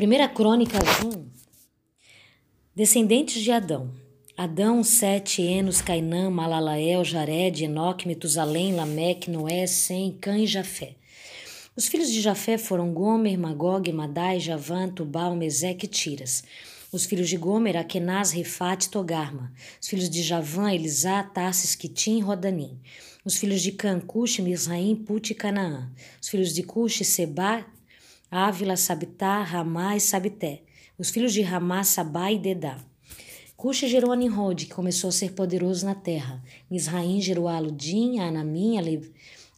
Primeira Crônicas 1. Descendentes de Adão. Adão, Sete, Enos, Cainã, Malalael, Jared, Enoque, Metusalém, Lameque, Noé, Sem, Cã e Jafé. Os filhos de Jafé foram Gomer, Magog, Madai, Javã, Tubal, Meseque e Tiras. Os filhos de Gomer, Akenaz, Rifate e Togarma. Os filhos de Javã, Elisá, Tarsis, Quitim e Rodanim. Os filhos de Can, Cush, Misraim, Put e Canaã. Os filhos de Cush, Seba, Ávila, Sabitá, Ramá e Sabité. Os filhos de Ramá, Sabá e Dedá. Cush gerou a Nimrod, que começou a ser poderoso na terra. Misraim gerou a Aludim, a Anamim, a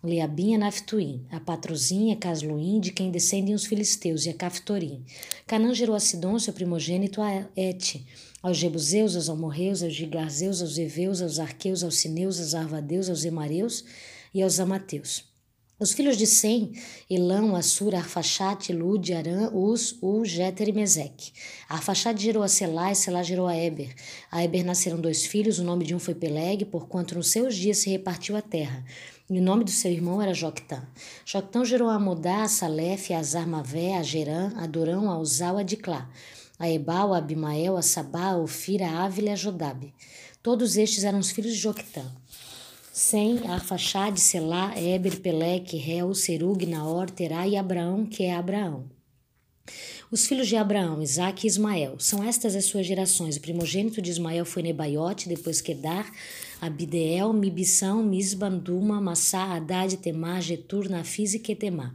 Leabim, a Naftuim, a Patrozinha, Casluim, de quem descendem os filisteus, e a Caftorim. Canã gerou a Sidon, seu primogênito, a Et, aos Jebuseus, aos Amorreus, aos Gigarzeus, aos Eveus, aos Arqueus, aos Sineus, aos Arvadeus, aos Emareus e aos Amateus. Os filhos de Sem, Elão, Assur, Arfaxate, Lud, Arã, Uz, U, Jeter e Meseque. Arfaxate gerou a Selá e Selá gerou a Eber. A Eber nasceram dois filhos, o nome de um foi Peleg, porquanto nos seus dias se repartiu a terra. E o nome do seu irmão era Joctã. Joctã gerou a Modá, a Salef, a Azarmavé, a Gerã, a Dorão, a Uzal, a Diclá. A Ebal, a Abimael, a Sabá, a Ofira, a Ávila e a Jodabe. Todos estes eram os filhos de Joctã. Sem, Arfaxade, Selá, Eber, Peleque, Réu, Serug, Naor, Terá e Abraão, que é Abraão. Os filhos de Abraão, Isaque e Ismael. São estas as suas gerações. O primogênito de Ismael foi Nebaiote, depois Kedar, Abideel, Mibição, Misban, Duma, Massá, Haddad, Temá, Getur, Nafis e Ketemá.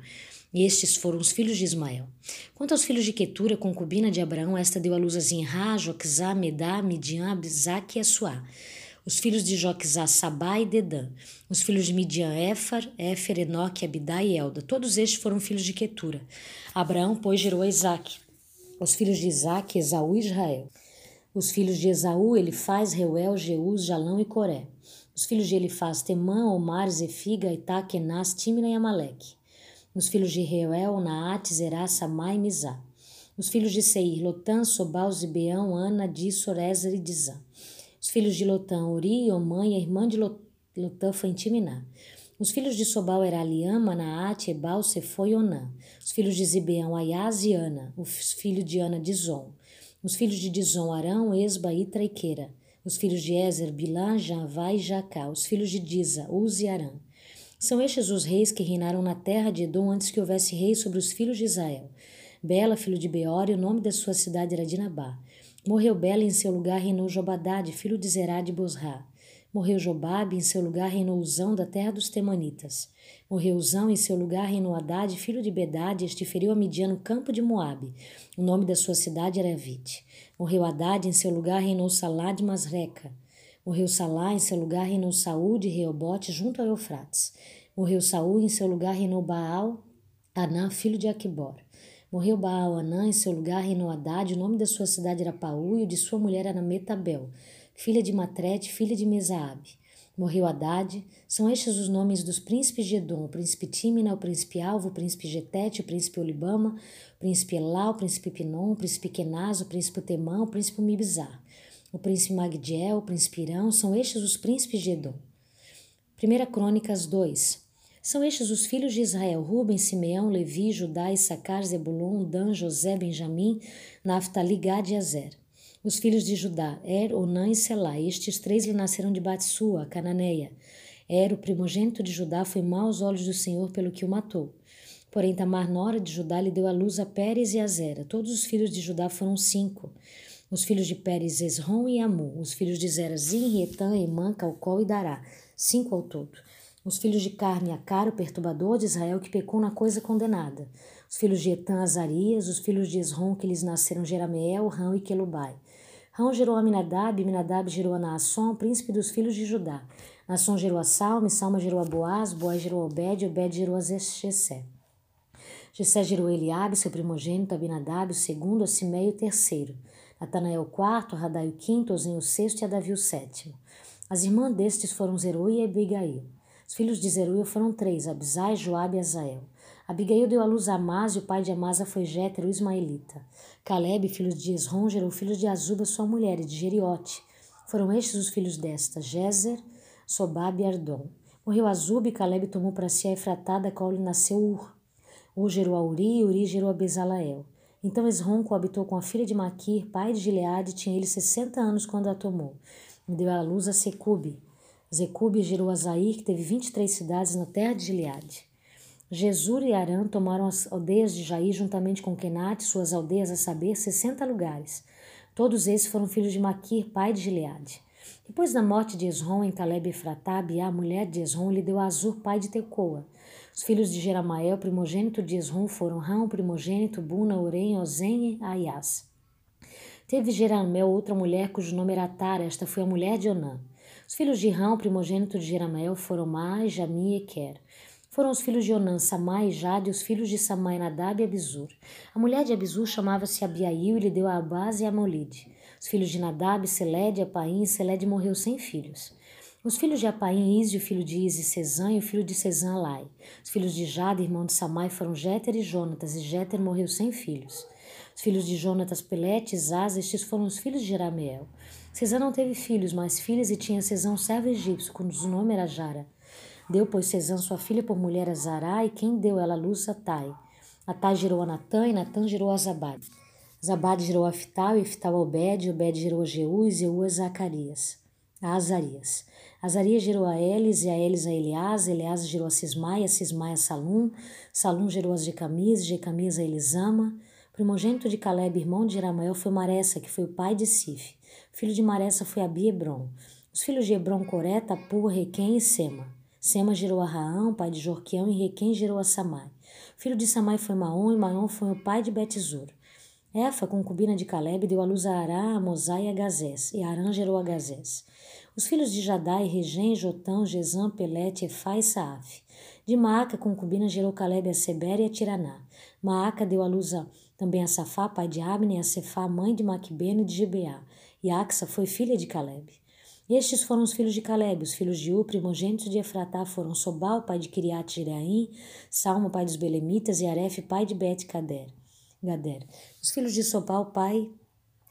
Estes foram os filhos de Ismael. Quanto aos filhos de Ketura, concubina de Abraão, esta deu à luz a Zinrá, Joquizá, Medá, Midian, Abizaque e Assuá os filhos de Joquizá, Sabá e Dedã, os filhos de Midian, Éfar, Éfer, Enoque, Abidá e Elda. Todos estes foram filhos de Quetura. Abraão, pois, gerou a Isaque. Os filhos de Isaque, Esaú e Israel. Os filhos de Esaú, Elifaz, Reuel, Jeús, Jalão e Coré. Os filhos de Elifaz, Temã, Omar, Zefiga, Itá, Kenaz, Timna e Amaleque. Os filhos de Reuel, Naate, Zerá, Samá e Mizá. Os filhos de Seir, Lotã, Sobal, Zibeão, Ana, Dissor, Ezer e Dizã. Os filhos de Lotã, Ori, Omã e a irmã de Lotã foi Timiná. Os filhos de Sobal eram Aliã, Manaate, Ebal, Sefo e Onã. Os filhos de Zibeão, Ayaz e Ana. Os filhos de Ana, Dizon. Os filhos de Dizon, Arão, Esba, e Queira. Os filhos de Ezer, Bilã, Javá e Jacá. Os filhos de Diza, Uz e Arã. São estes os reis que reinaram na terra de Edom antes que houvesse rei sobre os filhos de Israel. Bela, filho de Beor, e o nome da sua cidade era Dinabá. Morreu Bela em seu lugar reinou Jobadade, filho de Zerá de Bosra. Morreu Jobabe, em seu lugar reinou Uzão da terra dos Temanitas. Morreu Uzão, em seu lugar reinou Haddad, filho de Bedade, este feriu a Midian no campo de Moabe. O nome da sua cidade era Vite. Morreu Haddad, em seu lugar reinou Salá de Masreca. Morreu Salá, em seu lugar reinou Saúl de Reobote, junto ao Eufrates. Morreu Saúl, em seu lugar reinou Baal, Anã, filho de Aquibor. Morreu Baal-Anã, em seu lugar reinou Haddad, o nome da sua cidade era Paú e o de sua mulher era Metabel, filha de Matrete, filha de Mesaabe. Morreu Haddad, são estes os nomes dos príncipes de Edom, o príncipe Tímina, o príncipe Alvo, o príncipe Getete, o príncipe Olibama, o príncipe Elá, o príncipe Pinom, o príncipe Kenaz, o príncipe Temã, o príncipe Mibzar, o príncipe Magdiel, o príncipe Irão, são estes os príncipes de Edom. 1 Crônicas 2 são estes os filhos de Israel: Ruben, Simeão, Levi, Judá, Issacar, Zebulon, Dan, José, Benjamim, Naphtali, Gad e Azer. Os filhos de Judá: Er, Onã e Selá. Estes três lhe nasceram de Batsua, cananeia. Er, o primogênito de Judá, foi mau aos olhos do Senhor pelo que o matou. Porém, Tamar, nora de Judá, lhe deu à luz a Pérez e a Zera. Todos os filhos de Judá foram cinco. Os filhos de Pérez, Esrom e Amu. Os filhos de Zera, Zin, Etan, Emã, Calcol e Dará. Cinco ao todo os filhos de carne, Acar, o perturbador de Israel, que pecou na coisa condenada, os filhos de Etan, Azarias, os filhos de Esrom, que lhes nasceram Jerameel, Rão e Quelubai. Rão gerou a Minadab, Minadab gerou a Naasson, príncipe dos filhos de Judá. Naasson gerou a Salme, Salma gerou a Boaz, Boaz gerou a Obed, Obed gerou a Jessé. Jessé gerou a Eliabe, seu primogênito, Abinadab, o segundo, a Simei, o terceiro. Natanael o quarto, Radai o quinto, Ozen o sexto e Adavi o sétimo. As irmãs destes foram Zerui e Abigail. Os filhos de Zeruia foram três, Abisai, Joabe e Azael. Abigail deu à luz a Amás e o pai de Amasa foi Jéter, o ismaelita. Caleb, filho de Esron, gerou filhos de Azuba, sua mulher, e de Geriote. Foram estes os filhos desta, Jezer, Sobabe e Ardom. Morreu Azuba e Caleb tomou para si a Efratá, da qual lhe nasceu Ur. Ur gerou a Uri e Uri gerou a Bezalael. Então Esrom coabitou com a filha de Maquir, pai de Gileade, tinha ele sessenta anos quando a tomou. E deu à luz a Secube. Secube gerou a Zair, que teve vinte e três cidades na terra de Gileade. Jesur e Arã tomaram as aldeias de Jair juntamente com Kenate, suas aldeias, a saber, sessenta lugares. Todos esses foram filhos de Maquir, pai de Gileade. Depois da morte de Esrom em Caleb e Efratá, a mulher de Esrom, lhe deu a Azur, pai de Tecoa. Os filhos de Jeramael, primogênito de Esrom, foram Rão, primogênito, Buna, Orem, Ozen e Aias. Teve Jeramael outra mulher cujo nome era Tara, esta foi a mulher de Onã. Os filhos de Rão, primogênito de Jeramael, foram Mai, Jami e Quer. Foram os filhos de Onã, Samai e Jade, os filhos de Samai, Nadab e Abizur. A mulher de Abizur chamava-se Abiail e lhe deu a Abaz e a Molide. Os filhos de Nadab, Seled, Apaim, Seled morreu sem filhos. Os filhos de Apaim, o filho de Isi, Cesã, e o filho de Cesã, Lai. Os filhos de Jada, irmão de Samai, foram Jéter e Jonatas, e Jéter morreu sem filhos. Os filhos de Jonatas, Pelete e Zaz, estes foram os filhos de Jerameel. Cesã não teve filhos, mas filhas, e tinha Cesã um servo egípcio, cujo nome era Jara. Deu, pois, Cesã sua filha por mulher a Zará, e quem deu ela a luz a Tai. Atai gerou a Natã, e Natã gerou a Zabad. Zabad gerou a Fital, e Fital a Obed, e Obed gerou a Jeú, e Jeú a Zacarias, a Azarias. Azarias gerou a Elis, e a Elis a Elias, Elias gerou a Cismai, a Cismai a Salum, Salum gerou as Jecamias, Jecamias a Elisama. Primogênito de Caleb, irmão de Jeramael, foi Maressa, que foi o pai de Sif. Filho de Maressa foi Abi Hebron. Os filhos de Hebron, Coré, Tapu, Requém e Sema. Sema gerou a Raão, pai de Jorquião, e Requém gerou a Samai. Filho de Samai foi Maom, e Maom foi o pai de Betizur. Efa, concubina de Caleb, deu à luz a Ará, a Mosai e a Gazés, e Arã gerou a Gazés. Os filhos de Jadai, Regem, Jotão, Gesam, Pelete, Efá e Saaf. De Maaca, concubina, gerou Caleb a Seber e a Tiraná. Maaca deu à luz a, também a Safá, pai de Abne, e a Cefá, mãe de Maquibeno e de Gibeá. E Axa foi filha de Caleb. Estes foram os filhos de Caleb, os filhos de U, primogênitos de Efratá, foram Sobal, pai de Kiriat Jereaim, Salmo, pai dos Belemitas, e Aref, pai de Bet Gader. Os filhos de Sobal, pai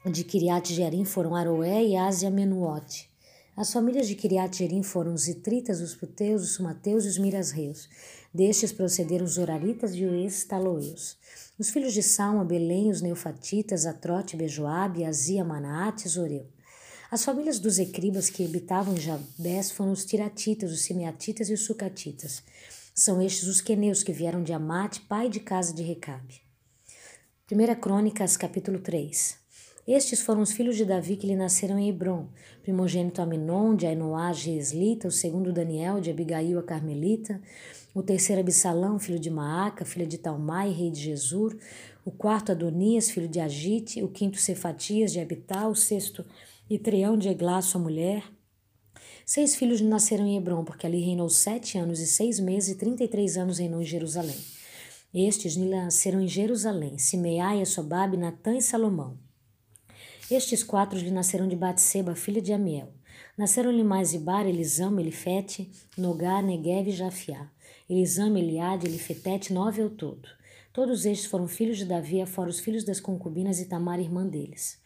de Kiriat Jearim, foram Aroé e Ásia Menuote. As famílias de Kiriat Jerim foram os Itritas, os Puteus, os Sumateus e os Mirasreus. Destes procederam os Oraritas e os Estaloeus. Os filhos de Salma, Belém, os Neufatitas, Atrote, Bejoabe, Azia, Manaate e Zoreu. As famílias dos Ecribas que habitavam em Jabés foram os Tiratitas, os Simeatitas e os Sucatitas. São estes os queneus que vieram de Amate, pai de casa de Recabe. 1 Crônicas, capítulo 3 estes foram os filhos de Davi que lhe nasceram em Hebron, primogênito Aminon, de Ainoá, Geslita, o segundo Daniel, de Abigail, a Carmelita, o terceiro Absalão, filho de Maaca, filha de Talmai, rei de Jesur, o quarto Adonias, filho de Agite, o quinto Cefatias, de Abital, o sexto Itreão, de Eglá, sua mulher. Seis filhos nasceram em Hebron, porque ali reinou sete anos e seis meses e trinta e três anos reinou em Jerusalém. Estes nasceram em Jerusalém, Simeai, Sobabe, Natã e Salomão. Estes quatro lhe nasceram de Batseba, filha de Amiel. Nasceram-lhe mais Ibar, Elisama, Elifete, Nogá, Negev e Jafiá. Elisama, Eliade, Elifetete, nove ao todo. Todos estes foram filhos de Davi, fora os filhos das concubinas e Tamar, irmã deles.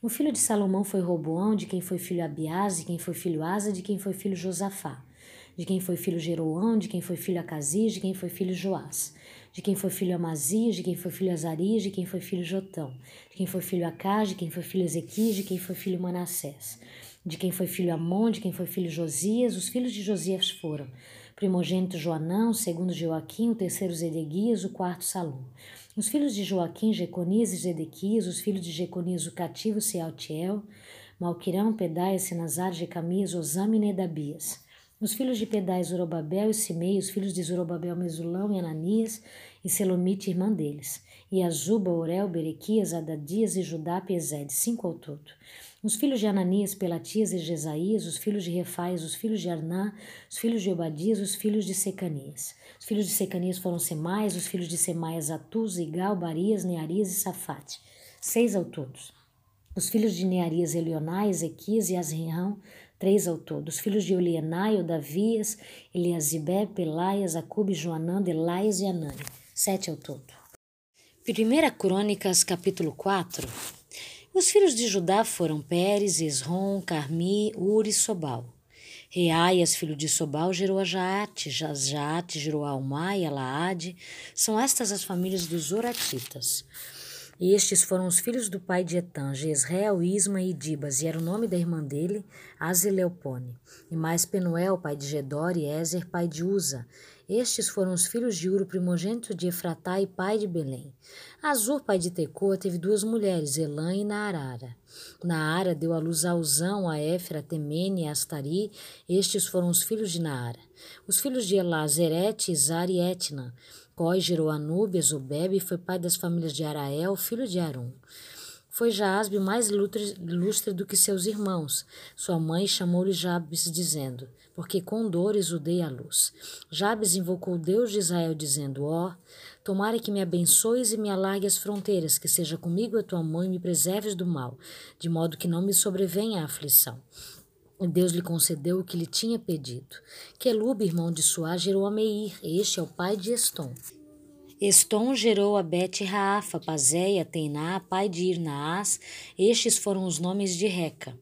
O filho de Salomão foi Roboão, de quem foi filho Abiás, de quem foi filho Asa, de quem foi filho Josafá, de quem foi filho Jeroão, de quem foi filho Acasias, de quem foi filho Joás de quem foi filho Amazias, de quem foi filho Azarias, de quem foi filho Jotão, de quem foi filho Acás, de quem foi filho Ezequias, de quem foi filho Manassés, de quem foi filho Amon, de quem foi filho Josias, os filhos de Josias foram primogênito Joanão, segundo Joaquim, o terceiro Zedequias, o quarto Salom. Os filhos de Joaquim, Jeconias e Zedequias, os filhos de Jeconias, o cativo Sealtiel, Malquirão, Pedaias, Senazar, Jecamias, Osama e Nedabias. Os filhos de Pedai, Zorobabel e Simei, os filhos de Zorobabel, Mesulão e Ananias, e Selomite, irmã deles, e Azuba, Orel, Berequias, Adadias e Judá, Pezed, cinco ao todo. Os filhos de Ananias, Pelatias e Jesaías, os filhos de Refais, os filhos de Arná, os filhos de Obadias, os filhos de Secanias. Os filhos de Secanias foram Semais, os filhos de Semaias, Atuz, Igal, Barias, Nearias e Safate, seis ao todo. Os filhos de Nearias, Elionai, Ezequias e Asrião, três ao todo. Os filhos de Olienai, Odavias, Eliasibé, Pelaias, Acube, Joanã, Delaias e Anani, sete ao todo. 1 Crônicas, capítulo 4 Os filhos de Judá foram Pérez, Esrom, Carmi, Uri e Sobal. Reaias, filho de Sobal, gerou a Jaate, Jaate gerou a Almai, a Laade. São estas as famílias dos Oratitas. Estes foram os filhos do pai de Etan, Jezreel, Isma e Dibas, e era o nome da irmã dele, Azeleopone. E mais Penuel, pai de Gedor, e Ezer, pai de Uza. Estes foram os filhos de Uro, primogênito de Efratá e pai de Belém. Azur, pai de Tecoa, teve duas mulheres, Elã e Naarara. Naara deu à luz a Uzão, a Éfera, Temene e Astari. Estes foram os filhos de Naara. Os filhos de Elá, Zerete, Izar e Etna. Coi gerou Anube, Zobebe e foi pai das famílias de Arael, filho de Arum. Foi Jaasbe mais ilustre do que seus irmãos. Sua mãe chamou-lhe Jabes, dizendo, porque com dores o dei à luz. Jabes invocou o Deus de Israel, dizendo, ó, oh, tomara que me abençoes e me alargue as fronteiras, que seja comigo a tua mãe e me preserves do mal, de modo que não me sobrevenha a aflição. Deus lhe concedeu o que lhe tinha pedido. Quelube, irmão de Suá, gerou a Meir. Este é o pai de Estom. Estom gerou a Bet Raafa, Pazéia, Teiná, pai de Irnaás. Estes foram os nomes de Reca.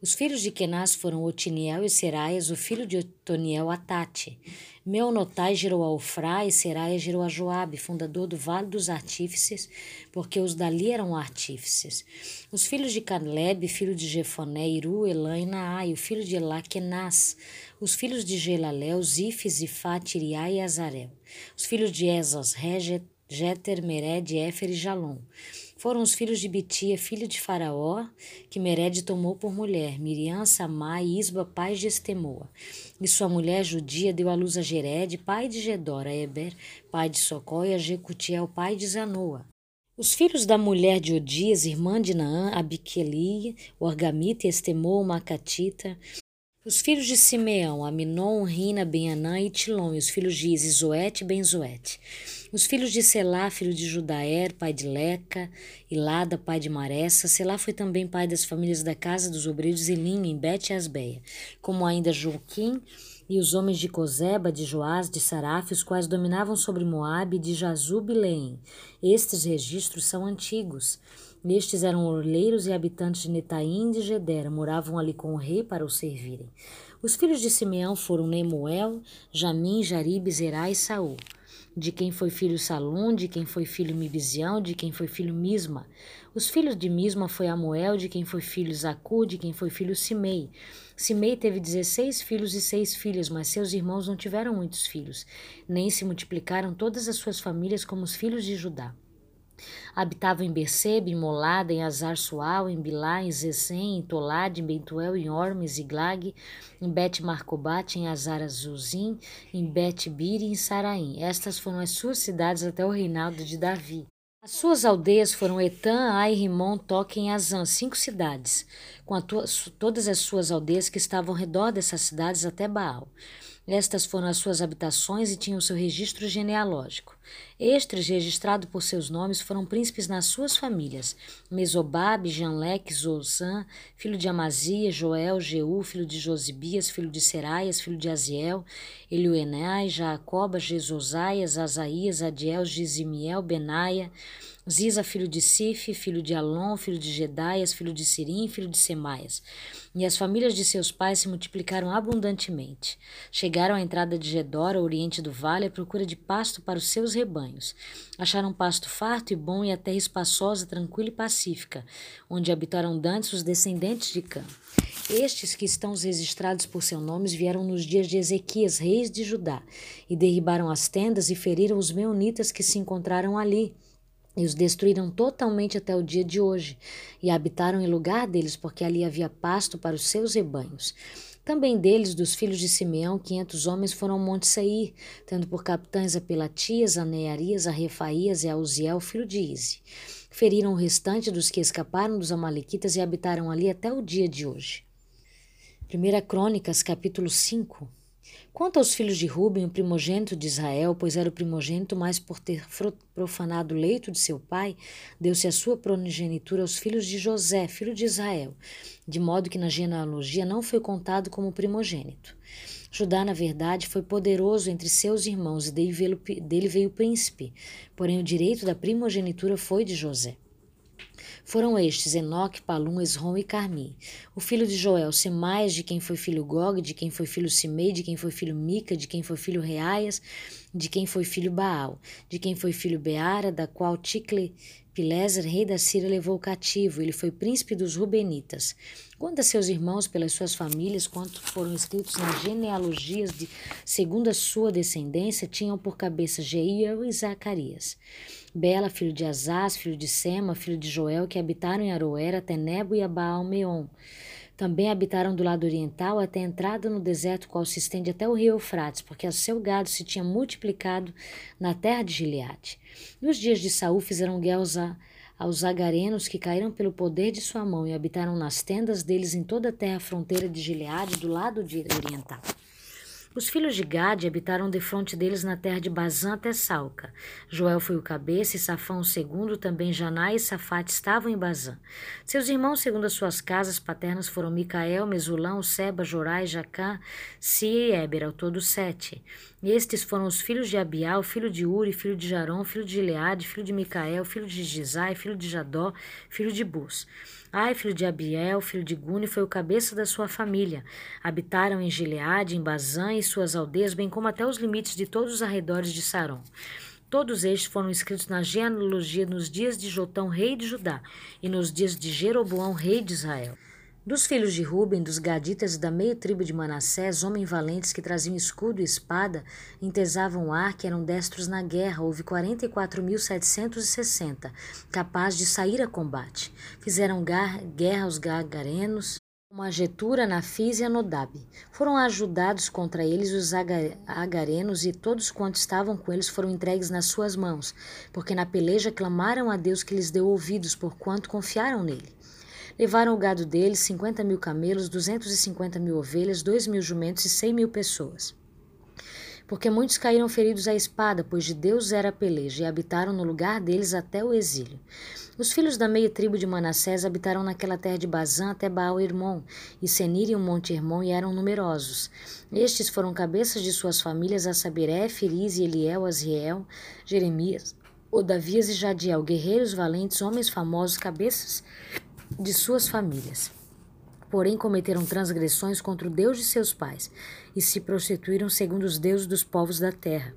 Os filhos de Kenaz foram Otiniel e Seraias, o filho de Otoniel, Atate. Meonotai gerou a Ofrá e Seraias gerou a Joabe, fundador do Vale dos Artífices, porque os dali eram artífices. Os filhos de Caleb, filho de Jefoné, Iru, Elã e Naai, o filho de Elá, Kenaz. Os filhos de Gelalel, Zifes, Zifá, Tiriá e Azarel. Os filhos de Esas, Reget, Jeter, Mered, Éfer e Jalom foram os filhos de Bitia, filho de Faraó, que Mered tomou por mulher, Miriam, Samá e Isba, pais de Estemoa. E sua mulher judia deu à luz a Gered, pai de Gedor, a Eber, pai de Socó, e a Jecutiel, pai de Zanoa. Os filhos da mulher de Odias, irmã de Naã, Abiqueli, Orgamita, Estemoa, Macatita, os filhos de Simeão, Aminon, Rina, Benanã e Tilon, e os filhos de Isis, Zoete e Benzoete. Os filhos de Selá, filho de Judaer, pai de Leca, Ilada, pai de Maressa. Selá foi também pai das famílias da casa dos obreiros Elim, em Bet Asbeia, como ainda Joaquim e os homens de Cozeba, de Joás, de Saraf, os quais dominavam sobre Moabe, de Jazub e Leém. Estes registros são antigos. Estes eram orleiros e habitantes de Netaim e de Gedera, moravam ali com o rei para o servirem. Os filhos de Simeão foram Nemuel, Jamim, Jaribe, Zerá e Saul. De quem foi filho Salum, de quem foi filho Mibizião, de quem foi filho Misma. Os filhos de Misma foi Amoel, de quem foi filho Zacur, de quem foi filho Simei. Simei teve dezesseis filhos e seis filhas, mas seus irmãos não tiveram muitos filhos, nem se multiplicaram todas as suas famílias como os filhos de Judá. Habitavam em Bersebe, em Molada, em Azar-Sual, em Bilá, em Zesem, em Tolad, em Bentuel, em Ormes, Glag, em Bet-Marcobat, em Azar-Azuzim, em Bet-Bir e em Saraim. Estas foram as suas cidades até o reinado de Davi. As suas aldeias foram Etã, Ai, Rimon, Toque e Azã, cinco cidades, com todas as suas aldeias que estavam ao redor dessas cidades até Baal. Estas foram as suas habitações e tinham seu registro genealógico. Estes, registrados por seus nomes, foram príncipes nas suas famílias: Mesobabe, Janleque, Zozã, filho de Amazia, Joel, Jeú, filho de Josibias, filho de Seraias, filho de Aziel, Elioenai, Jacoba, Jesosaias, Asaías, Adiel, Gizimiel, Benaia, Ziza, filho de Sif, filho de Alon, filho de Gedaias, filho de Sirim, filho de Semaias. E as famílias de seus pais se multiplicaram abundantemente. Chegaram à entrada de Gedor, ao oriente do vale, à procura de pasto para os seus rebanhos. Acharam pasto farto e bom e a terra espaçosa, tranquila e pacífica, onde habitaram dantes os descendentes de Cã. Estes que estão registrados por seus nomes vieram nos dias de Ezequias, reis de Judá, e derribaram as tendas e feriram os meunitas que se encontraram ali e os destruíram totalmente até o dia de hoje, e habitaram em lugar deles, porque ali havia pasto para os seus rebanhos. Também deles, dos filhos de Simeão, quinhentos homens foram ao monte Seir, tendo por capitães a Pelatias, a Nearias, a Refaías e a Uziel, filho de Ize. Feriram o restante dos que escaparam dos Amalequitas e habitaram ali até o dia de hoje. 1 Crônicas, capítulo 5 Quanto aos filhos de Ruben, o primogênito de Israel, pois era o primogênito, mas por ter profanado o leito de seu pai, deu-se a sua primogenitura aos filhos de José, filho de Israel, de modo que na genealogia não foi contado como primogênito. Judá, na verdade, foi poderoso entre seus irmãos e dele veio o príncipe, porém o direito da primogenitura foi de José. Foram estes Enoque, Palum, Esrom e Carmi. O filho de Joel, Semais, de quem foi filho Gog, de quem foi filho Simei, de quem foi filho Mica, de quem foi filho Reaias, de quem foi filho Baal, de quem foi filho Beara, da qual Ticle Pileser, rei da Síria, levou cativo. Ele foi príncipe dos Rubenitas. Quanto a seus irmãos, pelas suas famílias, quanto foram escritos nas genealogias de segundo a sua descendência, tinham por cabeça Jeiel e Zacarias. Bela, filho de Azaz, filho de Sema, filho de Joel, que habitaram em Aroera, até Nebo e Abaal-Meon. Também habitaram do lado oriental até a entrada no deserto, qual se estende até o rio Eufrates, porque o seu gado se tinha multiplicado na terra de Gileade. Nos dias de Saul fizeram guerra aos, agarenos que caíram pelo poder de sua mão e habitaram nas tendas deles em toda a terra fronteira de Gileade, do lado oriental. Os filhos de Gade habitaram defronte deles na terra de Bazã até Salca. Joel foi o cabeça e Safão o segundo, também Janá e Safate estavam em Bazã. Seus irmãos, segundo as suas casas paternas, foram Micael, Mesulão, Seba, Jorai, Jacã, Sia e Éber, ao todo sete. E estes foram os filhos de Abial, filho de Uri, filho de Jarão, filho de Gileade, filho de Micael, filho de Gizai, filho de Jadó, filho de Bus. Ai, filho de Abiel, filho de Gune, foi o cabeça da sua família. Habitaram em Gileade, em Bazã e suas aldeias, bem como até os limites de todos os arredores de Saron. Todos estes foram escritos na genealogia nos dias de Jotão, rei de Judá, e nos dias de Jeroboão, rei de Israel. Dos filhos de Ruben, dos gaditas e da meia tribo de Manassés, homens valentes que traziam escudo e espada, entesavam ar, que eram destros na guerra, houve 44.760, capazes de sair a combate. Fizeram guerra aos gagarenos, como a Getura, Nafis e Anodab. Foram ajudados contra eles os agarenos e todos quantos estavam com eles foram entregues nas suas mãos, porque na peleja clamaram a Deus que lhes deu ouvidos, porquanto confiaram nele. Levaram o gado deles, 50 mil camelos, 250 mil ovelhas, 2 mil jumentos e 100 mil pessoas. Porque muitos caíram feridos à espada, pois de Deus era a peleja, e habitaram no lugar deles até o exílio. Os filhos da meia tribo de Manassés habitaram naquela terra de Bazã até Baal-Hermon, e Senir e o Monte Hermon, e eram numerosos. Estes foram cabeças de suas famílias, a saber, Eferiz e Eliel, Aziel, Jeremias, Odavias e Jadiel, guerreiros valentes, homens famosos, cabeças de suas famílias. Porém, cometeram transgressões contra o Deus de seus pais e se prostituíram segundo os deuses dos povos da terra,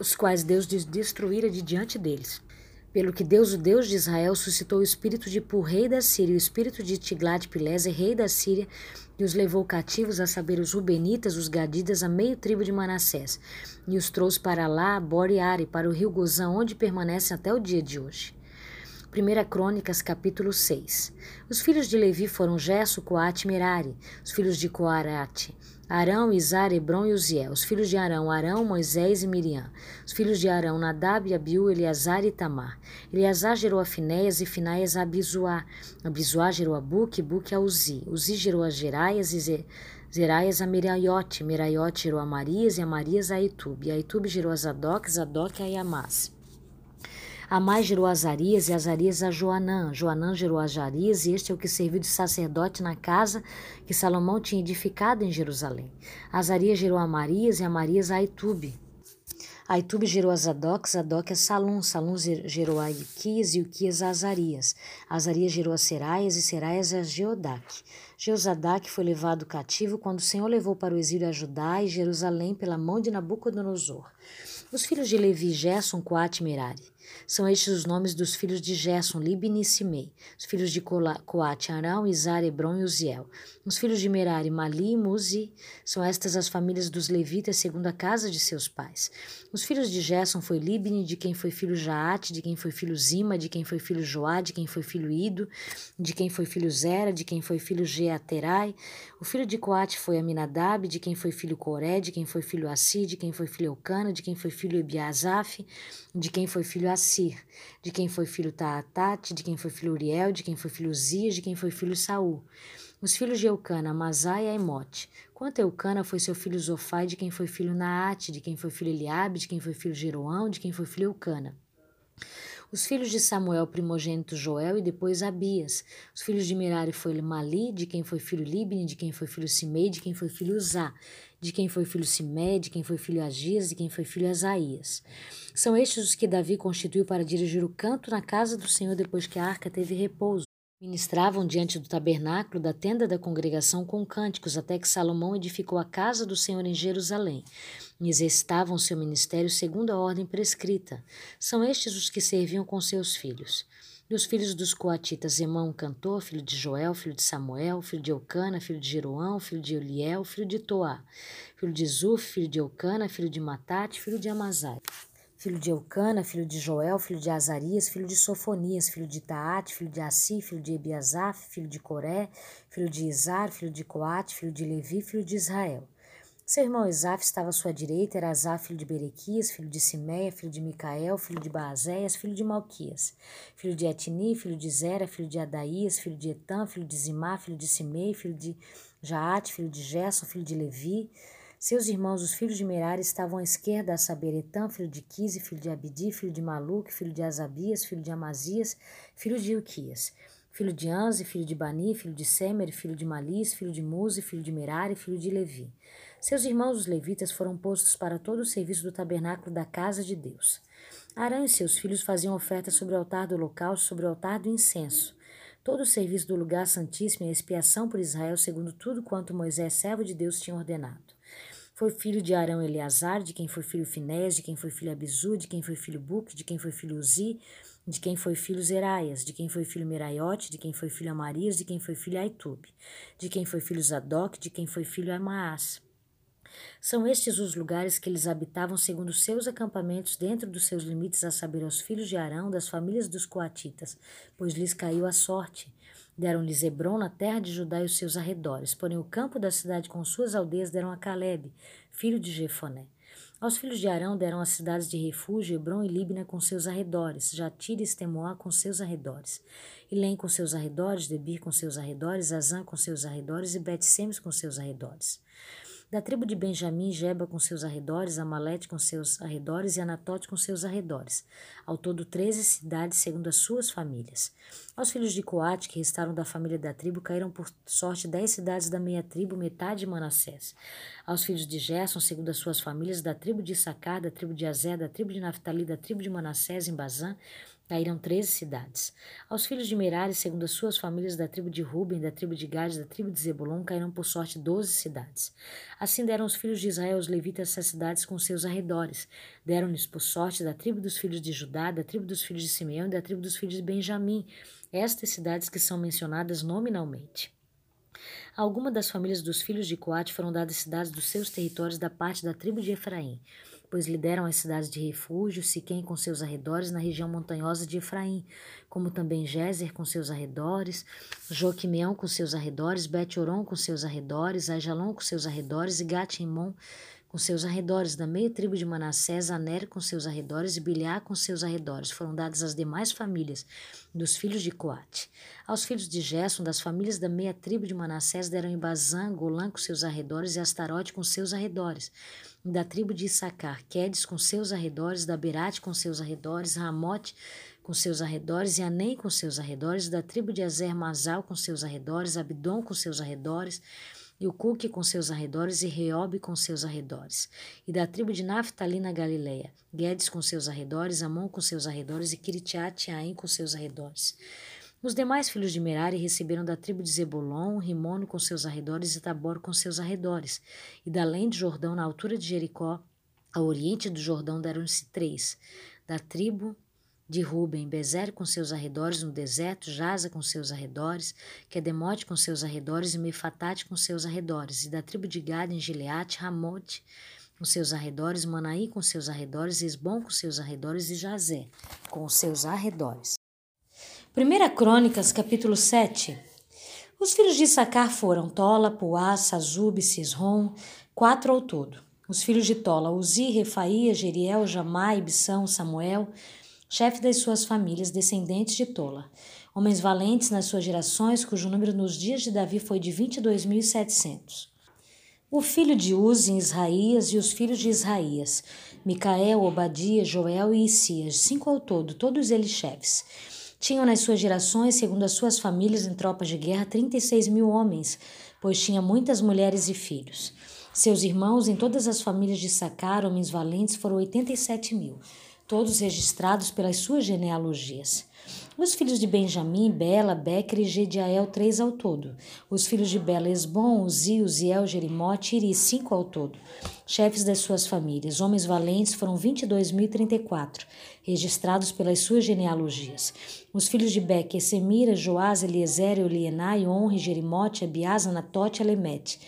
os quais Deus destruíra de diante deles. Pelo que Deus, o Deus de Israel, suscitou o espírito de Pur, rei da Síria, e o espírito de Tiglat-Pileser, rei da Síria, e os levou cativos, a saber, os Rubenitas, os Gadidas, a meio tribo de Manassés, e os trouxe para lá, Boreare, para o rio Gozã, onde permanecem até o dia de hoje. 1 Crônicas, capítulo 6. Os filhos de Levi foram Gesso, Coate e Merari. Os filhos de Coarate, Arão, Isar, Hebron e Uziel. Os filhos de Arão, Arão, Moisés e Miriam. Os filhos de Arão, Nadab, Abiú, Eleazar e Tamar. Eleazar gerou a Finéias e Finéias a Abizuá. Abizuá gerou a Buque, Buque a Uzi. Uzi gerou a Geraias e Zeraias a Meraiote. Meraiote gerou a Marias e a Marias a Itube. A Itube gerou a Zadok, Zadok a Iamás. Amai gerou Azarias e Azarias a Joanã. Joanã gerou Azarias e este é o que serviu de sacerdote na casa que Salomão tinha edificado em Jerusalém. Azarias gerou Amarias e Amarias a Aitube. Aitube gerou a Zadok, Zadok a Salum, Salum gerou a Iquias e Iquias a Azarias. Azarias gerou a Seraias e Seraias a Geodac. Jeozadak foi levado cativo quando o Senhor levou para o exílio a Judá e Jerusalém pela mão de Nabucodonosor. Os filhos de Levi, Gerson, Coate e Merari. São estes os nomes dos filhos de Gerson, Libni e Simei. Os filhos de Coate, Arão, Izar, Hebron e Uziel. Os filhos de Merari, Mali e Muzi. São estas as famílias dos levitas segundo a casa de seus pais. Os filhos de Gerson foi Libni, de quem foi filho Jaate, de quem foi filho Zima, de quem foi filho Joá, de quem foi filho Ido, de quem foi filho Zera, de quem foi filho Geaterai. O filho de Coate foi Aminadab, de quem foi filho Coré, de quem foi filho Assi, de quem foi filho Eucana, de quem foi filho Ebiasaf, de quem foi filho Assir, de quem foi filho Taatate, de quem foi filho Uriel, de quem foi filho Zias, de quem foi filho Saul. Os filhos de Eucana, Amazai e Aimote. Quanto a Eucana foi seu filho Zofai, de quem foi filho Naate, de quem foi filho Eliabe, de quem foi filho Jeroão, de quem foi filho Eucana. Os filhos de Samuel, primogênito Joel, e depois Abias. Os filhos de Merari foi Mali, de quem foi filho Libni, de quem foi filho Simei, de quem foi filho Uzá. De quem foi filho Simé, de quem foi filho Agias, de quem foi filho Asaías. São estes os que Davi constituiu para dirigir o canto na casa do Senhor depois que a arca teve repouso. Ministravam diante do tabernáculo da tenda da congregação com cânticos, até que Salomão edificou a casa do Senhor em Jerusalém. E exercitavam seu ministério segundo a ordem prescrita. São estes os que serviam com seus filhos. E os filhos dos coatitas, Emão, cantor, filho de Joel, filho de Samuel, filho de Eucana, filho de Jeroão, filho de Eliel, filho de Toá, filho de Zuf, filho de Eucana, filho de Matate, filho de Amazai filho de Eucana, filho de Joel, filho de Azarias, filho de Sofonias, filho de Taate, filho de Assi, filho de Ebiasaf, filho de Coré, filho de Izar, filho de Coate, filho de Levi, filho de Israel. Seu irmão Isaf estava à sua direita, era Azaf, filho de Berequias, filho de Simeia, filho de Micael, filho de Baazéias, filho de Malquias, filho de Etni, filho de Zera, filho de Adaías, filho de Etam, filho de Zimá, filho de Simei, filho de Jaate, filho de Gerson, filho de Levi, seus irmãos, os filhos de Merari, estavam à esquerda, a saber, Etam, filho de Quise, filho de Abidi, filho de Maluque, filho de Azabias, filho de Amazias, filho de Ilquias, filho de Anze, filho de Bani, filho de Semer, filho de Malis, filho de Muzi, filho de Merari, filho de Levi. Seus irmãos, os levitas, foram postos para todo o serviço do tabernáculo da casa de Deus. Arão e seus filhos faziam ofertas sobre o altar do local, sobre o altar do incenso. Todo o serviço do lugar santíssimo e a expiação por Israel, segundo tudo quanto Moisés, servo de Deus, tinha ordenado. Foi filho de Arão Eleazar, de quem foi filho Finés, de quem foi filho Abizu, de quem foi filho Buque, de quem foi filho Uzi, de quem foi filho Zeraias, de quem foi filho Meraiote, de quem foi filho Amarias, de quem foi filho Aitube, de quem foi filho Zadok, de quem foi filho Amaás. São estes os lugares que eles habitavam segundo seus acampamentos dentro dos seus limites, a saber, aos filhos de Arão, das famílias dos coatitas, pois lhes caiu a sorte. Deram-lhes Hebron na terra de Judá e os seus arredores, porém o campo da cidade com suas aldeias deram a Caleb, filho de Jefoné. Aos filhos de Arão deram as cidades de refúgio, Hebron e Líbina com seus arredores, Jatir e Estemoá com seus arredores, Ilém com seus arredores, Debir com seus arredores, Azã com seus arredores e Bet-Semes com seus arredores. Da tribo de Benjamim, Jeba com seus arredores, Amalete com seus arredores e Anatote com seus arredores. Ao todo, treze cidades, segundo as suas famílias. Aos filhos de Coate, que restaram da família da tribo, caíram por sorte dez cidades da meia tribo, metade de Manassés. Aos filhos de Gerson, segundo as suas famílias, da tribo de Issacar, da tribo de Azé, da tribo de Naftali, da tribo de Manassés, em Bazã, caíram treze cidades. Aos filhos de Merari, segundo as suas famílias da tribo de Ruben, da tribo de Gade, da tribo de Zebulon, caíram por sorte doze cidades. Assim deram os filhos de Israel aos levitas essas cidades com seus arredores. Deram-lhes por sorte da tribo dos filhos de Judá, da tribo dos filhos de Simeão e da tribo dos filhos de Benjamim, estas cidades que são mencionadas nominalmente. Algumas das famílias dos filhos de Coate foram dadas cidades dos seus territórios da parte da tribo de Efraim pois lhe deram as cidades de refúgio, Siquém com seus arredores, na região montanhosa de Efraim, como também Gézer com seus arredores, Joquimeão com seus arredores, Bet-Oron com seus arredores, Ajalon com seus arredores e Gatimon com seus arredores, da meia tribo de Manassés, Aner com seus arredores e Bilhá com seus arredores. Foram dadas as demais famílias dos filhos de Coate. Aos filhos de Gerson, das famílias da meia tribo de Manassés, deram em Bazã, Golã com seus arredores e Astarote com seus arredores. Da tribo de Issacar, Quedes com seus arredores, da Berate com seus arredores, Ramote com seus arredores, e Anem com seus arredores, da tribo de Azer Mazal com seus arredores, Abdon com seus arredores, e o Cuque com seus arredores, e Reobe com seus arredores. E da tribo de Naphtali na Galileia, Guedes com seus arredores, Amon com seus arredores, e Kiritiat Aim com seus arredores. Os demais filhos de Merari receberam da tribo de Zebulon, Rimono com seus arredores e Tabor com seus arredores. E da além de Jordão, na altura de Jericó, ao oriente do Jordão, deram-se três. Da tribo de Ruben, Bezer com seus arredores no deserto, Jaza com seus arredores, Quedemote com seus arredores e Mefatate com seus arredores, e da tribo de Gad em Gileate, Ramote com seus arredores, Manaí com seus arredores, Esbom com seus arredores e Jazé com seus arredores. 1 Crônicas, capítulo 7 Os filhos de Sacar foram Tola, Puá, Sazub, Cisrom, quatro ao todo. Os filhos de Tola, Uzi, Refaía, Jeriel, Jamai, Ibsão, Samuel, chefe das suas famílias, descendentes de Tola, homens valentes nas suas gerações, cujo número nos dias de Davi foi de 22.700. O filho de Uzi, Israías, e os filhos de Israías, Micael, Obadia, Joel e Isias, cinco ao todo, todos eles chefes. Tinham nas suas gerações, segundo as suas famílias em tropas de guerra, 36 mil homens, pois tinha muitas mulheres e filhos. Seus irmãos em todas as famílias de Sacar, homens valentes, foram 87 mil, todos registrados pelas suas genealogias. Os filhos de Benjamim, Bela, Becker e Gediael, três ao todo. Os filhos de Bela, Esbom, Uzi, Uziel, Jerimote e Iri, cinco ao todo. Chefes das suas famílias, homens valentes, foram 22.034, registrados pelas suas genealogias. Os filhos de Becker, Semira, Joás, Eliezer, Elienai, Honre, Jerimote, Abias, Anatote e Alemete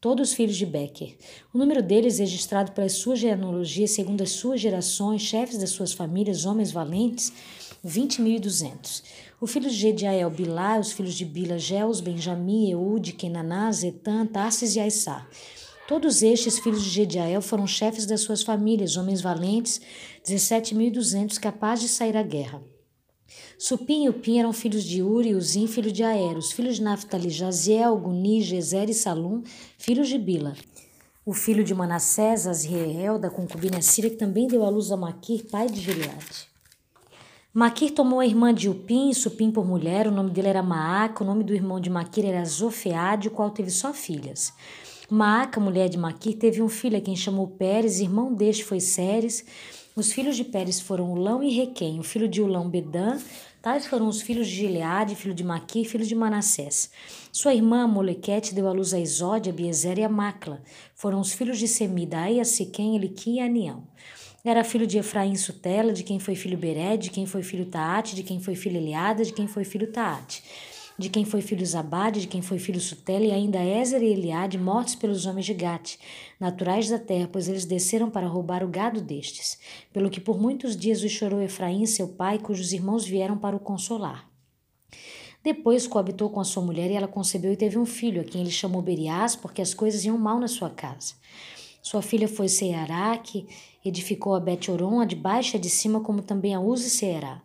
todos os filhos de Becker. O número deles, registrado pelas suas genealogias, segundo as suas gerações, chefes das suas famílias, homens valentes, 20.200. O filho de Gediael, Bilá, os filhos de Bila, Geus, Benjamim, Eude, Kenaná, Zetã, Tarsis e Aissá. Todos estes filhos de Gediael foram chefes das suas famílias, homens valentes, 17.200 capazes de sair à guerra. Supim e Upim eram filhos de Uri e Uzim, filho de Aer. Os filhos de Naphtali, Jaziel, Guni, Gezer e Salum, filhos de Bila. O filho de Manassés, Azriel, da concubina Síria, que também deu à luz a Maquir, pai de Gileade. Maquir tomou a irmã de Upim Supim por mulher, o nome dele era Maaca, o nome do irmão de Maquir era Zofeade, o qual teve só filhas. Maaca, mulher de Maquir, teve um filho a quem chamou Pérez, irmão deste foi Séres. Os filhos de Pérez foram Ulão e Requém, o filho de Ulão Bedã, tais foram os filhos de Gileade, filho de Maquir, filho de Manassés. Sua irmã Molequete deu à luz a Isódia, Biezer e a Macla. Foram os filhos de Semida, Aia, Siquém, Eliquim e Anião. Era filho de Efraim Sutela, de quem foi filho Beré, de quem foi filho Taate, de quem foi filho Eliada, de quem foi filho Taate, de quem foi filho Zabade, de quem foi filho Sutela, e ainda Ézer e Eliade, mortos pelos homens de Gate, naturais da terra, pois eles desceram para roubar o gado destes. Pelo que por muitos dias o chorou Efraim, seu pai, cujos irmãos vieram para o consolar. Depois coabitou com a sua mulher e ela concebeu e teve um filho, a quem ele chamou Berias, porque as coisas iam mal na sua casa. Sua filha foi Seará, que edificou a Bet-Oron, a de baixo e a de cima, como também a Uzi Seará.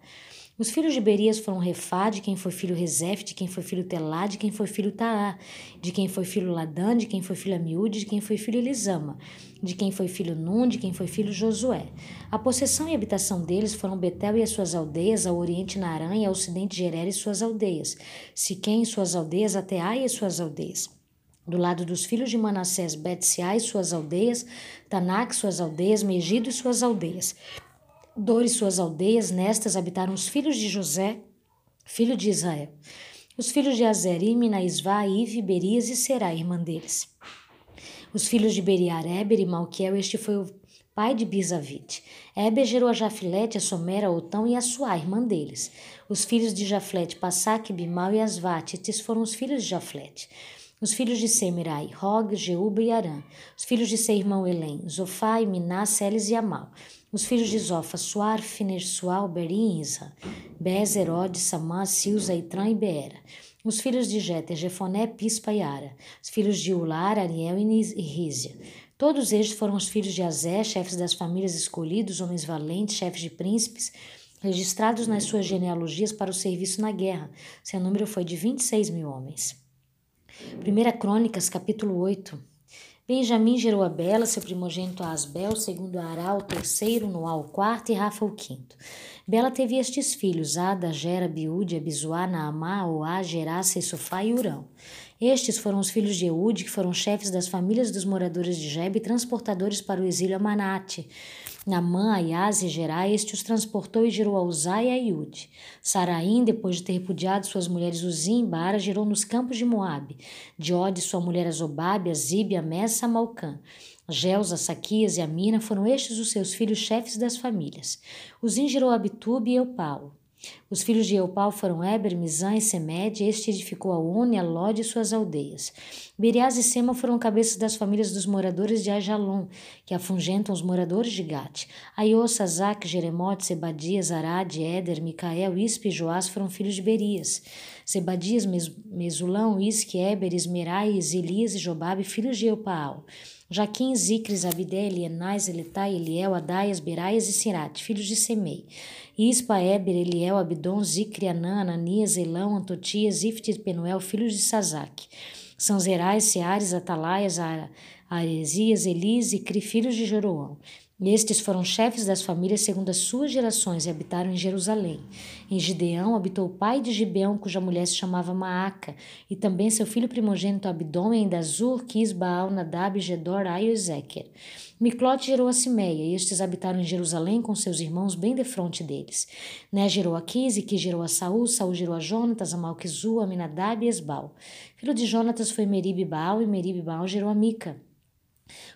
Os filhos de Berias foram Refá, de quem foi filho Rezef, de quem foi filho Telá, de quem foi filho Taá, de quem foi filho Ladã, de quem foi filho Amiúde, de quem foi filho Elisama, de quem foi filho Num, de quem foi filho Josué. A possessão e habitação deles foram Betel e as suas aldeias, ao oriente Narã e ao ocidente Gerer e suas aldeias, Siquém e suas aldeias, Ai e suas aldeias. Do lado dos filhos de Manassés, Betseá e suas aldeias, Tanak, suas aldeias, Megido e suas aldeias. Dor e suas aldeias, nestas habitaram os filhos de José, filho de Israel. Os filhos de Azerim, Minaisvá, Ive, Berias e Será, irmã deles. Os filhos de Beriar, Eber e Malquiel, este foi o pai de Bizavite. Eber gerou a Jafilete, a Somera, a Otão e a Suá, irmã deles. Os filhos de Jaflete, Passaque, Bimal e Asvate, estes foram os filhos de Jaflete. Os filhos de Semirai, Rog, Jeuba e Arã. Os filhos de seu irmão Elém, Zofai, Miná, Celes e Amal. Os filhos de Zofa, Suar, Finersual, Berim e Isa. Bez, Herode, Samã, Silza, Itran e Beera. Os filhos de Jeter, Jefoné, Pispa e Ara. Os filhos de Ular, Ariel e Rízia. Todos estes foram os filhos de Azé, chefes das famílias escolhidos, homens valentes, chefes de príncipes, registrados nas suas genealogias para o serviço na guerra. Seu número foi de 26 mil homens. 1 Crônicas, capítulo 8. Benjamim gerou a Bela, seu primogênito a Asbel, segundo Ará, o terceiro, Noá, o quarto e Rafa, o quinto. Bela teve estes filhos, Ada, Gera, Biúde, Abizuá, Naamá, Oá, Gerá, Sessofá e Urão. Estes foram os filhos de Eude, que foram chefes das famílias dos moradores de Jebe e transportadores para o exílio a Manate. Namã, Ayaz e Gerai, este os transportou e gerou a Uzai e a Iude. Saraim, depois de ter repudiado suas mulheres Uzim e Bara, gerou nos campos de Moabe. Diode, sua mulher Azobabe, Azibe, Amessa, Malcã. Gelsa, Saquias e Amina foram estes os seus filhos chefes das famílias. Uzim gerou Abitube e Eupau. Os filhos de Eupal foram Eber, Mizan e Semed, este edificou a Une, a Lod e suas aldeias. Berias e Sema foram cabeças das famílias dos moradores de Ajalon, que afungentam os moradores de Gate. Aiô, Sazak, Jeremote, Sebadias, Arad, Éder, Micael, Ispe e Joás foram filhos de Berias. Sebadias, Mesulão, Isque, Eber, Esmerai, Elias e Jobabe, filhos de Eupaal. Jaquim, Zicres, Abdel, Enais, Eletai, Eliel, Adaias, Beraias e Sirate, filhos de Semei. Ispa, Eber, Eliel, Abdon, Zicre, Anã, Ananias, Elão, Antotias, Ifte Penuel, filhos de Sazac. São Zerais, Seares, Atalaias, Aresias, Elise e Cri, filhos de Jeroão. Estes foram chefes das famílias segundo as suas gerações e habitaram em Jerusalém. Em Gideão habitou o pai de Gibeão, cuja mulher se chamava Maaca, e também seu filho primogênito Abdom, em Dazur, Quis, Baal, Nadab, Gedor, Aio e Ezequiel. Miclote gerou a Simeia, e estes habitaram em Jerusalém com seus irmãos bem defronte deles. Né gerou a Quis, e Quis gerou a Saul, Saul gerou a Jonatas, a Malquizu, a Minadab e Esbal. Filho de Jonatas foi Merib Baal, e Merib Baal gerou a Mica.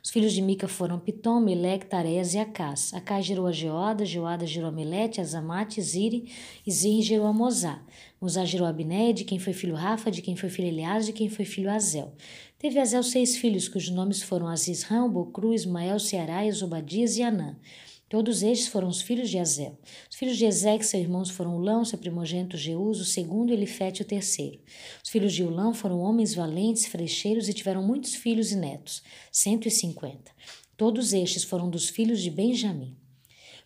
Os filhos de Mica foram Pitom, Melec, Tareas e Acás. Acás gerou a Geoda, Geoda gerou a Melete, Azamate, Ziri, e Ziri gerou a Mozá. Mozá gerou a Abiné, de quem foi filho Rafa, de quem foi filho Elias, de quem foi filho Azel. Teve Azel seis filhos, cujos nomes foram Azizrão, Bocru, Ismael, Ceará, Zobadias e Anã. Todos estes foram os filhos de Azel. Os filhos de Ezeque, seus irmãos, foram Ulão, seu primogênito Jeus, o segundo, Elifete, o terceiro. Os filhos de Ulão foram homens valentes, frecheiros e tiveram muitos filhos e netos, cento e cinquenta. Todos estes foram dos filhos de Benjamim.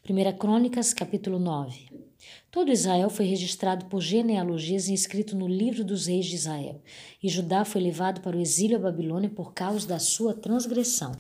1 Crônicas, capítulo 9. Todo Israel foi registrado por genealogias e inscrito no livro dos reis de Israel, e Judá foi levado para o exílio à Babilônia por causa da sua transgressão.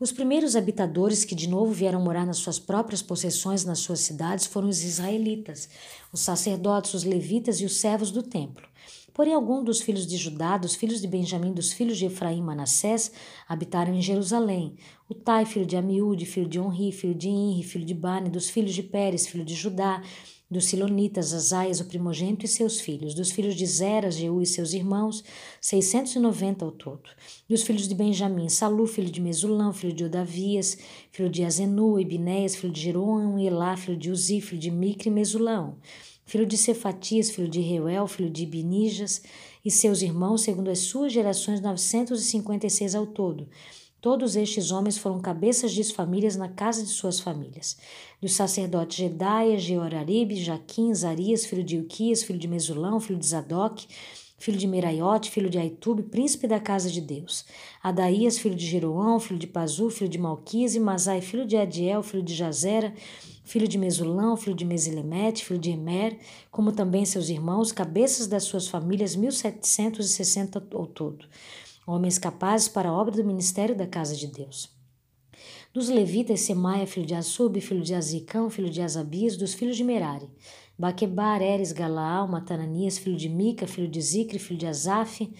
Os primeiros habitadores que de novo vieram morar nas suas próprias possessões nas suas cidades foram os israelitas, os sacerdotes, os levitas e os servos do templo. Porém, alguns dos filhos de Judá, dos filhos de Benjamim, dos filhos de Efraim e Manassés, habitaram em Jerusalém. O Tai, filho de Amiúde, filho de Onri, filho de Inri, filho de Bani, dos filhos de Pérez, filho de Judá, dos Silonitas, Azaias, o primogênito, e seus filhos, dos filhos de Zera, Jeú e seus irmãos, 690 ao todo. Dos filhos de Benjamim, Salu, filho de Mesulão, filho de Odavias, filho de Azenu, Ibinéias, filho de Jeroão, Elá, filho de Uzi, filho de Micre e Mesulão, filho de Cefatias, filho de Reuel, filho de Binijas, e seus irmãos, segundo as suas gerações, 956 ao todo. Todos estes homens foram cabeças de famílias na casa de suas famílias. Dos sacerdotes Jedaia, Jeoraribe, Jaquim, Zarias, filho de Ilquias, filho de Mesulão, filho de Zadok, filho de Meraiote, filho de Aitube, príncipe da casa de Deus. Adaías, filho de Jeroão, filho de Pazu, filho de Malquise, e Masai, filho de Adiel, filho de Jazera, filho de Mesulão, filho de Mesilemete, filho de Emer, como também seus irmãos, cabeças das suas famílias, mil setecentos e sessenta ao todo homens capazes para a obra do ministério da casa de Deus. Dos levitas, Semaia, filho de Assub, filho de Azicão, filho de Azabias, dos filhos de Merari. Baquebar, Eres, Galaal, Matananias, filho de Mica, filho de Zicre, filho de Azaf,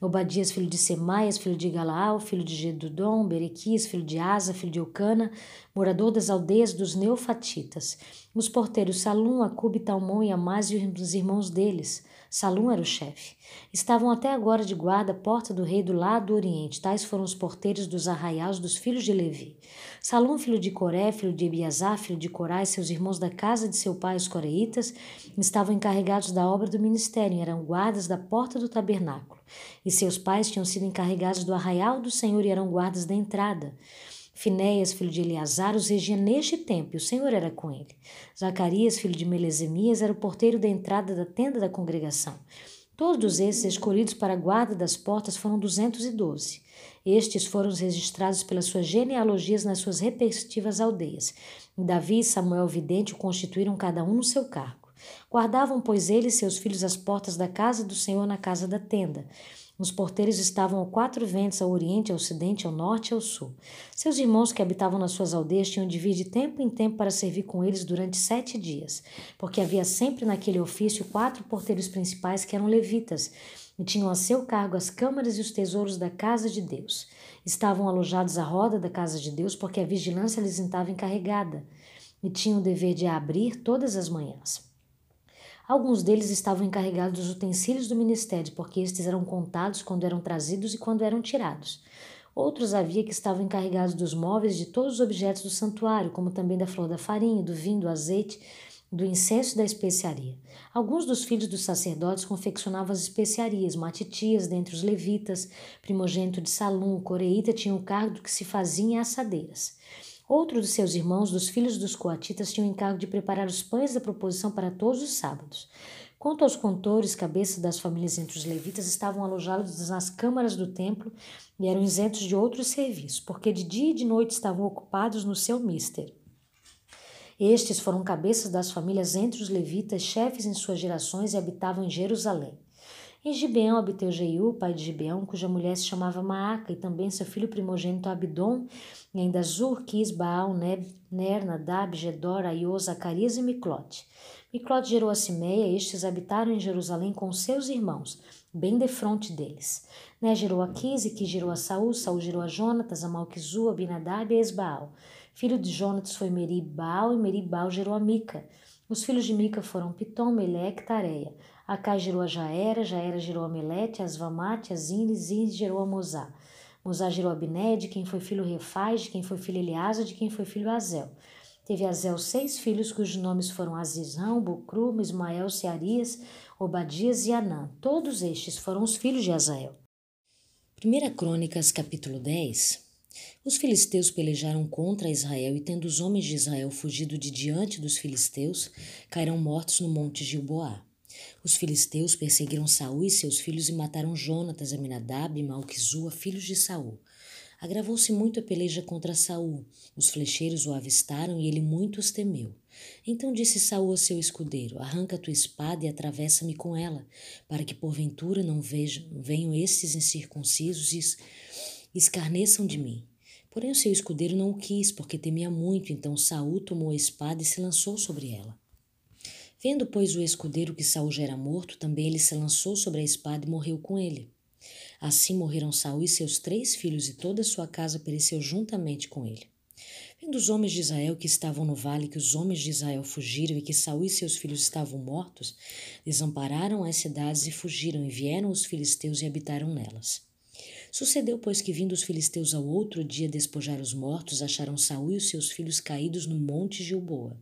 Obadias, filho de Semaias, filho de Galaal, filho de Gedudom, Berequias, filho de Asa, filho de Eucana, morador das aldeias dos Neofatitas. Os porteiros Salum, Acube, Talmon e Amás e os irmãos deles. Salum era o chefe. Estavam até agora de guarda à porta do rei do lado do oriente. Tais foram os porteiros dos arraiais dos filhos de Levi. Salum, filho de Coré, filho de Ebiazá, filho de Corá e seus irmãos da casa de seu pai, os coreitas, estavam encarregados da obra do ministério e eram guardas da porta do tabernáculo. E seus pais tinham sido encarregados do arraial do Senhor e eram guardas da entrada. Finéias, filho de Eleazar, os regia neste tempo, e o Senhor era com ele. Zacarias, filho de Melesemias, era o porteiro da entrada da tenda da congregação. Todos esses escolhidos para a guarda das portas foram duzentos e doze. Estes foram registrados pelas suas genealogias nas suas respectivas aldeias. Davi e Samuel Vidente o constituíram cada um no seu cargo. Guardavam, pois, eles seus filhos as portas da casa do Senhor na casa da tenda. Os porteiros estavam a quatro ventos, ao oriente, ao ocidente, ao norte e ao sul. Seus irmãos que habitavam nas suas aldeias tinham de vir de tempo em tempo para servir com eles durante sete dias, porque havia sempre naquele ofício quatro porteiros principais que eram levitas e tinham a seu cargo as câmaras e os tesouros da casa de Deus. Estavam alojados à roda da casa de Deus porque a vigilância lhes estava encarregada e tinham o dever de abrir todas as manhãs. Alguns deles estavam encarregados dos utensílios do ministério, porque estes eram contados quando eram trazidos e quando eram tirados. Outros havia que estavam encarregados dos móveis de todos os objetos do santuário, como também da flor da farinha, do vinho, do azeite, do incenso e da especiaria. Alguns dos filhos dos sacerdotes confeccionavam as especiarias, Matitias, dentre os levitas, primogênito de Salum, coreíta, tinha o cargo do que se fazia em assadeiras. Outro de seus irmãos, dos filhos dos coatitas, tinha o encargo de preparar os pães da proposição para todos os sábados. Quanto aos contores, cabeças das famílias entre os levitas, estavam alojados nas câmaras do templo e eram isentos de outros serviços, porque de dia e de noite estavam ocupados no seu mister. Estes foram cabeças das famílias entre os levitas, chefes em suas gerações e habitavam em Jerusalém. Em Gibeão habitou Jeiú, pai de Gibeão, cuja mulher se chamava Maaca, e também seu filho primogênito Abidom, e ainda Zur, Quis, Baal, Neb, Ner, Nadab, Gedor, Aiô, Zacarias e Miclote. Miclote gerou a Simeia, estes habitaram em Jerusalém com seus irmãos, bem defronte deles. Né gerou a Quis, e Quis gerou a Saul, Saul gerou a Jonatas, a Malquizu, Abinadab e Esbaal. Filho de Jonatas foi Meribal, e Meribal gerou a Mica. Os filhos de Mica foram Pitom, Meleque e Tareia. Acai gerou a Jaera, Jaera gerou a Melete, Asvamate, Azine, Zine gerou a Mozá. Mozá gerou Abiné, de quem foi filho Refaz, de quem foi filho Eliasa, de quem foi filho Azel. Teve Azel seis filhos, cujos nomes foram Azizão, Bucru, Ismael, Searias, Obadias e Anã. Todos estes foram os filhos de Azael. 1 Crônicas, capítulo 10 Os filisteus pelejaram contra Israel, e tendo os homens de Israel fugido de diante dos filisteus, caíram mortos no monte Gilboá. Os filisteus perseguiram Saul e seus filhos e mataram Jonatas, Aminadab e Malquizua, filhos de Saul. Agravou-se muito a peleja contra Saul. Os flecheiros o avistaram e ele muito os temeu. Então disse Saul a seu escudeiro: Arranca tua espada e atravessa-me com ela, para que porventura não vejam, venham estes incircuncisos e escarneçam de mim. Porém o seu escudeiro não o quis, porque temia muito. Então Saul tomou a espada e se lançou sobre ela. Vendo, pois, o escudeiro que Saul já era morto, também ele se lançou sobre a espada e morreu com ele. Assim morreram Saul e seus três filhos, e toda sua casa pereceu juntamente com ele. Vendo os homens de Israel que estavam no vale, que os homens de Israel fugiram e que Saul e seus filhos estavam mortos, desampararam as cidades e fugiram, e vieram os filisteus e habitaram nelas. Sucedeu, pois, que vindo os filisteus ao outro dia despojar os mortos, acharam Saul e os seus filhos caídos no monte Gilboa.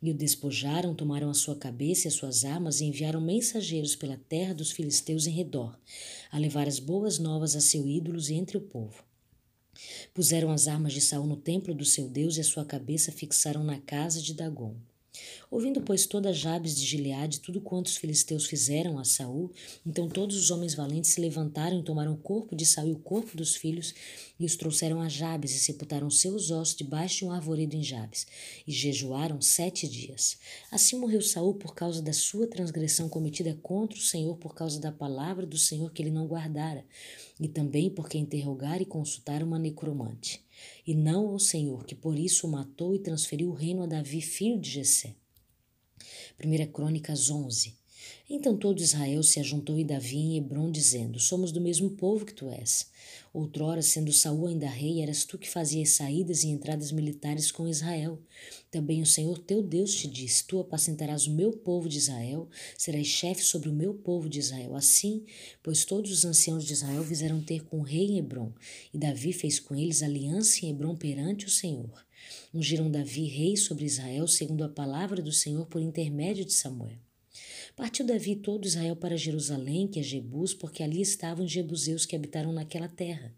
E o despojaram, tomaram a sua cabeça e as suas armas e enviaram mensageiros pela terra dos filisteus em redor, a levar as boas novas a seus ídolos entre o povo. Puseram as armas de Saul no templo do seu Deus e a sua cabeça fixaram na casa de Dagom. Ouvindo, pois, toda Jabes de Gileade tudo quanto os filisteus fizeram a Saul, então todos os homens valentes se levantaram e tomaram o corpo de Saul e o corpo dos filhos e os trouxeram a Jabes e sepultaram seus ossos debaixo de um arvoredo em Jabes e jejuaram sete dias. Assim morreu Saul por causa da sua transgressão cometida contra o Senhor por causa da palavra do Senhor que ele não guardara e também porque interrogar e consultar uma necromante e não ao Senhor, que por isso o matou e transferiu o reino a Davi, filho de Jessé. 1 Crônicas 11 Então todo Israel se ajuntou em Davi em Hebron, dizendo, Somos do mesmo povo que tu és. Outrora, sendo Saul ainda rei, eras tu que fazias saídas e entradas militares com Israel. Também o Senhor teu Deus te disse: Tu apacentarás o meu povo de Israel, serás chefe sobre o meu povo de Israel. Assim, pois todos os anciãos de Israel fizeram ter com o rei em Hebron, e Davi fez com eles aliança em Hebron perante o Senhor. Ungiram Davi rei sobre Israel, segundo a palavra do Senhor por intermédio de Samuel. Partiu Davi todo Israel para Jerusalém, que é Jebus, porque ali estavam os jebuseus que habitaram naquela terra.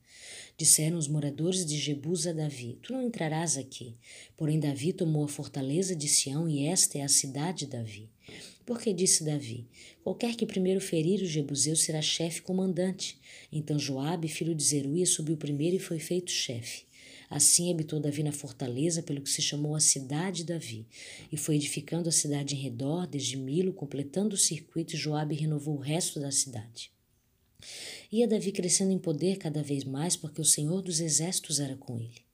Disseram os moradores de Jebus a Davi: Tu não entrarás aqui. Porém, Davi tomou a fortaleza de Sião, e esta é a cidade de Davi. Porque disse Davi: Qualquer que primeiro ferir os jebuseus será chefe comandante. Então Joabe, filho de Zeruia, subiu primeiro e foi feito chefe. Assim habitou Davi na fortaleza, pelo que se chamou a cidade de Davi, e foi edificando a cidade em redor, desde Milo, completando o circuito, e Joabe renovou o resto da cidade. Ia Davi crescendo em poder cada vez mais, porque o Senhor dos Exércitos era com ele.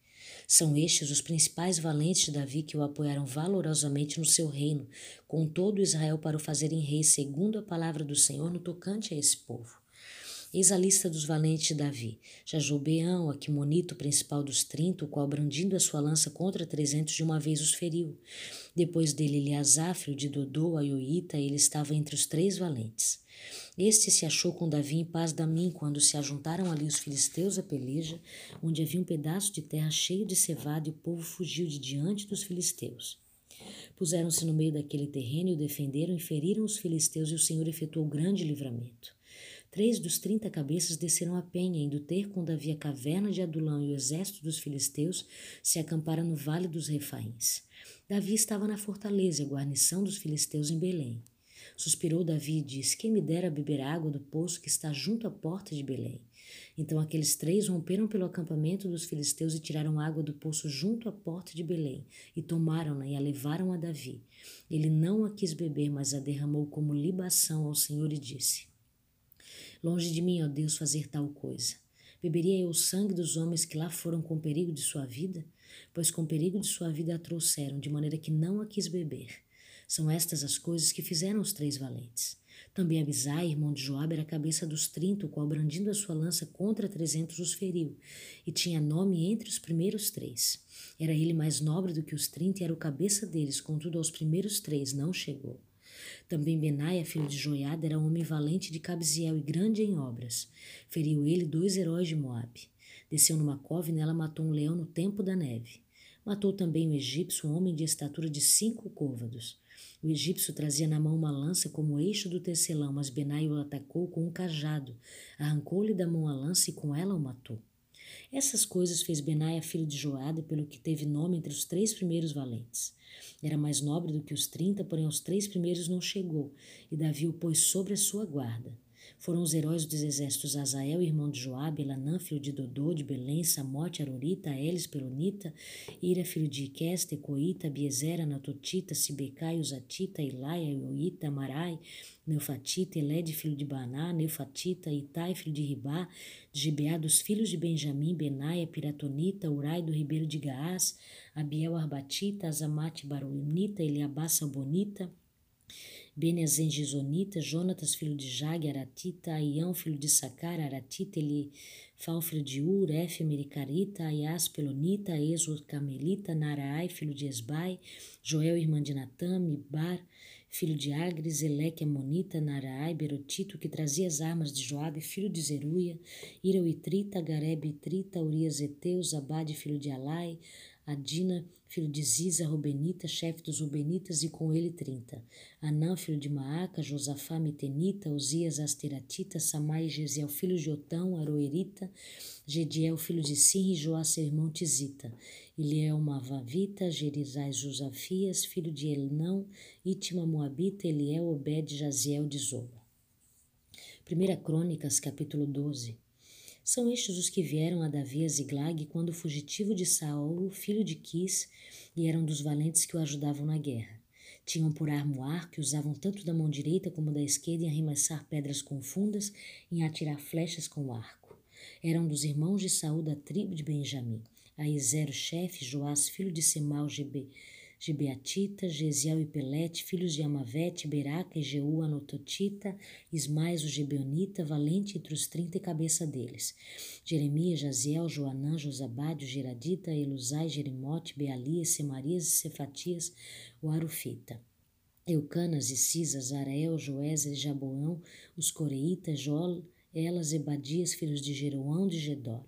São estes os principais valentes de Davi que o apoiaram valorosamente no seu reino, com todo Israel para o fazerem rei, segundo a palavra do Senhor no tocante a esse povo. Eis a lista dos valentes de Davi. Jajobeão, Aquimonito, principal dos trinta, o qual, brandindo a sua lança contra trezentos, de uma vez os feriu. Depois dele, Eleazar, de Dodô, a ele estava entre os três valentes. Este se achou com Davi em paz da mim, quando se ajuntaram ali os filisteus a peleja, onde havia um pedaço de terra cheio de cevada, e o povo fugiu de diante dos filisteus. Puseram-se no meio daquele terreno e o defenderam e feriram os filisteus, e o Senhor efetuou grande livramento. Três dos trinta cabeças desceram a penha, indo ter com Davi a caverna de Adulão e o exército dos filisteus se acamparam no vale dos refaíns. Davi estava na fortaleza, a guarnição dos filisteus em Belém. Suspirou Davi e disse: Quem me dera beber água do poço que está junto à porta de Belém? Então aqueles três romperam pelo acampamento dos filisteus e tiraram água do poço junto à porta de Belém, e tomaram-na e a levaram a Davi. Ele não a quis beber, mas a derramou como libação ao Senhor e disse: Longe de mim, ó Deus, fazer tal coisa. Beberia eu o sangue dos homens que lá foram com perigo de sua vida? Pois com perigo de sua vida a trouxeram, de maneira que não a quis beber. São estas as coisas que fizeram os três valentes. Também Abisai, irmão de Joabe, era a cabeça dos trinta, o qual, brandindo a sua lança contra trezentos, os feriu, e tinha nome entre os primeiros três. Era ele mais nobre do que os trinta e era o cabeça deles, contudo aos primeiros três não chegou. Também Benaia, filho de Joiada, era um homem valente de Cabziel e grande em obras. Feriu ele dois heróis de Moabe. Desceu numa cove e nela matou um leão no tempo da neve. Matou também um egípcio, um homem de estatura de cinco côvados. O egípcio trazia na mão uma lança como eixo do tecelão, mas Benai o atacou com um cajado. Arrancou-lhe da mão a lança e com ela o matou. Essas coisas fez Benaia, filho de Joada, pelo que teve nome entre os três primeiros valentes. Era mais nobre do que os trinta, porém aos três primeiros não chegou, e Davi o pôs sobre a sua guarda. Foram os heróis dos exércitos Azael, irmão de Joabe, Elanã, filho de Dodô, de Belém, Samote, Arorita, Elis, Pelonita, Ira, filho de Iques, Tecoita, Biezer, Anatotita, Sibecai, Uzatita, Ilaia, Ioita, Marai, Neufatita, Elede, filho de Baná, Neufatita, Itai, filho de Ribá, de Gibeá, dos filhos de Benjamim, Benaia, Piratonita, Urai, do ribeiro de Gaás, Abiel, Arbatita, Azamate, Baronita, Eliabá, Sabonita, Benezen Gizonita, Jonatas, filho de Jag, Aratita, Aião, filho de Sacar, Aratita, Elifal, filho de Ur, Efe, Mericarita, Aias, Pelonita, Ezo, Camelita, Naraai, filho de Esbai, Joel, irmã de Natã, Mibar, filho de Agres, Eleque, Amonita, Naraai, Berotito, que trazia as armas de Joabe, filho de Zeruia, Irauitrita, Garebe, Trita, Urias, Eteus, Abade, filho de Alai, Adina, filho de Ziza, Rubenita, chefe dos Rubenitas, e com ele trinta. Anã, filho de Maaca, Josafá, Mitenita, Uzias, Asteratita, Samai, Gesiel, filho de Otão, Aroerita, Gediel, filho de Sim, e Joá, seu irmão Tizita. Eliel, Mavavita, Gerizai, Josafias, filho de Elnão, Itima, Moabita, Eliel, Obed, Jaziel, de Zoba. Primeira Crônicas, capítulo 12. São estes os que vieram a Davi a Ziglag quando fugitivo de Saul, filho de Quis, e eram dos valentes que o ajudavam na guerra. Tinham por arma o arco e usavam tanto da mão direita como da esquerda em arremessar pedras confundas e em atirar flechas com o arco. Eram dos irmãos de Saul da tribo de Benjamim. Aizero, chefe, Joás, filho de Semal, Gebe, Gibeatita, Gesiel e Pelete, filhos de Amavete, Beraca e Jeú, Anototita, Ismais, o Gibeonita, valente entre os trinta e cabeça deles. Jeremias, Jaziel, Joanã, Josabade, Geradita, Elusai, Jerimote, Bealias, Semarias e Cefatias, o Arufita. Eucanas e Cisas, Arael, Joézer e Jaboão, os Coreitas, Jol, Elas, Ebadias, filhos de Jeroão de Gedor.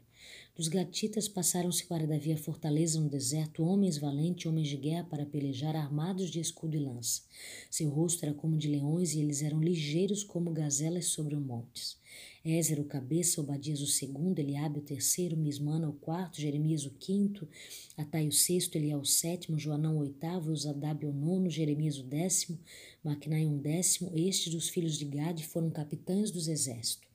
Os gatitas passaram-se para Davi a fortaleza no deserto, homens valentes, homens de guerra para pelejar, armados de escudo e lança. Seu rosto era como de leões e eles eram ligeiros como gazelas sobre os montes. Ézer o cabeça, Obadias o segundo, Eliabe o terceiro, Mismana o quarto, Jeremias o quinto, Atai o sexto, Eliel o sétimo, Joanão o oitavo, Uzadabe o nono, Jeremias o décimo, Maquinai um décimo. Estes dos filhos de Gade foram capitães dos exércitos.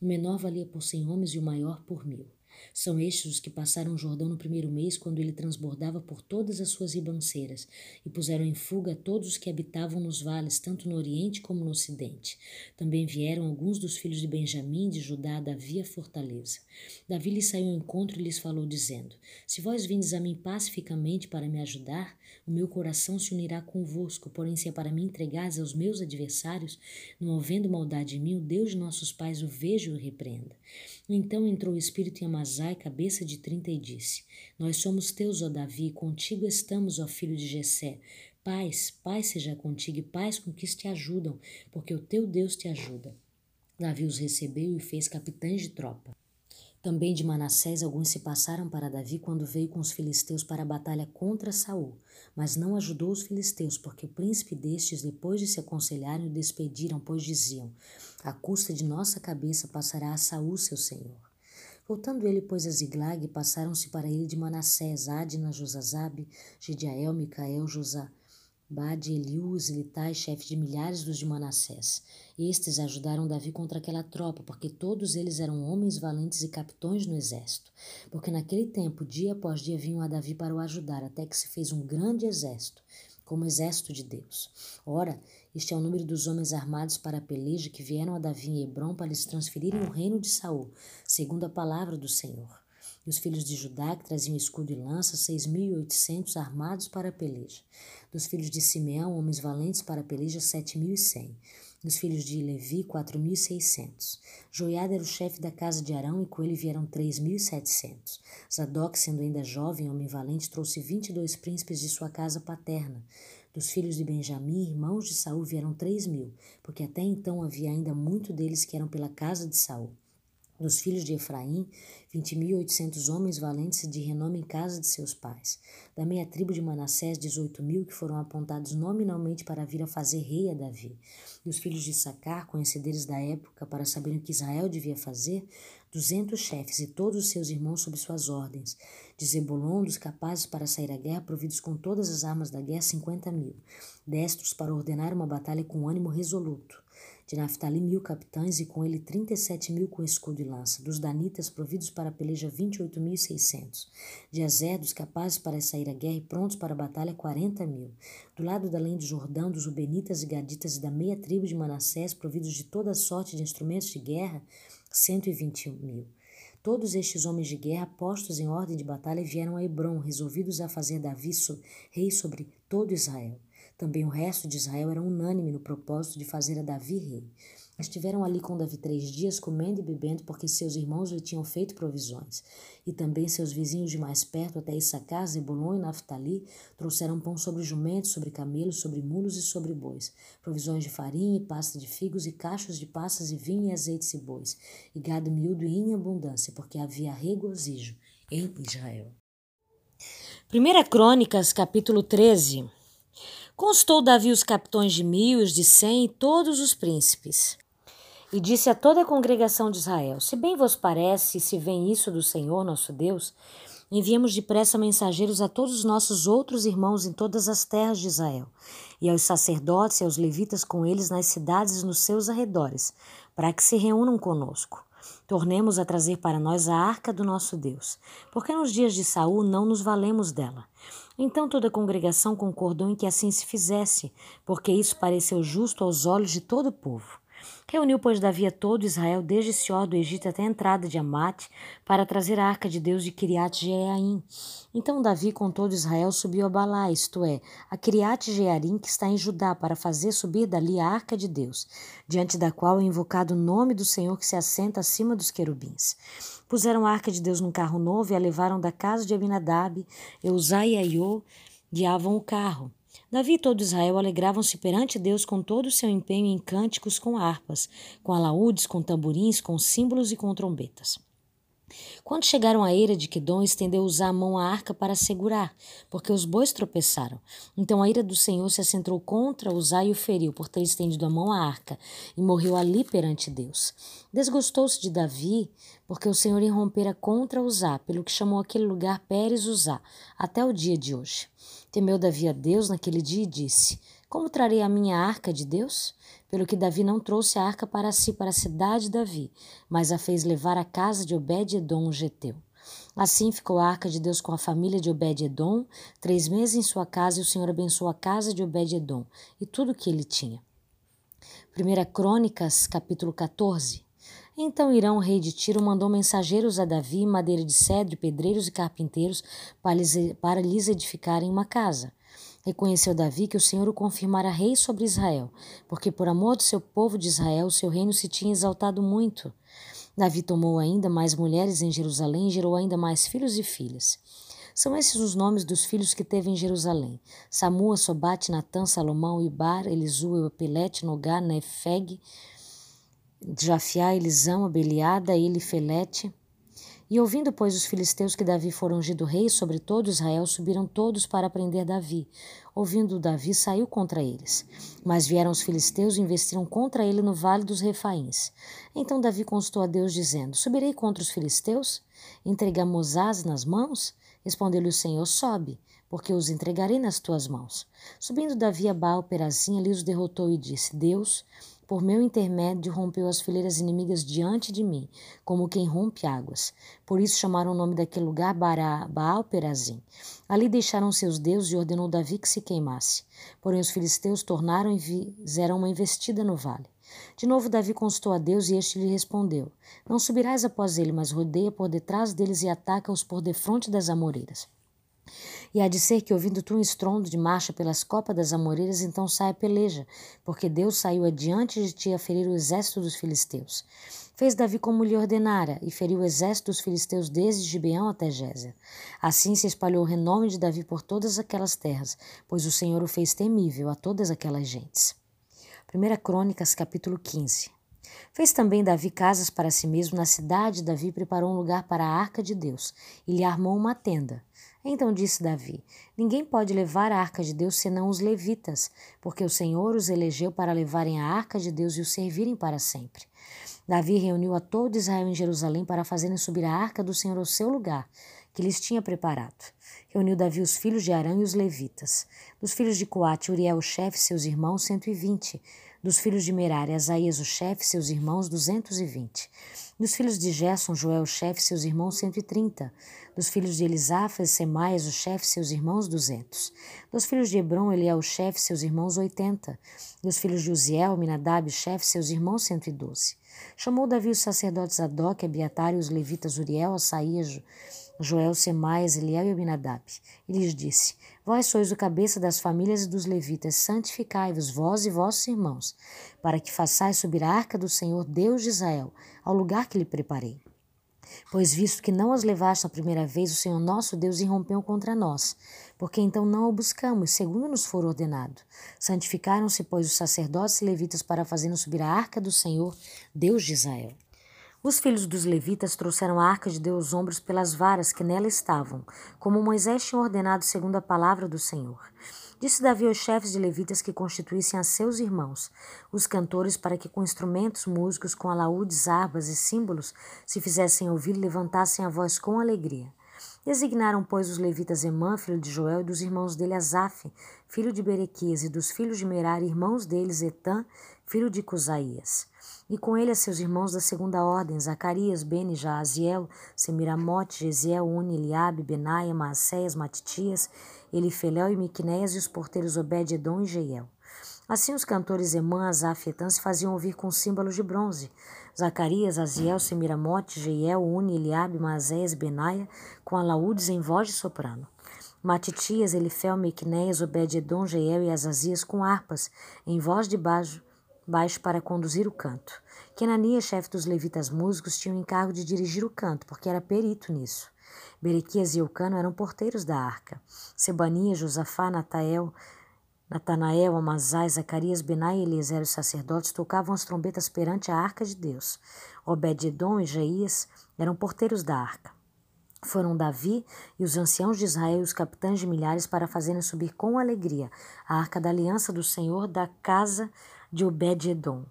O menor valia por cem homens e o maior por mil. São estes os que passaram o Jordão no primeiro mês, quando ele transbordava por todas as suas ribanceiras, e puseram em fuga todos os que habitavam nos vales, tanto no Oriente como no Ocidente. Também vieram alguns dos filhos de Benjamim, de Judá, Davi a fortaleza. Davi lhes saiu ao encontro e lhes falou, dizendo: Se vós vindes a mim pacificamente para me ajudar, o meu coração se unirá convosco, porém, se é para me entregares aos meus adversários, não havendo maldade em mim, o Deus de nossos pais o veja e o repreenda. Então entrou o Espírito em Amazai, cabeça de trinta, e disse: Nós somos teus, ó Davi, contigo estamos, ó filho de Jessé. Paz, paz seja contigo e paz com que te ajudam, porque o teu Deus te ajuda. Davi os recebeu e fez capitães de tropa. Também de Manassés alguns se passaram para Davi quando veio com os filisteus para a batalha contra Saul, mas não ajudou os filisteus, porque o príncipe destes, depois de se aconselharem, o despediram, pois diziam: A custa de nossa cabeça passará a Saul, seu senhor. Voltando ele, pois, a Ziglag, passaram-se para ele de Manassés, Adna, Josazabe, Gideael, Micael, Josá. Bade, Eliú, Zilitai, chefe de milhares dos de Manassés. Estes ajudaram Davi contra aquela tropa, porque todos eles eram homens valentes e capitões no exército. Porque naquele tempo, dia após dia, vinham a Davi para o ajudar, até que se fez um grande exército, como exército de Deus. Ora, Este é o número dos homens armados para a peleja que vieram a Davi em Hebron para lhes transferirem o reino de Saul, segundo a palavra do Senhor. E os filhos de Judá, que traziam escudo e lança, seis mil e oitocentos armados para a peleja. Dos filhos de Simeão, homens valentes para a peleja, sete mil e cem dos filhos de Levi, quatro mil e seiscentos. Joiada era o chefe da casa de Arão, e com ele vieram três mil e setecentos. Zadok, sendo ainda jovem, homem valente, trouxe vinte e dois príncipes de sua casa paterna. Dos filhos de Benjamim, irmãos de Saul, vieram três mil, porque até então havia ainda muito deles que eram pela casa de Saul. Dos filhos de Efraim, vinte mil oitocentos homens valentes de renome em casa de seus pais. Da meia tribo de Manassés, dezoito mil que foram apontados nominalmente para vir a fazer rei a Davi. E os filhos de Sacar, conhecedores da época, para saberem o que Israel devia fazer, duzentos chefes e todos os seus irmãos sob suas ordens. De Zebulon, dos capazes para sair à guerra, providos com todas as armas da guerra, cinquenta mil. Destros para ordenar uma batalha com ânimo resoluto. De Naphtali, mil capitães, e com ele trinta e sete mil com escudo e lança. Dos danitas, providos para a peleja, vinte e oito mil e seiscentos. De Azer, dos capazes para sair à guerra e prontos para a batalha, quarenta mil. Do lado da além do Jordão, dos ubenitas e gaditas e da meia tribo de Manassés, providos de toda sorte de instrumentos de guerra, cento e vinte mil. Todos estes homens de guerra, postos em ordem de batalha, vieram a Hebron, resolvidos a fazer Davi rei sobre todo Israel. Também o resto de Israel era unânime no propósito de fazer a Davi rei. Estiveram ali com Davi três dias, comendo e bebendo, porque seus irmãos lhe tinham feito provisões. E também seus vizinhos de mais perto, até Issacar, Zebulon e Naphtali, trouxeram pão sobre jumentos, sobre camelos, sobre mulos e sobre bois, provisões de farinha e pasta de figos, e cachos de passas e vinho e azeites e bois, e gado miúdo e em abundância, porque havia regozijo em Israel. 1 Crônicas, capítulo 13 Constou Davi os capitões de mil, os de cem e todos os príncipes. E disse a toda a congregação de Israel: Se bem vos parece, se vem isso do Senhor nosso Deus, enviemos depressa mensageiros a todos os nossos outros irmãos em todas as terras de Israel, e aos sacerdotes e aos levitas com eles nas cidades e nos seus arredores, para que se reúnam conosco. Tornemos a trazer para nós a arca do nosso Deus, porque nos dias de Saul não nos valemos dela. Então toda a congregação concordou em que assim se fizesse, porque isso pareceu justo aos olhos de todo o povo. Reuniu, pois, Davi a todo Israel, desde Sior do Egito até a entrada de Amate, para trazer a arca de Deus de Kiriat Jearim. Então Davi, com todo Israel, subiu a Balá, isto é, a Kiriat Jearim, que está em Judá, para fazer subir dali a arca de Deus, diante da qual é invocado o nome do Senhor que se assenta acima dos querubins. Puseram a arca de Deus num carro novo e a levaram da casa de Abinadab, Eusai e Aiô guiavam o carro. Davi e todo Israel alegravam-se perante Deus com todo o seu empenho em cânticos com harpas, com alaúdes, com tamborins, com símbolos e com trombetas. Quando chegaram à eira de Quedom, estendeu Uzá a mão à arca para segurar, porque os bois tropeçaram. Então a ira do Senhor se assentou contra Uzá e o feriu, por ter estendido a mão à arca, e morreu ali perante Deus. Desgostou-se de Davi, porque o Senhor irrompera contra Uzá, pelo que chamou aquele lugar Pérez Uzá, até o dia de hoje. Temeu Davi a Deus naquele dia e disse: Como trarei a minha arca de Deus? Pelo que Davi não trouxe a arca para si, para a cidade de Davi, mas a fez levar à casa de Obed-Edom, o geteu. Assim ficou a arca de Deus com a família de Obed-Edom, três meses em sua casa, e o Senhor abençoou a casa de Obed-Edom e tudo o que ele tinha. 1 Crônicas, capítulo 14. Então Irão, rei de Tiro, mandou mensageiros a Davi, madeira de cedro, pedreiros e carpinteiros, para lhes edificarem uma casa. Reconheceu Davi que o Senhor o confirmara rei sobre Israel, porque por amor do seu povo de Israel, seu reino se tinha exaltado muito. Davi tomou ainda mais mulheres em Jerusalém e gerou ainda mais filhos e filhas. São esses os nomes dos filhos que teve em Jerusalém: Samua, Sobate, Natã, Salomão, Ibar, Elisu, Epelete, Nogá, Nefeg, Jafiá, Elisão, Abeliada, Elifelete. E ouvindo, pois, os filisteus que Davi fora ungido rei sobre todo Israel, subiram todos para prender Davi. Ouvindo Davi, saiu contra eles. Mas vieram os filisteus e investiram contra ele no vale dos Refaíns. Então Davi constou a Deus, dizendo: Subirei contra os filisteus? Entregamos nas mãos? Respondeu-lhe o Senhor: Sobe porque os entregarei nas tuas mãos. Subindo Davi a Baal Perazim, ali os derrotou e disse: Deus, por meu intermédio, rompeu as fileiras inimigas diante de mim, como quem rompe águas. Por isso chamaram o nome daquele lugar Baal Perazim. Ali deixaram seus deuses e ordenou Davi que se queimasse. Porém, os filisteus tornaram e fizeram uma investida no vale. De novo, Davi consultou a Deus e este lhe respondeu: Não subirás após ele, mas rodeia por detrás deles e ataca-os por defronte das amoreiras. E há de ser que, ouvindo tu um estrondo de marcha pelas copas das amoreiras, então saia peleja, porque Deus saiu adiante de ti a ferir o exército dos filisteus. Fez Davi como lhe ordenara, e feriu o exército dos filisteus desde Gibeão até Gézer. Assim se espalhou o renome de Davi por todas aquelas terras, pois o Senhor o fez temível a todas aquelas gentes. 1 Crônicas, capítulo 15 Fez também Davi casas para si mesmo na cidade. Davi preparou um lugar para a arca de Deus e lhe armou uma tenda. Então disse Davi: Ninguém pode levar a arca de Deus senão os levitas, porque o Senhor os elegeu para levarem a arca de Deus e o servirem para sempre. Davi reuniu a todo Israel em Jerusalém para fazerem subir a arca do Senhor ao seu lugar, que lhes tinha preparado. Reuniu Davi os filhos de Arão e os levitas. Dos filhos de Coate, Uriel, o chefe, seus irmãos, cento e vinte. Dos filhos de Merari, Asaías, o chefe, seus irmãos, duzentos e vinte. Dos filhos de Gerson, Joel, o chefe, seus irmãos, cento e trinta. Dos filhos de Elisafas, Semaias, o chefe, seus irmãos, duzentos. Dos filhos de Hebron, Eliel, o chefe, seus irmãos, oitenta. Dos filhos de Uziel, Minadab, o chefe, seus irmãos, cento e doze. Chamou Davi os sacerdotes Adoc, Abiatar e os levitas Uriel, Asaías, Joel, Semaias, Eliel e Abinadab. E lhes disse, Vós sois o cabeça das famílias e dos levitas, santificai-vos, vós e vossos irmãos, para que façais subir a arca do Senhor, Deus de Israel, ao lugar que lhe preparei. Pois visto que não as levaste a primeira vez, o Senhor nosso Deus irrompeu contra nós, porque então não o buscamos, segundo nos for ordenado. Santificaram-se, pois, os sacerdotes e levitas para fazerem subir a arca do Senhor, Deus de Israel. Os filhos dos levitas trouxeram a arca de Deus aos ombros pelas varas que nela estavam, como Moisés tinha ordenado segundo a palavra do Senhor. Disse Davi aos chefes de levitas que constituíssem a seus irmãos, os cantores, para que com instrumentos músicos, com alaúdes, armas e símbolos, se fizessem ouvir e levantassem a voz com alegria. Designaram, pois, os levitas Emã, filho de Joel, e dos irmãos dele Asaf, filho de Berequias, e dos filhos de Merari, irmãos deles Etã, filho de Cusaías. E com ele a seus irmãos da segunda ordem, Zacarias, Beni, Jaaziel, Semiramote, Gesiel, Uni, Eliabe, Benaia, Maacéias, Matitias, Elifeléu e Miqunéias e os porteiros Obed-Edom e Jeiel. Assim os cantores Emã, Asaf e Etã se faziam ouvir com símbolos de bronze. Zacarias, Aziel, Semiramote, Jeiel, Uni, Eliabe, e Benaia, com alaúdes em voz de soprano. Matitias, Elifel, Miqunéias, Obed-Edom, Jeiel e Azazias com harpas, em voz de baixo, baixo para conduzir o canto. Kenania, chefe dos levitas músicos, tinha o encargo de dirigir o canto, porque era perito nisso. Berequias e Eucano eram porteiros da arca. Sebania, Josafá, Natael, Natanael, Amazai, Zacarias, Benai e Eliezer, os sacerdotes, tocavam as trombetas perante a arca de Deus. Obed-Edom e Jaías eram porteiros da arca. Foram Davi e os anciãos de Israel e os capitães de milhares para fazerem subir com alegria a arca da aliança do Senhor da casa de Obed-Edom.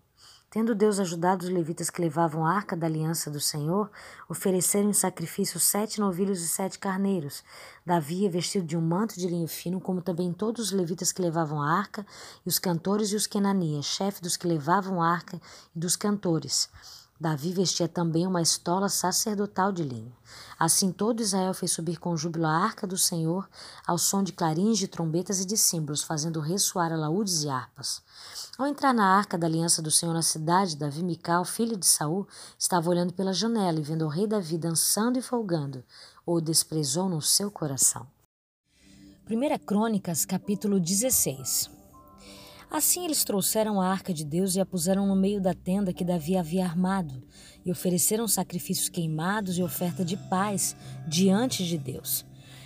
Tendo Deus ajudado os levitas que levavam a arca da aliança do Senhor, ofereceram em sacrifício sete novilhos e sete carneiros. Davi é vestido de um manto de linho fino, como também todos os levitas que levavam a arca, e os cantores e os quenanias, chefe dos que levavam a arca e dos cantores. Davi vestia também uma estola sacerdotal de linho. Assim todo Israel fez subir com júbilo a arca do Senhor, ao som de clarins, de trombetas e de símbolos, fazendo ressoar alaúdes e harpas. Ao entrar na arca da aliança do Senhor na cidade, Davi Mical, filho de Saul, estava olhando pela janela e vendo o rei Davi dançando e folgando, o desprezou no seu coração. 1 Crônicas, capítulo 16 Assim eles trouxeram a arca de Deus e a puseram no meio da tenda que Davi havia armado, e ofereceram sacrifícios queimados e oferta de paz diante de Deus.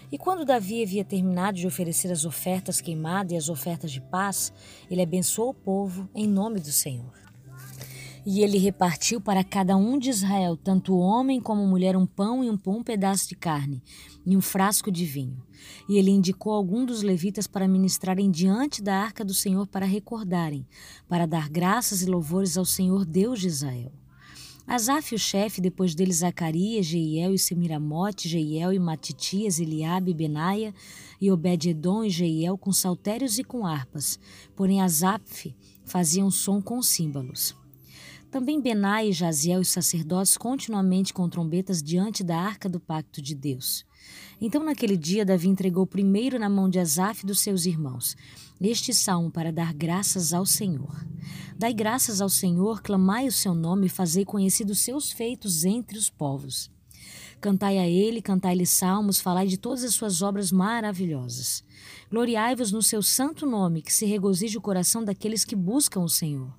E quando Davi havia terminado de oferecer as ofertas queimadas e as ofertas de paz, ele abençoou o povo em nome do Senhor. E ele repartiu para cada um de Israel, tanto homem como mulher, um pão e um, um pedaço de carne, e um frasco de vinho. E ele indicou algum dos levitas para ministrarem diante da arca do Senhor para recordarem, para dar graças e louvores ao Senhor Deus de Israel. Asaf, o chefe, depois dele Zacarias, Jeiel e Semiramote, Jeiel e Matitias, Eliabe e Benaia, e Obed-Edom e Jeiel com saltérios e com harpas. Porém Asaf faziam som com símbolos. Também Benai e Jaziel, os sacerdotes, continuamente com trombetas diante da arca do pacto de Deus. Então, naquele dia, Davi entregou primeiro na mão de Asaf dos seus irmãos este salmo para dar graças ao Senhor. Dai graças ao Senhor, clamai o seu nome fazei conhecidos seus feitos entre os povos. Cantai a ele, cantai-lhe salmos, falai de todas as suas obras maravilhosas. Gloriai-vos no seu santo nome, que se regozije o coração daqueles que buscam o Senhor.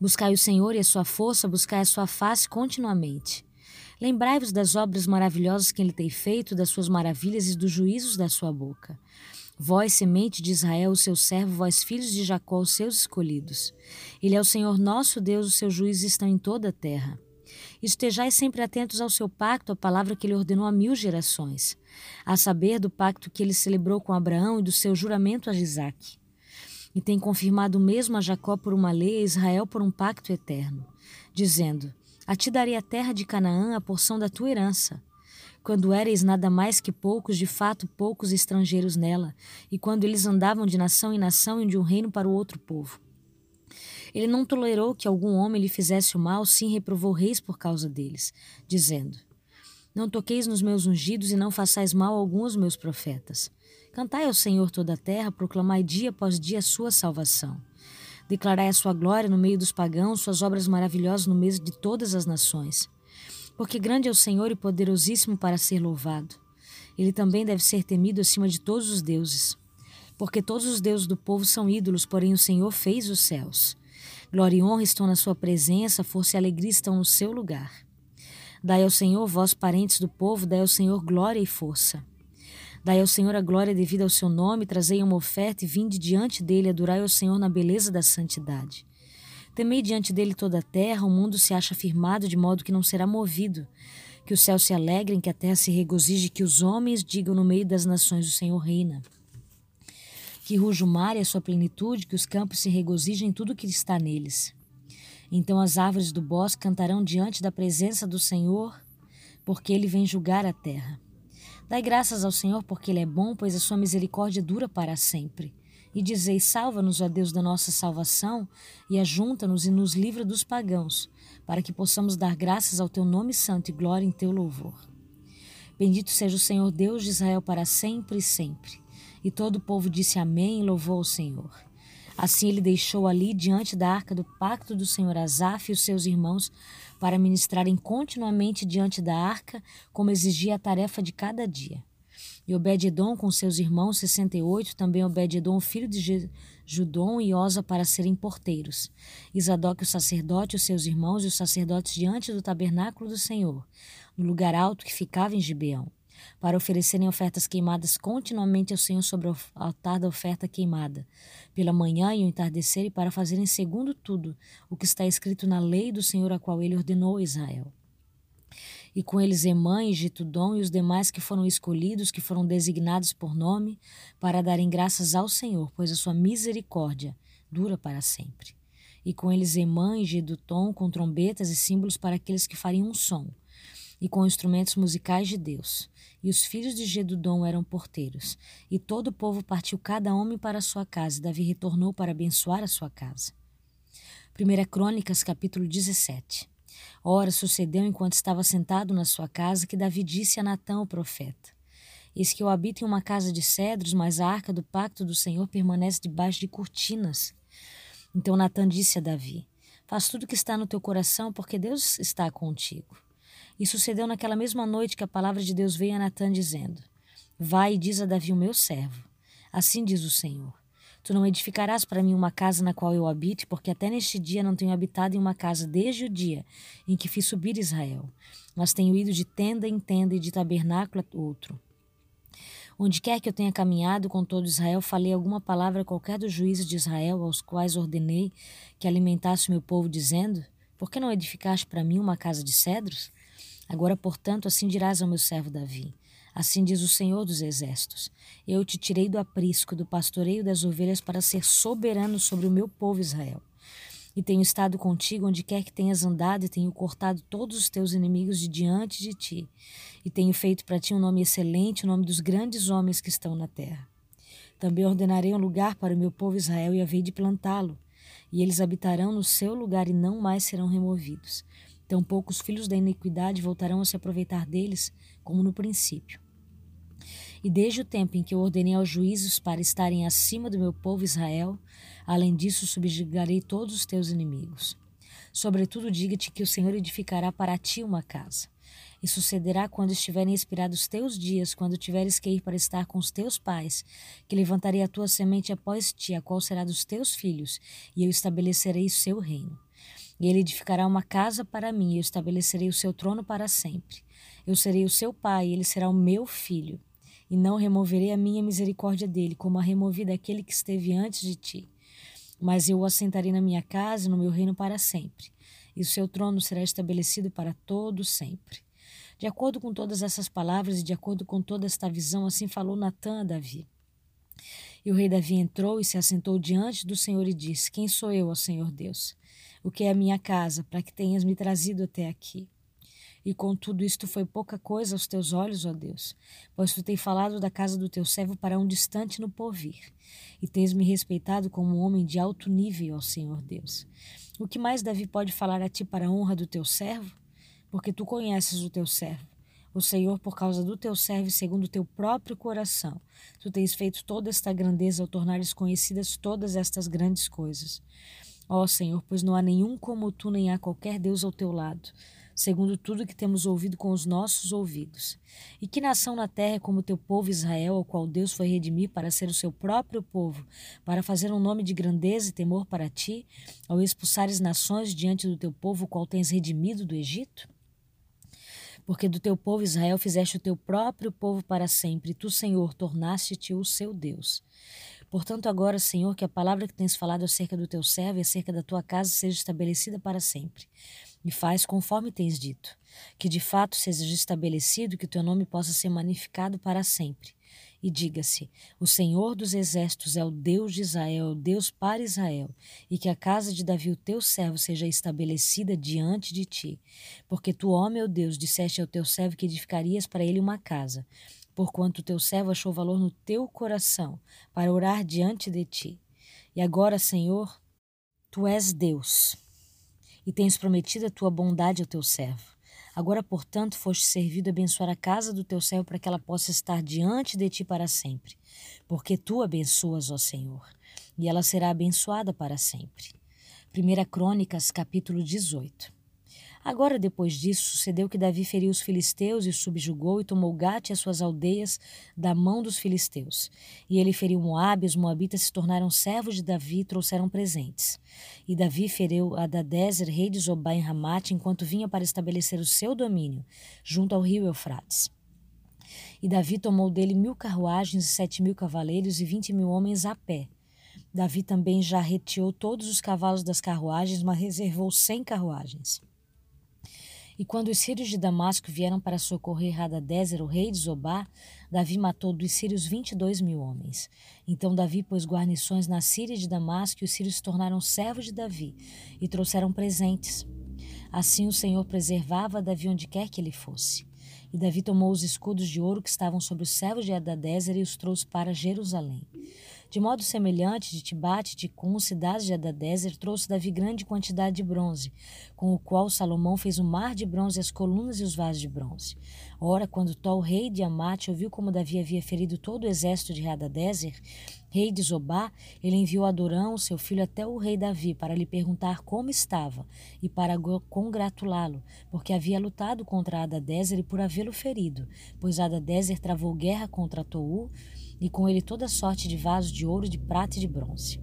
Buscai o Senhor e a sua força, buscai a sua face continuamente. Lembrai-vos das obras maravilhosas que ele tem feito, das suas maravilhas e dos juízos da sua boca. Vós, semente de Israel, o seu servo, vós, filhos de Jacó, os seus escolhidos. Ele é o Senhor nosso Deus, os seus juízes estão em toda a terra. Estejais sempre atentos ao seu pacto, a palavra que ele ordenou a mil gerações, a saber do pacto que ele celebrou com Abraão e do seu juramento a Isaac. E tem confirmado mesmo a Jacó por uma lei, a Israel por um pacto eterno, dizendo: A ti darei a terra de Canaã, a porção da tua herança. Quando éreis nada mais que poucos, de fato poucos estrangeiros nela, e quando eles andavam de nação em nação e de um reino para o outro povo. Ele não tolerou que algum homem lhe fizesse o mal, sim reprovou reis por causa deles, dizendo: Não toqueis nos meus ungidos e não façais mal algum aos meus profetas. Cantai ao Senhor toda a terra, proclamai dia após dia a sua salvação. Declarai a sua glória no meio dos pagãos, suas obras maravilhosas no meio de todas as nações. Porque grande é o Senhor e poderosíssimo para ser louvado. Ele também deve ser temido acima de todos os deuses. Porque todos os deuses do povo são ídolos, porém o Senhor fez os céus. Glória e honra estão na sua presença, força e alegria estão no seu lugar. Dai ao Senhor, vós parentes do povo, dai ao Senhor glória e força. Dai ao Senhor a glória devida ao seu nome, trazei uma oferta e vinde diante dele, adorai ao Senhor na beleza da santidade. Temei diante dele toda a terra, o mundo se acha firmado de modo que não será movido. Que os céus se alegrem, que a terra se regozije, que os homens digam no meio das nações: o Senhor reina que ruja o mar e a sua plenitude, que os campos se regozijem em tudo que está neles. Então as árvores do bosque cantarão diante da presença do Senhor, porque ele vem julgar a terra. Dai graças ao Senhor, porque ele é bom, pois a sua misericórdia dura para sempre. E dizei: Salva-nos, ó Deus da nossa salvação, e ajunta-nos e nos livra dos pagãos, para que possamos dar graças ao teu nome santo e glória em teu louvor. Bendito seja o Senhor Deus de Israel para sempre e sempre. E todo o povo disse amém e louvou o Senhor. Assim ele deixou ali diante da arca do pacto do Senhor Asaf e os seus irmãos para ministrarem continuamente diante da arca, como exigia a tarefa de cada dia. E Obed-edom com seus irmãos, 68, também Obed-edom, filho de Judom e Osa, para serem porteiros. Isadoc, o sacerdote, os seus irmãos e os sacerdotes diante do tabernáculo do Senhor, no lugar alto que ficava em Gibeão para oferecerem ofertas queimadas continuamente ao Senhor sobre o altar da oferta queimada, pela manhã e o entardecer, e para fazerem segundo tudo o que está escrito na lei do Senhor a qual ele ordenou a Israel. E com eles Emã e Gitudom e os demais que foram escolhidos, que foram designados por nome, para darem graças ao Senhor, pois a sua misericórdia dura para sempre. E com eles Emã e Gedutom com trombetas e símbolos para aqueles que fariam um som, e com instrumentos musicais de Deus. E os filhos de Gedudom eram porteiros. E todo o povo partiu cada homem para a sua casa, e Davi retornou para abençoar a sua casa. 1 Crônicas, capítulo 17. Ora, sucedeu enquanto estava sentado na sua casa que Davi disse a Natã, o profeta: Eis que eu habito em uma casa de cedros, mas a arca do pacto do Senhor permanece debaixo de cortinas. Então Natã disse a Davi: Faz tudo o que está no teu coração, porque Deus está contigo. E sucedeu naquela mesma noite que a palavra de Deus veio a Natã dizendo: Vai e diz a Davi, o meu servo. Assim diz o Senhor: Tu não edificarás para mim uma casa na qual eu habite, porque até neste dia não tenho habitado em uma casa desde o dia em que fiz subir Israel, mas tenho ido de tenda em tenda e de tabernáculo a outro. Onde quer que eu tenha caminhado com todo Israel, falei alguma palavra qualquer dos juízes de Israel, aos quais ordenei que alimentasse o meu povo, dizendo: Por que não edificaste para mim uma casa de cedros? Agora, portanto, assim dirás ao meu servo Davi: Assim diz o Senhor dos Exércitos: Eu te tirei do aprisco, do pastoreio das ovelhas, para ser soberano sobre o meu povo Israel. E tenho estado contigo onde quer que tenhas andado, e tenho cortado todos os teus inimigos de diante de ti. E tenho feito para ti um nome excelente, o nome dos grandes homens que estão na terra. Também ordenarei um lugar para o meu povo Israel e havei de plantá-lo. e eles habitarão no seu lugar e não mais serão removidos. Tampouco os filhos da iniquidade voltarão a se aproveitar deles, como no princípio. E desde o tempo em que eu ordenei aos juízes para estarem acima do meu povo Israel, além disso subjugarei todos os teus inimigos. Sobretudo, diga-te que o Senhor edificará para ti uma casa. E sucederá quando estiverem expirados os teus dias, quando tiveres que ir para estar com os teus pais, que levantarei a tua semente após ti, a qual será dos teus filhos, e eu estabelecerei o seu reino. E ele edificará uma casa para mim, e eu estabelecerei o seu trono para sempre. Eu serei o seu pai, e ele será o meu filho. E não removerei a minha misericórdia dele, como a removi daquele que esteve antes de ti. Mas eu o assentarei na minha casa e no meu reino para sempre, e o seu trono será estabelecido para todo sempre. De acordo com todas essas palavras e de acordo com toda esta visão, assim falou Natã a Davi. E o rei Davi entrou e se assentou diante do Senhor e disse: Quem sou eu, ó Senhor Deus? O que é a minha casa, para que tenhas me trazido até aqui? E contudo, isto foi pouca coisa aos teus olhos, ó Deus, pois tu tens falado da casa do teu servo para um distante no porvir, e tens me respeitado como um homem de alto nível, ó Senhor Deus. O que mais Davi pode falar a ti para a honra do teu servo? porque tu conheces o teu servo. O Senhor, por causa do teu servo, segundo o teu próprio coração, tu tens feito toda esta grandeza ao tornares conhecidas todas estas grandes coisas. Ó Senhor, pois não há nenhum como tu, nem há qualquer Deus ao teu lado, segundo tudo que temos ouvido com os nossos ouvidos. E que nação na terra é como o teu povo Israel, ao qual Deus foi redimir para ser o seu próprio povo, para fazer um nome de grandeza e temor para ti, ao expulsares nações diante do teu povo, o qual tens redimido do Egito? Porque do teu povo Israel fizeste o teu próprio povo para sempre, e tu, Senhor, tornaste-te o seu Deus. Portanto, agora, Senhor, que a palavra que tens falado acerca do teu servo e acerca da tua casa seja estabelecida para sempre. E faz conforme tens dito, que de fato seja estabelecido que o teu nome possa ser magnificado para sempre e diga-se: O Senhor dos Exércitos é o Deus de Israel, é o Deus para Israel, e que a casa de Davi, o teu servo, seja estabelecida diante de ti. Porque tu, ó meu Deus, disseste ao teu servo que edificarias para ele uma casa, porquanto teu servo achou valor no teu coração para orar diante de ti. E agora, Senhor, tu és Deus, e tens prometido a tua bondade ao teu servo. Agora, portanto, foste servido a abençoar a casa do teu servo para que ela possa estar diante de ti para sempre. Porque tu abençoas, ó Senhor, e ela será abençoada para sempre. 1 Crônicas, capítulo 18. Agora, depois disso, sucedeu que Davi feriu os filisteus e os subjugou e tomou Gate e as suas aldeias da mão dos filisteus. E ele feriu Moabe, os moabitas se tornaram servos de Davi e trouxeram presentes. E Davi feriu Adadezer, rei de Zobá em Ramate, enquanto vinha para estabelecer o seu domínio, junto ao rio Eufrates. E Davi tomou dele mil carruagens e sete mil cavaleiros e vinte mil homens a pé. Davi também já reteou todos os cavalos das carruagens, mas reservou cem carruagens. E quando os sírios de Damasco vieram para socorrer Hadadezer, o rei de Zobá, Davi matou dos sírios vinte e dois mil homens. Então Davi pôs guarnições na Síria de Damasco e os sírios se tornaram servos de Davi e trouxeram presentes. Assim o Senhor preservava Davi onde quer que ele fosse. E Davi tomou os escudos de ouro que estavam sobre os servos de Hadadezer e os trouxe para Jerusalém. De modo semelhante, de Tibate, de Cum, cidades de Adadezer, trouxe Davi grande quantidade de bronze, com o qual Salomão fez o mar de bronze, as colunas e os vasos de bronze. Ora, quando Tol, rei de Amate, ouviu como Davi havia ferido todo o exército de Hadadezer, rei de Zobá, ele enviou Adorão, seu filho, até o rei Davi, para lhe perguntar como estava e para congratulá-lo, porque havia lutado contra Hadadezer e por havê-lo ferido, pois Hadadezer travou guerra contra Tou, e com ele toda sorte de vasos de ouro, de prata e de bronze,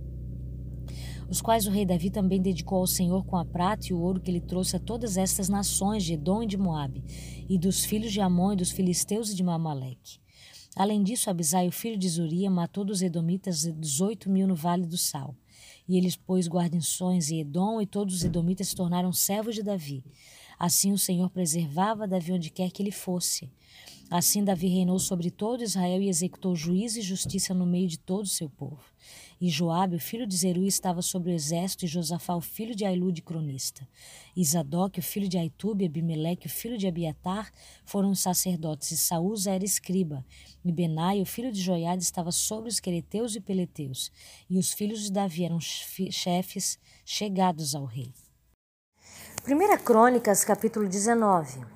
os quais o rei Davi também dedicou ao Senhor com a prata e o ouro que ele trouxe a todas estas nações de Edom e de Moabe, e dos filhos de Amon e dos filisteus e de Mamaleque. Além disso, Abisai, o filho de Zuria, matou dos edomitas dezoito mil no Vale do Sal. E eles pôs guarnições em Edom, e todos os edomitas se tornaram servos de Davi. Assim o Senhor preservava Davi onde quer que ele fosse. Assim Davi reinou sobre todo Israel e executou juízo e justiça no meio de todo o seu povo. E Joabe, o filho de Zeru, estava sobre o exército, e Josafá, o filho de Ailude, cronista. E Zadok, o filho de Aitube, e Abimeleque, o filho de Abiatar, foram sacerdotes, e Saúl era escriba. E Benai, o filho de Joiade, estava sobre os quereteus e peleteus. E os filhos de Davi eram chefes chegados ao rei. 1 Crônicas, capítulo 19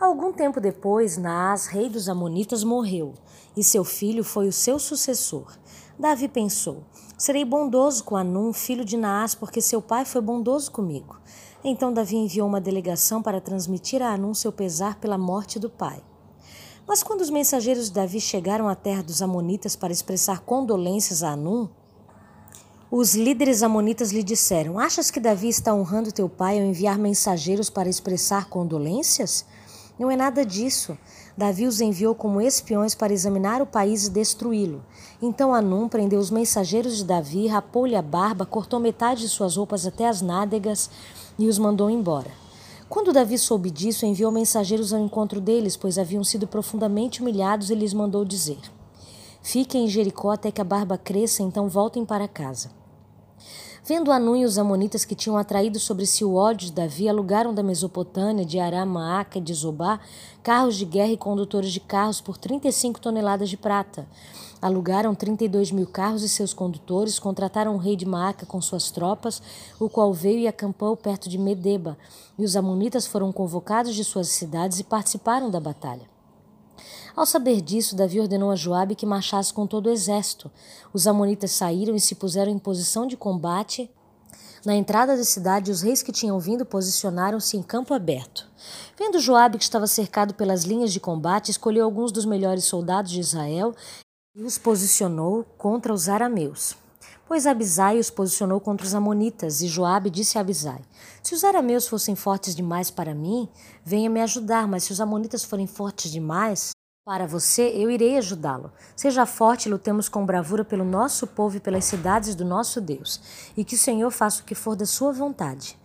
Algum tempo depois, Naás, rei dos Amonitas, morreu, e seu filho foi o seu sucessor. Davi pensou: Serei bondoso com Anum, filho de Naás, porque seu pai foi bondoso comigo. Então Davi enviou uma delegação para transmitir a Anum seu pesar pela morte do pai. Mas quando os mensageiros de Davi chegaram à terra dos Amonitas para expressar condolências a Anum, os líderes amonitas lhe disseram: Achas que Davi está honrando teu pai ao enviar mensageiros para expressar condolências? Não é nada disso. Davi os enviou como espiões para examinar o país e destruí-lo. Então Anum prendeu os mensageiros de Davi, rapou-lhe a barba, cortou metade de suas roupas até as nádegas e os mandou embora. Quando Davi soube disso, enviou mensageiros ao encontro deles, pois haviam sido profundamente humilhados, e lhes mandou dizer: Fiquem em Jericó até que a barba cresça, então voltem para casa. Vendo Anun e os amonitas que tinham atraído sobre si o ódio de Davi, alugaram da Mesopotâmia, de Aramaaca e de Zobá, carros de guerra e condutores de carros por 35 toneladas de prata. Alugaram 32 mil carros e seus condutores, contrataram o rei de Maaca com suas tropas, o qual veio e acampou perto de Medeba, e os amonitas foram convocados de suas cidades e participaram da batalha. Ao saber disso, Davi ordenou a Joabe que marchasse com todo o exército. Os amonitas saíram e se puseram em posição de combate. Na entrada da cidade, os reis que tinham vindo posicionaram-se em campo aberto. Vendo Joabe que estava cercado pelas linhas de combate, escolheu alguns dos melhores soldados de Israel e os posicionou contra os arameus. Pois Abisai os posicionou contra os amonitas, e Joabe disse a Abisai: Se os arameus fossem fortes demais para mim, venha me ajudar, mas se os amonitas forem fortes demais, para você, eu irei ajudá-lo. Seja forte lutemos com bravura pelo nosso povo e pelas cidades do nosso Deus, e que o Senhor faça o que for da sua vontade.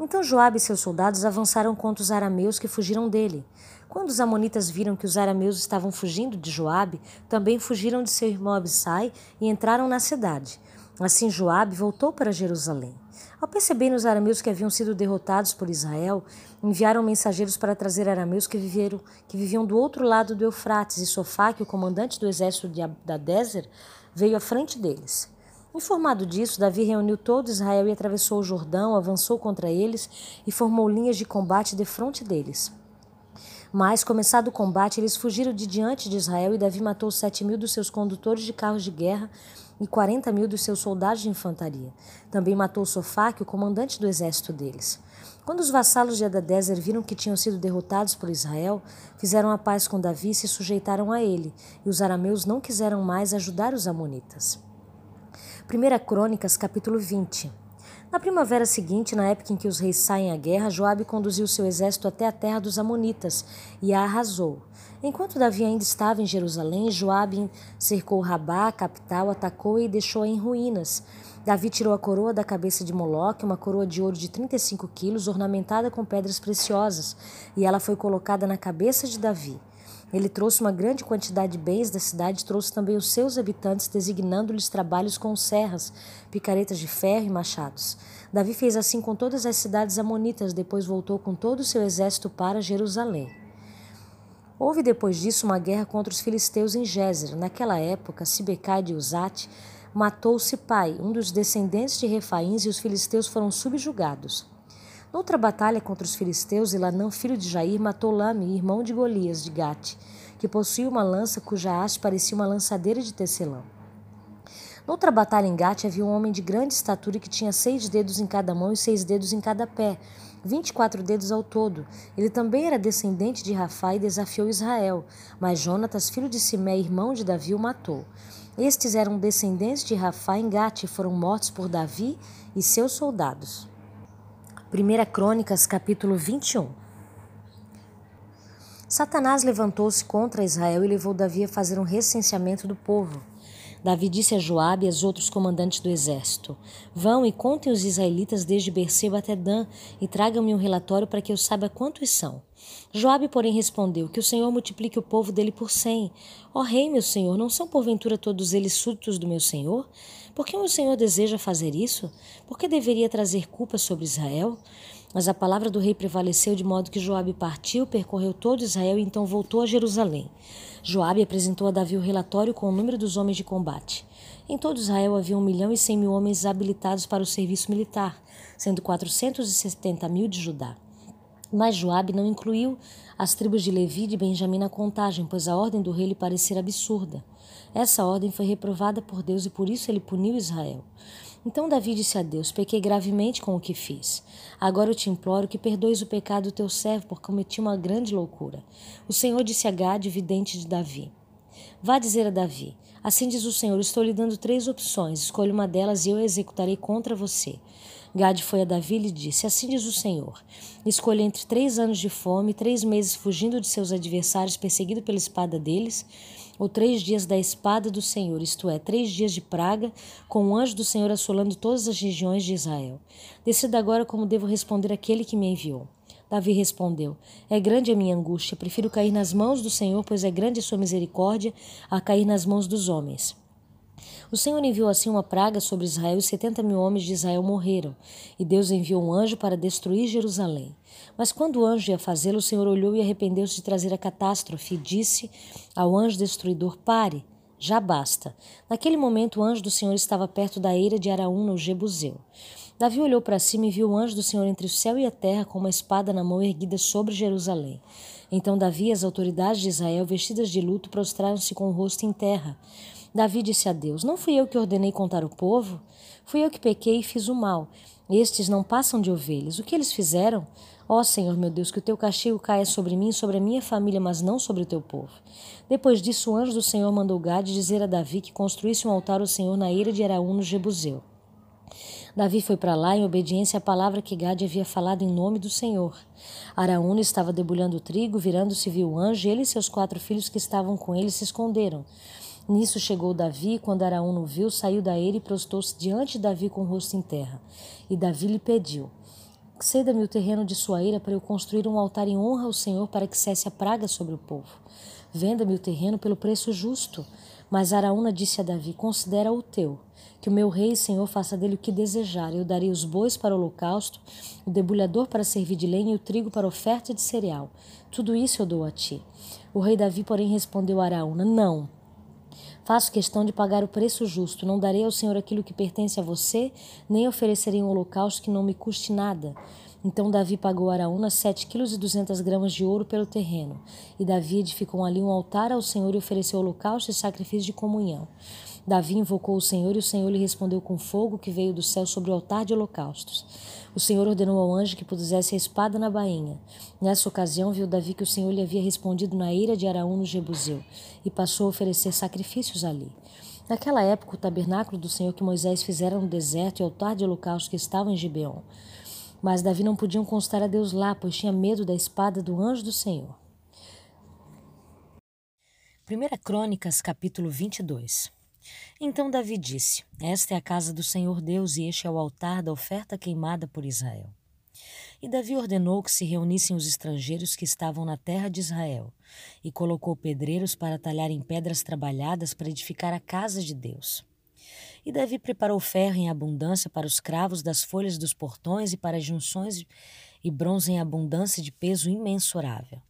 Então Joabe e seus soldados avançaram contra os arameus que fugiram dele. Quando os amonitas viram que os arameus estavam fugindo de Joabe, também fugiram de seu irmão Abissai e entraram na cidade. Assim Joabe voltou para Jerusalém. Ao perceberem os arameus que haviam sido derrotados por Israel, enviaram mensageiros para trazer arameus que, viveram, que viviam do outro lado do Eufrates, e Sofaque, o comandante do exército de Adadezer, veio à frente deles. Informado disso, Davi reuniu todo Israel e atravessou o Jordão, avançou contra eles e formou linhas de combate defronte deles. Mas, começado o combate, eles fugiram de diante de Israel e Davi matou sete mil dos seus condutores de carros de guerra e 40 mil dos seus soldados de infantaria. Também matou Sofaque, o comandante do exército deles. Quando os vassalos de Adadezer viram que tinham sido derrotados por Israel, fizeram a paz com Davi e se sujeitaram a ele, e os arameus não quiseram mais ajudar os amonitas. 1 Crônicas, capítulo 20 Na primavera seguinte, na época em que os reis saem à guerra, Joabe conduziu seu exército até a terra dos amonitas e a arrasou. Enquanto Davi ainda estava em Jerusalém, Joabe cercou Rabá, a capital, atacou e deixou-a em ruínas. Davi tirou a coroa da cabeça de Moloque, uma coroa de ouro de 35 quilos, ornamentada com pedras preciosas, e ela foi colocada na cabeça de Davi. Ele trouxe uma grande quantidade de bens da cidade, trouxe também os seus habitantes, designando-lhes trabalhos com serras, picaretas de ferro e machados. Davi fez assim com todas as cidades amonitas, depois voltou com todo o seu exército para Jerusalém. Houve depois disso uma guerra contra os filisteus em Gézer. Naquela época, Sibecai de Uzate matou Sipai, um dos descendentes de Refaíns, e os filisteus foram subjugados. Noutra batalha contra os filisteus, Elanã, filho de Jair, matou Lame, irmão de Golias, de Gate, que possuía uma lança cuja haste parecia uma lançadeira de tecelão. Noutra batalha em Gate havia um homem de grande estatura que tinha seis dedos em cada mão e seis dedos em cada pé, 24 dedos ao todo. Ele também era descendente de Rafá e desafiou Israel, mas Jonatas, filho de Simé, irmão de Davi, o matou. Estes eram descendentes de Rafá em Gate e foram mortos por Davi e seus soldados. 1 Crônicas, capítulo 21 Satanás levantou-se contra Israel e levou Davi a fazer um recenseamento do povo. Davi disse a Joabe e aos outros comandantes do exército: Vão e contem os israelitas desde Berseba até Dan e tragam-me um relatório para que eu saiba quantos são. Joabe, porém, respondeu: Que o Senhor multiplique o povo dele por cem. Ó rei, meu senhor, não são porventura todos eles súditos do meu senhor? Por que o meu senhor deseja fazer isso? Por que deveria trazer culpa sobre Israel? Mas a palavra do rei prevaleceu de modo que Joabe partiu, percorreu todo Israel e então voltou a Jerusalém. Joabe apresentou a Davi o relatório com o número dos homens de combate. Em todo Israel havia um milhão e cem mil homens habilitados para o serviço militar, sendo quatrocentos e setenta mil de Judá. Mas Joabe não incluiu as tribos de Levi e de Benjamim na contagem, pois a ordem do rei lhe parecia absurda. Essa ordem foi reprovada por Deus e por isso ele puniu Israel. Então Davi disse a Deus: Pequei gravemente com o que fiz. Agora eu te imploro que perdoes o pecado do teu servo, porque cometi uma grande loucura. O Senhor disse a Gade, vidente de Davi: Vá dizer a Davi: Assim diz o Senhor: Estou lhe dando três opções. Escolha uma delas e eu a executarei contra você. Gade foi a Davi e lhe disse: Assim diz o Senhor: Escolha entre três anos de fome, três meses fugindo de seus adversários, perseguido pela espada deles, ou três dias da espada do Senhor, isto é, três dias de praga, com o anjo do Senhor assolando todas as regiões de Israel. Decida agora como devo responder àquele que me enviou. Davi respondeu: É grande a minha angústia, prefiro cair nas mãos do Senhor, pois é grande a sua misericórdia, a cair nas mãos dos homens. O Senhor enviou assim uma praga sobre Israel e setenta mil homens de Israel morreram. E Deus enviou um anjo para destruir Jerusalém. Mas quando o anjo ia fazê-lo, o Senhor olhou e arrependeu-se de trazer a catástrofe e disse ao anjo destruidor: Pare, já basta. Naquele momento, o anjo do Senhor estava perto da eira de Araúna, o Jebuseu. Davi olhou para cima e viu o anjo do Senhor entre o céu e a terra com uma espada na mão erguida sobre Jerusalém. Então Davi e as autoridades de Israel, vestidas de luto, prostraram-se com o rosto em terra. Davi disse a Deus: Não fui eu que ordenei contar o povo? Fui eu que pequei e fiz o mal. Estes não passam de ovelhas. O que eles fizeram? Ó oh, Senhor meu Deus, que o teu castigo caia sobre mim e sobre a minha família, mas não sobre o teu povo. Depois disso, o anjo do Senhor mandou Gade dizer a Davi que construísse um altar ao Senhor na ira de Araú no Jebuseu. Davi foi para lá em obediência à palavra que Gade havia falado em nome do Senhor. Araúna estava debulhando o trigo, virando-se viu o anjo, ele e seus quatro filhos que estavam com ele se esconderam. Nisso chegou Davi, e quando Araúna o viu, saiu da ele e prostou-se diante de Davi com o rosto em terra. E Davi lhe pediu: Ceda-me o terreno de sua ira para eu construir um altar em honra ao Senhor para que cesse a praga sobre o povo. Venda-me o terreno pelo preço justo. Mas Araúna disse a Davi: Considera o teu, que o meu rei e senhor faça dele o que desejar. Eu darei os bois para o holocausto, o debulhador para servir de lenha e o trigo para oferta de cereal. Tudo isso eu dou a ti. O rei Davi, porém, respondeu a Araúna: Não. Faço questão de pagar o preço justo. Não darei ao Senhor aquilo que pertence a você, nem oferecerei um holocausto que não me custe nada. Então Davi pagou a Araúna sete quilos e duzentas gramas de ouro pelo terreno. E Davi edificou ali um altar ao Senhor e ofereceu holocausto e sacrifício de comunhão. Davi invocou o Senhor e o Senhor lhe respondeu com fogo que veio do céu sobre o altar de holocaustos. O Senhor ordenou ao anjo que pusesse a espada na bainha. Nessa ocasião viu Davi que o Senhor lhe havia respondido na ira de Araú no Jebuseu e passou a oferecer sacrifícios ali. Naquela época, o tabernáculo do Senhor que Moisés fizera no deserto e o altar de holocausto que estava em Gibeon. Mas Davi não podia constar a Deus lá, pois tinha medo da espada do anjo do Senhor. 1 Crônicas, capítulo 22 Então Davi disse: Esta é a casa do Senhor Deus e este é o altar da oferta queimada por Israel. E Davi ordenou que se reunissem os estrangeiros que estavam na terra de Israel, e colocou pedreiros para talharem pedras trabalhadas para edificar a casa de Deus. E Davi preparou ferro em abundância para os cravos das folhas dos portões e para as junções e bronze em abundância de peso imensurável.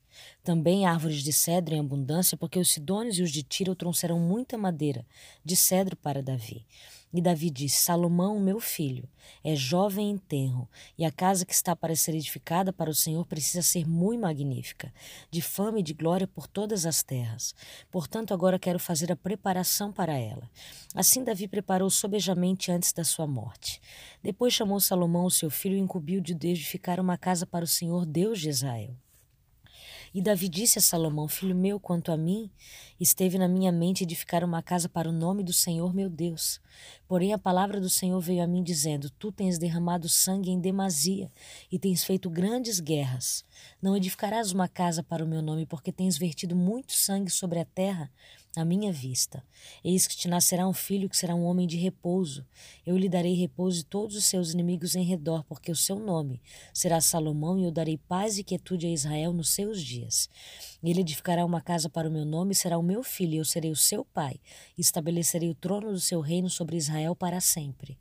Também árvores de cedro em abundância, porque os sidônios e os de Tiro trouxeram muita madeira de cedro para Davi. E Davi disse: Salomão, meu filho, é jovem em tenro, e a casa que está para ser edificada para o Senhor precisa ser muito magnífica, de fama e de glória por todas as terras. Portanto, agora quero fazer a preparação para ela. Assim Davi preparou sobejamente antes da sua morte. Depois chamou Salomão, seu filho, e incumbiu de edificar uma casa para o Senhor Deus de Israel. E Davi disse a Salomão: Filho meu, quanto a mim, esteve na minha mente edificar uma casa para o nome do Senhor meu Deus. Porém, a palavra do Senhor veio a mim dizendo: Tu tens derramado sangue em demasia e tens feito grandes guerras. Não edificarás uma casa para o meu nome, porque tens vertido muito sangue sobre a terra à minha vista. Eis que te nascerá um filho que será um homem de repouso. Eu lhe darei repouso de todos os seus inimigos em redor, porque o seu nome será Salomão, e eu darei paz e quietude a Israel nos seus dias. Ele edificará uma casa para o meu nome, e será o meu filho, e eu serei o seu pai, e estabelecerei o trono do seu reino sobre Israel para sempre.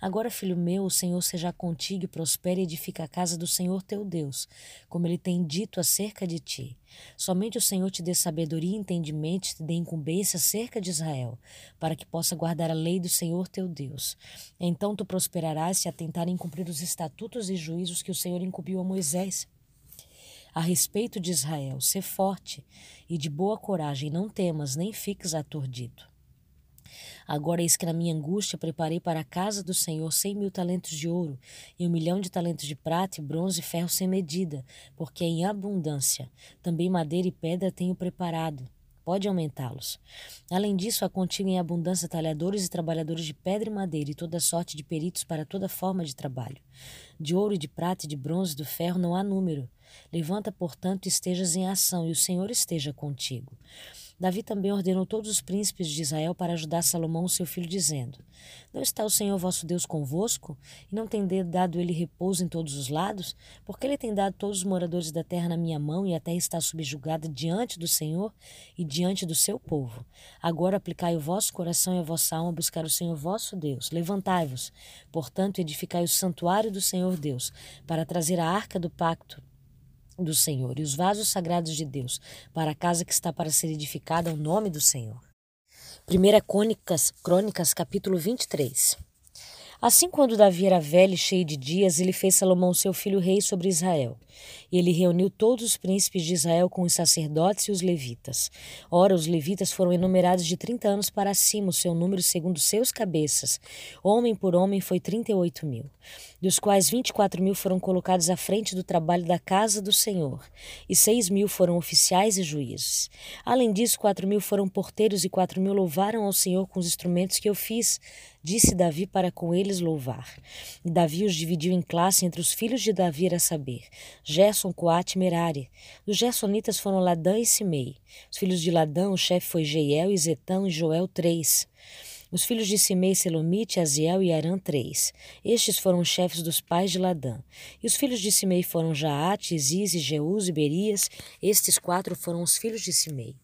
Agora, filho meu, o Senhor seja contigo e prospere e edifique a casa do Senhor teu Deus, como ele tem dito acerca de ti. Somente o Senhor te dê sabedoria e entendimento, te dê incumbência acerca de Israel, para que possa guardar a lei do Senhor teu Deus. Então tu prosperarás se atentar em cumprir os estatutos e juízos que o Senhor incumbiu a Moisés. A respeito de Israel, sê forte e de boa coragem, não temas, nem fiques aturdido. Agora eis que na minha angústia preparei para a casa do Senhor cem mil talentos de ouro, e um milhão de talentos de prata, e bronze e ferro sem medida, porque é em abundância. Também madeira e pedra tenho preparado. Pode aumentá-los. Além disso, há contigo em abundância talhadores e trabalhadores de pedra e madeira, e toda sorte de peritos para toda forma de trabalho. De ouro, de prata, e de bronze, do ferro não há número. Levanta, portanto, estejas em ação, e o Senhor esteja contigo. Davi também ordenou todos os príncipes de Israel para ajudar Salomão, seu filho, dizendo: Não está o Senhor vosso Deus convosco? E não tem dado ele repouso em todos os lados? Porque ele tem dado todos os moradores da terra na minha mão, e a terra está subjugada diante do Senhor e diante do seu povo. Agora aplicai o vosso coração e a vossa alma a buscar o Senhor vosso Deus. Levantai-vos, portanto, edificai o santuário do Senhor Deus, para trazer a arca do pacto do Senhor e os vasos sagrados de Deus para a casa que está para ser edificada ao nome do Senhor. 1 Crônicas, Crônicas capítulo 23 Assim, quando Davi era velho e cheio de dias, ele fez Salomão seu filho rei sobre Israel. E ele reuniu todos os príncipes de Israel com os sacerdotes e os levitas. Ora, os levitas foram enumerados de trinta anos para cima, o seu número segundo seus cabeças. Homem por homem foi trinta e oito mil, dos quais vinte e quatro mil foram colocados à frente do trabalho da casa do Senhor, e seis mil foram oficiais e juízes. Além disso, quatro mil foram porteiros e quatro mil louvaram ao Senhor com os instrumentos que eu fiz Disse Davi para com eles louvar. E Davi os dividiu em classe entre os filhos de Davi, a saber, Gerson, Coate e Merari. Os Gersonitas foram Ladã e Simei. Os filhos de Ladã, o chefe foi Jeiel, Zetão e Joel, três. Os filhos de Simei, Selomite, Aziel e Arã, três. Estes foram os chefes dos pais de Ladã. E os filhos de Simei foram Jaate, Ziz, Jeús e Berias. Estes quatro foram os filhos de Simei.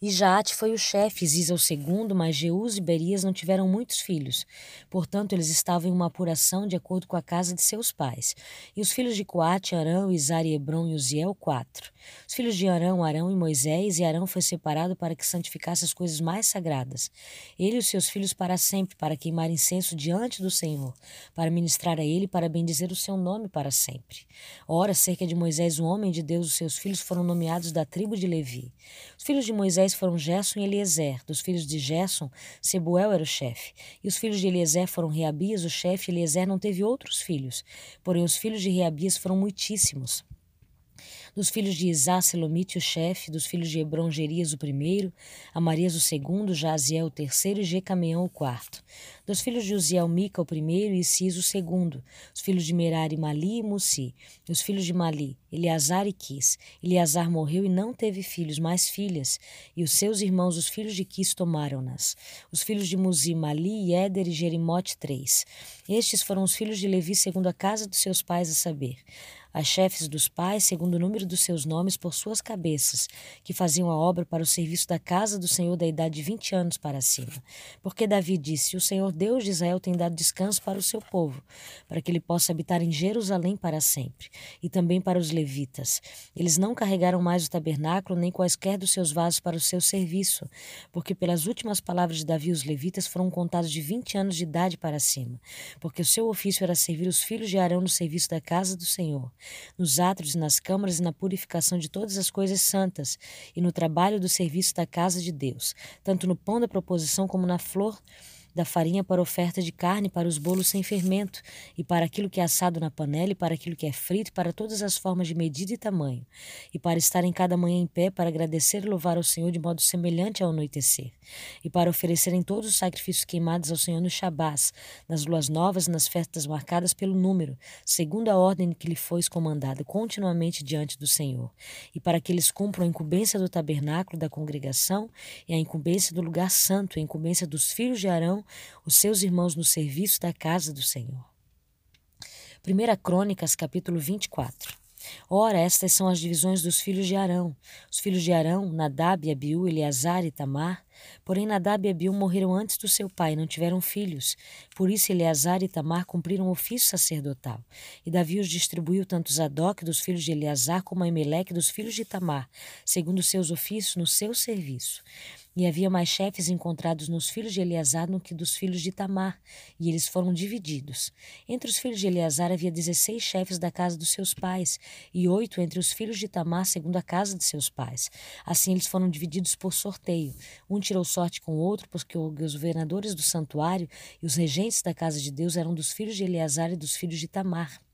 E Jaate foi o chefe, Ziza o segundo, mas Jeús e Berias não tiveram muitos filhos. Portanto, eles estavam em uma apuração de acordo com a casa de seus pais. E os filhos de Coate, Arão, Isar e Hebron e Uziel, quatro. Os filhos de Arão, Arão e Moisés, e Arão foi separado para que santificasse as coisas mais sagradas. Ele e os seus filhos para sempre, para queimar incenso diante do Senhor, para ministrar a ele para bendizer o seu nome para sempre. Ora, cerca de Moisés, o homem de Deus, os seus filhos foram nomeados da tribo de Levi. Os filhos de Moisés foram Gerson e Eliezer. Dos filhos de Gerson, Sebuel era o chefe. E os filhos de Eliezer foram Reabias, o chefe. Eliezer não teve outros filhos. Porém, os filhos de Reabias foram muitíssimos. Dos filhos de Isá, Selomite, o chefe, dos filhos de Hebron, Gerias, o primeiro, Amarias, o segundo, Jaziel, o terceiro e Jecameão, o quarto. Dos filhos de Uziel, Mica, o primeiro, e Cis, o segundo. Os filhos de Merari, Mali e Mussi. Os filhos de Mali, Eleazar e Quis. Eleazar morreu e não teve filhos, mas filhas. E os seus irmãos, os filhos de Quis, tomaram-nas. Os filhos de Muzi, Mali, Éder e Jerimote, três. Estes foram os filhos de Levi segundo a casa dos seus pais, a saber as chefes dos pais, segundo o número dos seus nomes, por suas cabeças, que faziam a obra para o serviço da casa do Senhor da idade de vinte anos para cima. Porque Davi disse: O Senhor Deus de Israel tem dado descanso para o seu povo, para que ele possa habitar em Jerusalém para sempre, e também para os levitas. Eles não carregaram mais o tabernáculo, nem quaisquer dos seus vasos para o seu serviço, porque pelas últimas palavras de Davi, os levitas foram contados de vinte anos de idade para cima, porque o seu ofício era servir os filhos de Arão no serviço da casa do Senhor nos átrios, nas câmaras e na purificação de todas as coisas santas, e no trabalho do serviço da casa de Deus, tanto no pão da proposição como na flor da farinha para oferta de carne, para os bolos sem fermento, e para aquilo que é assado na panela, e para aquilo que é frito, para todas as formas de medida e tamanho, e para estar em cada manhã em pé, para agradecer e louvar ao Senhor de modo semelhante ao anoitecer, e para oferecerem todos os sacrifícios queimados ao Senhor no Shabás, nas luas novas e nas festas marcadas pelo número, segundo a ordem que lhe foi comandada, continuamente diante do Senhor, e para que eles cumpram a incumbência do tabernáculo da congregação e a incumbência do lugar santo, a incumbência dos filhos de Arão, os seus irmãos no serviço da casa do Senhor. 1 Crônicas, capítulo 24. Ora, estas são as divisões dos filhos de Arão. Os filhos de Arão, Nadab, Abiú, Eleazar e Tamar. Porém, Nadab e Abiú morreram antes do seu pai, não tiveram filhos. Por isso, Eleazar e Tamar cumpriram o ofício sacerdotal. E Davi os distribuiu tanto Zadok dos filhos de Eleazar como a Emeleque dos filhos de Tamar, segundo seus ofícios no seu serviço. E havia mais chefes encontrados nos filhos de Eleazar do que dos filhos de Tamar, e eles foram divididos. Entre os filhos de Eleazar havia dezesseis chefes da casa dos seus pais, e oito entre os filhos de Tamar, segundo a casa de seus pais. Assim eles foram divididos por sorteio. Um tirou sorte com o outro, porque os governadores do santuário e os regentes da casa de Deus eram dos filhos de Eleazar e dos filhos de Tamar.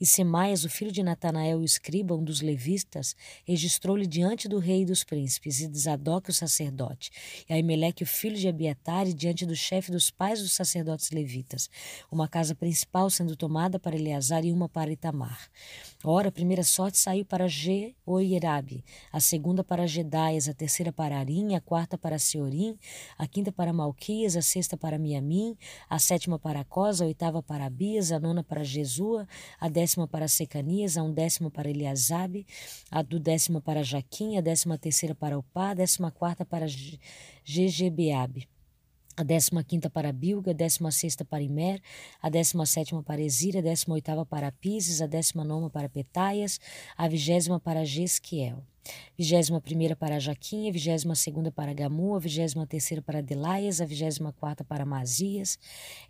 E Semaias, o filho de Natanael, o escriba, um dos levistas, registrou-lhe diante do rei e dos príncipes, e de Zadok, o sacerdote, e Aimeleque, o filho de Abiatar, e diante do chefe dos pais dos sacerdotes levitas, uma casa principal sendo tomada para Eleazar e uma para Itamar. Ora, a primeira sorte saiu para Jeoirabe, a segunda para Gedaias, a terceira para Arim, a quarta para Seorim, a quinta para Malquias, a sexta para Miamim, a sétima para Cosa, a oitava para Abias, a nona para Jesua, a décima para Secanias, a undécima para Eliasabe, a do décima para Jaquim, a décima terceira para Upá, a décima quarta para Gegebeabe a décima quinta para Bilga, a décima sexta para Imer, a décima sétima para Ezira, a décima oitava para Pises, a décima nona para Petaias, a vigésima para Jesquiel vigésima primeira para Jaquim, a vigésima segunda para Gamu, a vigésima terceira para Delaias, a vigésima quarta para Mazias.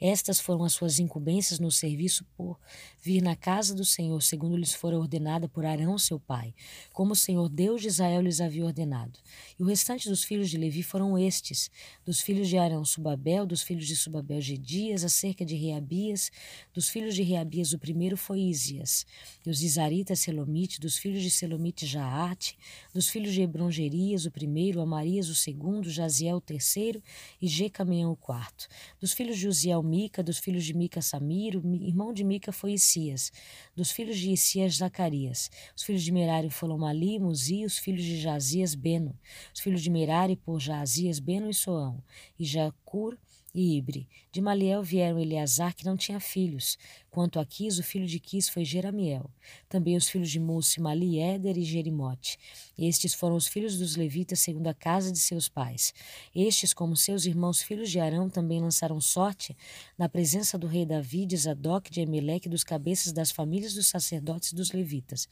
Estas foram as suas incumbências no serviço por vir na casa do Senhor, segundo lhes fora ordenada por Arão, seu pai, como o Senhor Deus de Israel lhes havia ordenado. E o restante dos filhos de Levi foram estes, dos filhos de Arão, Subabel, dos filhos de Subabel, Gedias, acerca de Reabias, dos filhos de Reabias, o primeiro foi Isias, e os Isaritas, Selomite, dos filhos de Selomite, Jaate, dos filhos de Hebron, Gerias, o primeiro, Amarias, o segundo, Jaziel, o terceiro, e Jecameão, o quarto. Dos filhos de Uziel, Mica, dos filhos de Mica, Samiro, irmão de Mica foi Isias. Dos filhos de Isias, Zacarias. Os filhos de Merari foram Mali, Muzi, os filhos de Jazias, Beno. Os filhos de Merari por Jazias, Beno e Soão. E Jacur, e Ibre. De Maliel vieram Eleazar, que não tinha filhos. Quanto a Quis, o filho de Quis foi Jeramiel. Também os filhos de Musse, Mali, Éder e Jerimote. Estes foram os filhos dos levitas segundo a casa de seus pais. Estes, como seus irmãos filhos de Arão, também lançaram sorte na presença do rei Davi, de Zadok, de Emeleque, dos cabeças das famílias dos sacerdotes e dos levitas.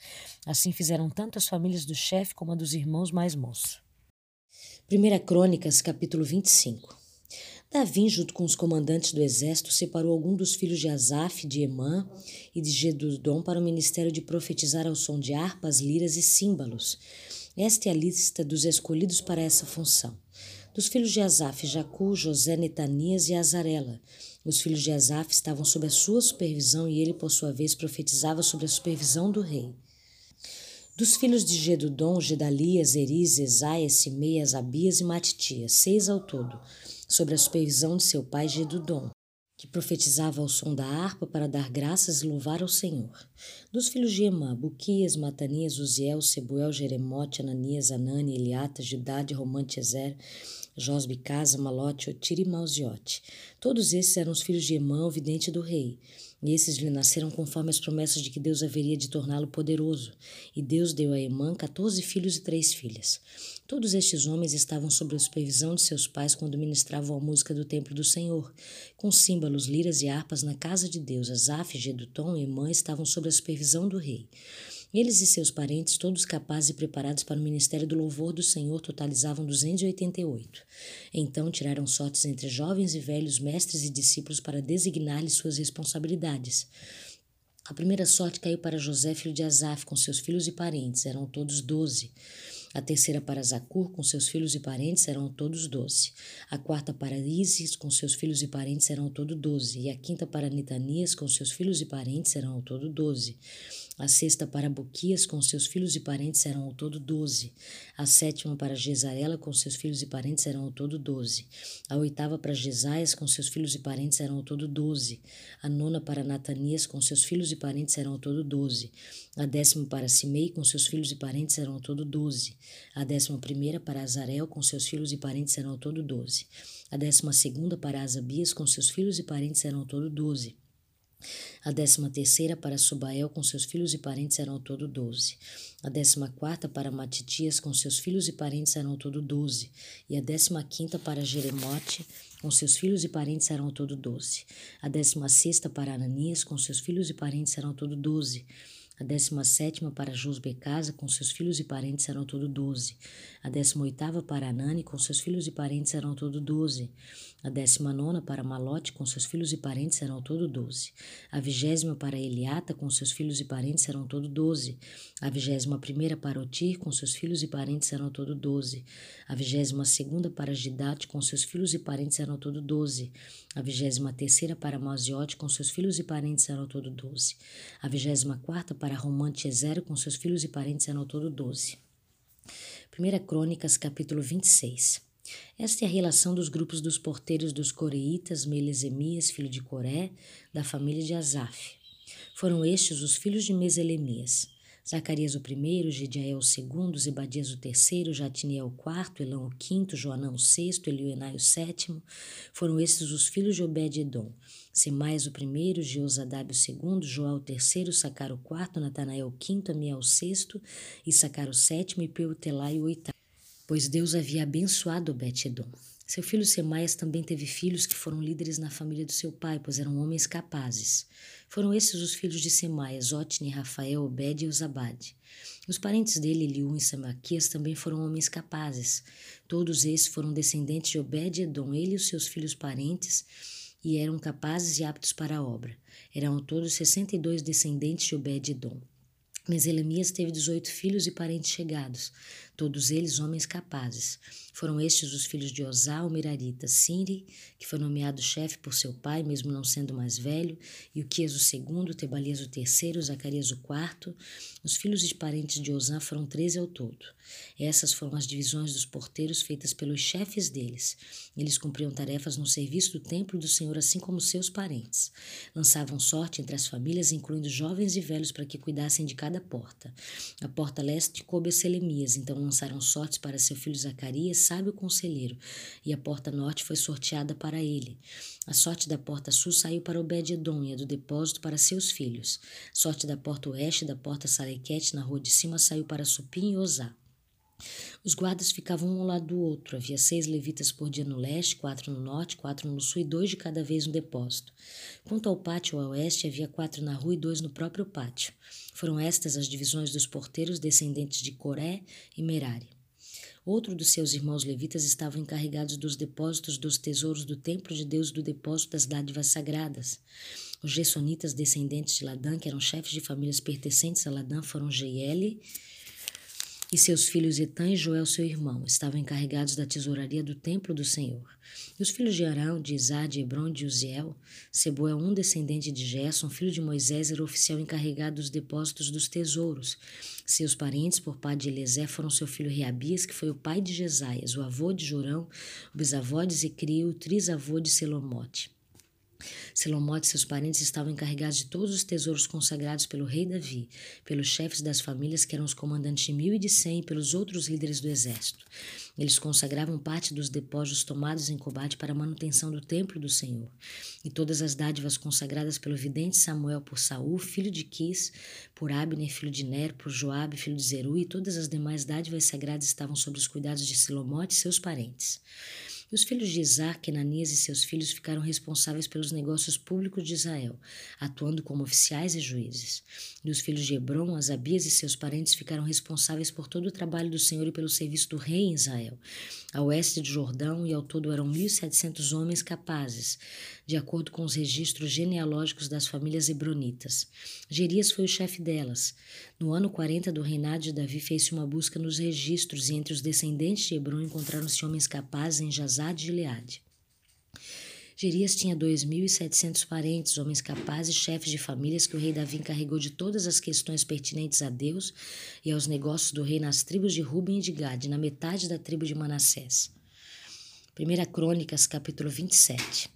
Assim fizeram tanto as famílias do chefe como a dos irmãos mais moços. 1 Crônicas, capítulo 25 Davi, junto com os comandantes do exército, separou alguns dos filhos de Asaf, de Emã e de Gedudom para o ministério de profetizar ao som de harpas, liras e símbolos. Esta é a lista dos escolhidos para essa função. Dos filhos de Asaf, Jacu, José, Netanias e Azarela. Os filhos de Asaf estavam sob a sua supervisão e ele, por sua vez, profetizava sob a supervisão do rei. Dos filhos de Gedudom, Gedalias, Eriz, Esaias, Simeias, Abias e Matitias, seis ao todo sobre a supervisão de seu pai Gedudom, que profetizava ao som da harpa para dar graças e louvar ao Senhor. Dos filhos de Emã, Buquias, Matanias, Uziel, Sebuel, Jeremote, Ananias, Anani, Eliata, Judade, Romante, Ezer, Josbe, Casa, Malote, Otiri e Mauziote. Todos esses eram os filhos de Emã, o vidente do rei. E esses lhe nasceram conforme as promessas de que Deus haveria de torná-lo poderoso. E Deus deu a Emã quatorze filhos e três filhas. Todos estes homens estavam sob a supervisão de seus pais quando ministravam a música do templo do Senhor. Com símbolos, liras e harpas na casa de Deus, Asaf, Gedutom e Emã estavam sob a supervisão do rei. Eles e seus parentes, todos capazes e preparados para o ministério do louvor do Senhor, totalizavam 288. Então tiraram sortes entre jovens e velhos, mestres e discípulos para designar-lhes suas responsabilidades. A primeira sorte caiu para José, filho de Asaf, com seus filhos e parentes, eram todos doze. A terceira para Zacur, com seus filhos e parentes, eram todos doze. A quarta para Isis, com seus filhos e parentes, eram todos doze. E a quinta para Nitanias, com seus filhos e parentes, eram todos doze. A sexta para Boquias, com seus filhos e parentes, eram ao todo doze. A sétima para Gesaela, com seus filhos e parentes, eram ao todo doze. A oitava para Jesaias, com seus filhos e parentes, eram ao todo doze. A nona para Natanias, com seus filhos e parentes, eram ao todo doze. A décima para Simei, com seus filhos e parentes, eram ao todo doze. A décima primeira para Azarel, com seus filhos e parentes, eram ao todo doze. A décima segunda para Asabias, com seus filhos e parentes, eram ao todo doze. A décima terceira para Subael com seus filhos e parentes eram ao todo doze. A décima quarta para Matitias com seus filhos e parentes eram ao todo doze. E a décima quinta para Jeremote com seus filhos e parentes eram ao todo doze. A décima sexta para Ananias com seus filhos e parentes eram ao todo doze. A décima sétima para Josbecasa, com seus filhos e parentes eram todo doze. A décima oitava para Anani, com seus filhos e parentes eram todo doze. A décima nona para Malote, com seus filhos e parentes eram todo doze. A vigésima para Eliata, com seus filhos e parentes eram todo doze. A vigésima primeira para Otir, com seus filhos e parentes eram todo doze. A vigésima segunda para Gidate, com seus filhos e parentes eram todo doze. A vigésima terceira para Maziote, com seus filhos e parentes eram todo doze. A vigésima quarta para Romante Zero com seus filhos e parentes eram todo doze. 1 Crônicas, capítulo 26. Esta é a relação dos grupos dos porteiros dos coreitas, Melesemias, filho de Coré, da família de Asaf. Foram estes os filhos de Meselemias. Zacarias o primeiro, Gidiael o segundo, Zebadias o terceiro, Jatiniel o quarto, Elão o quinto, Joanão o sexto, Elioenai o sétimo. Foram estes os filhos de Obed-edom. Semais o primeiro, Jeozadab o segundo, Joal o terceiro, Sacar o quarto, Natanael o quinto, Amiel o sexto, e Sacar o sétimo e Peutelai o oitavo. Pois Deus havia abençoado Obed-edom. Seu filho Semaias também teve filhos que foram líderes na família do seu pai, pois eram homens capazes. Foram esses os filhos de Semaias, Otni, Rafael, Obed e Uzabade. Os parentes dele, Eliú e Samaquias, também foram homens capazes. Todos esses foram descendentes de Obed-edom, ele e os seus filhos parentes, e eram capazes e aptos para a obra. Eram todos sessenta e dois descendentes de Obed-edom. Meselemias teve dezoito filhos e parentes chegados, todos eles homens capazes. Foram estes os filhos de Osá, o Merarita, Sinri, que foi nomeado chefe por seu pai, mesmo não sendo mais velho, e o Quias o segundo, Tebalias o terceiro, Zacarias o quarto. Os filhos e parentes de Osá foram treze ao todo. Essas foram as divisões dos porteiros feitas pelos chefes deles. Eles cumpriam tarefas no serviço do templo do Senhor, assim como seus parentes. Lançavam sorte entre as famílias, incluindo jovens e velhos, para que cuidassem de cada porta. A porta leste coube a Selemias, então lançaram sortes para seu filho Zacarias, sábio conselheiro, e a porta norte foi sorteada para ele. A sorte da porta sul saiu para Obed-edom e a do depósito para seus filhos. A sorte da porta oeste da porta Salequete na rua de cima saiu para Supim e Osá. Os guardas ficavam um ao lado do outro. Havia seis levitas por dia no leste, quatro no norte, quatro no sul e dois de cada vez no depósito. Quanto ao pátio ao oeste, havia quatro na rua e dois no próprio pátio. Foram estas as divisões dos porteiros descendentes de Coré e Merari. Outro dos seus irmãos levitas estavam encarregados dos depósitos dos tesouros do templo de Deus e do depósito das dádivas sagradas. Os gessonitas descendentes de Ladã, que eram chefes de famílias pertencentes a Ladã, foram Jeiele, e seus filhos Etan e Joel, seu irmão, estavam encarregados da tesouraria do templo do Senhor. E os filhos de Arão, de Isá, de Hebron, de Uziel, Seboel, um descendente de Gerson, filho de Moisés, era oficial encarregado dos depósitos dos tesouros. Seus parentes, por pai de Eliezer, foram seu filho Reabias, que foi o pai de Jesaias, o avô de Jorão, o bisavô de Zecrio, o trisavô de Selomote. Selomote e seus parentes estavam encarregados de todos os tesouros consagrados pelo rei Davi, pelos chefes das famílias que eram os comandantes de mil e de cem e pelos outros líderes do exército. Eles consagravam parte dos depósitos tomados em combate para a manutenção do templo do Senhor. E todas as dádivas consagradas pelo vidente Samuel por Saul, filho de Quis, por Abner, filho de Ner, por Joabe, filho de Zeru, e todas as demais dádivas sagradas estavam sob os cuidados de Selomote e seus parentes. E os filhos de Isaac, Ananias e seus filhos ficaram responsáveis pelos negócios públicos de Israel, atuando como oficiais e juízes. E os filhos de Hebron, Asabias e seus parentes ficaram responsáveis por todo o trabalho do Senhor e pelo serviço do rei em Israel, a oeste de Jordão, e ao todo eram 1.700 homens capazes, de acordo com os registros genealógicos das famílias hebronitas. Gerias foi o chefe delas. No ano 40 do reinado de Davi, fez-se uma busca nos registros e entre os descendentes de Hebron encontraram-se homens capazes em Jazad e Gileade. Gerias tinha 2.700 parentes, homens capazes, chefes de famílias que o rei Davi encarregou de todas as questões pertinentes a Deus e aos negócios do rei nas tribos de Ruben e de Gade, na metade da tribo de Manassés. 1 Crônicas, capítulo 27.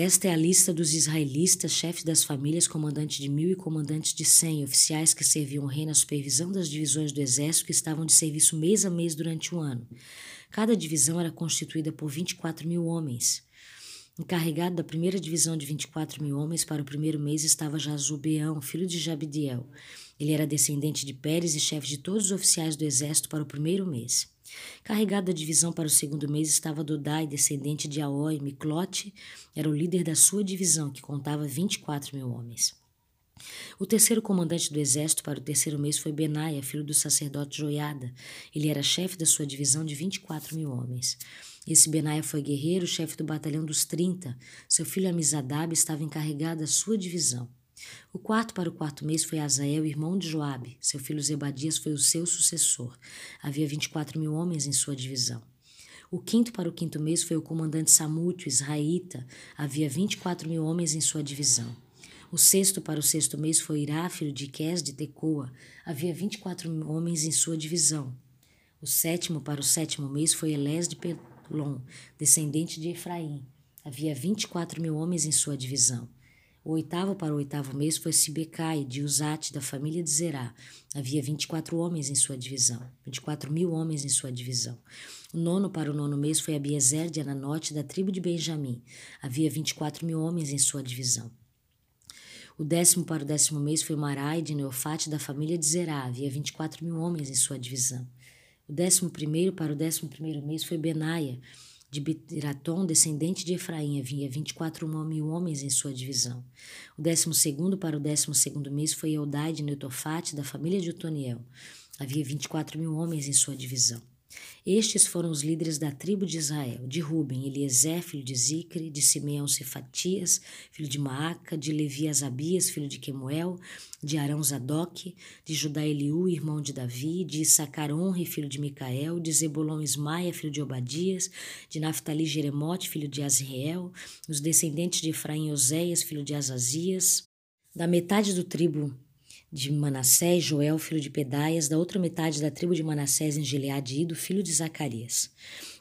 Esta é a lista dos israelitas, chefes das famílias, comandantes de mil e comandantes de cem, oficiais que serviam o rei na supervisão das divisões do exército que estavam de serviço mês a mês durante o ano. Cada divisão era constituída por 24 mil homens. Encarregado da primeira divisão de 24 mil homens para o primeiro mês estava Jazubeão, filho de Jabidiel. Ele era descendente de Pérez e chefe de todos os oficiais do exército para o primeiro mês. Carregado da divisão para o segundo mês estava Dodai, descendente de Aoi. Miclote era o líder da sua divisão, que contava 24 mil homens. O terceiro comandante do exército para o terceiro mês foi Benaia, filho do sacerdote Joiada. Ele era chefe da sua divisão de 24 mil homens. Esse Benaia foi guerreiro, chefe do batalhão dos 30. Seu filho Amizadab estava encarregado da sua divisão. O quarto para o quarto mês foi Azael, irmão de Joabe. Seu filho Zebadias foi o seu sucessor. Havia 24 mil homens em sua divisão. O quinto para o quinto mês foi o comandante Samútio, israelita. Havia 24 mil homens em sua divisão. O sexto para o sexto mês foi Irá, filho de Ques de Tecoa. Havia 24 mil homens em sua divisão. O sétimo para o sétimo mês foi Elés de Pelon, descendente de Efraim. Havia 24 mil homens em sua divisão. O oitavo para o oitavo mês foi Sibecai, de Uzate, da família de Zerá. Havia 24 homens em sua divisão, 24 mil homens em sua divisão. O nono para o nono mês foi Abiezer, de Ananote, da tribo de Benjamim. Havia 24 mil homens em sua divisão. O décimo para o décimo mês foi Marai, de Neofate, da família de Zerá. Havia 24 mil homens em sua divisão. O décimo primeiro para o décimo primeiro mês foi Benaia, de Biratom, descendente de Efraim, havia 24 mil homens em sua divisão. O décimo segundo para o décimo segundo mês foi Eudai de Netofate, da família de Otoniel. Havia 24 mil homens em sua divisão. Estes foram os líderes da tribo de Israel, de Ruben, Eliezer, filho de Zicre, de Simeão, Cefatias, filho de Maaca, de Levi, Asabias, filho de Quemuel, de Arão, Zadok, de Judá, Eliú, irmão de Davi, de Issacar, filho de Micael, de Zebulon, Ismaia, filho de Obadias, de Naphtali, Jeremote, filho de Azriel, os descendentes de Efraim, Oséias, filho de Azazias, da metade do tribo de Manassés, Joel, filho de Pedaias, da outra metade da tribo de Manassés em Gileade, Ido, filho de Zacarias.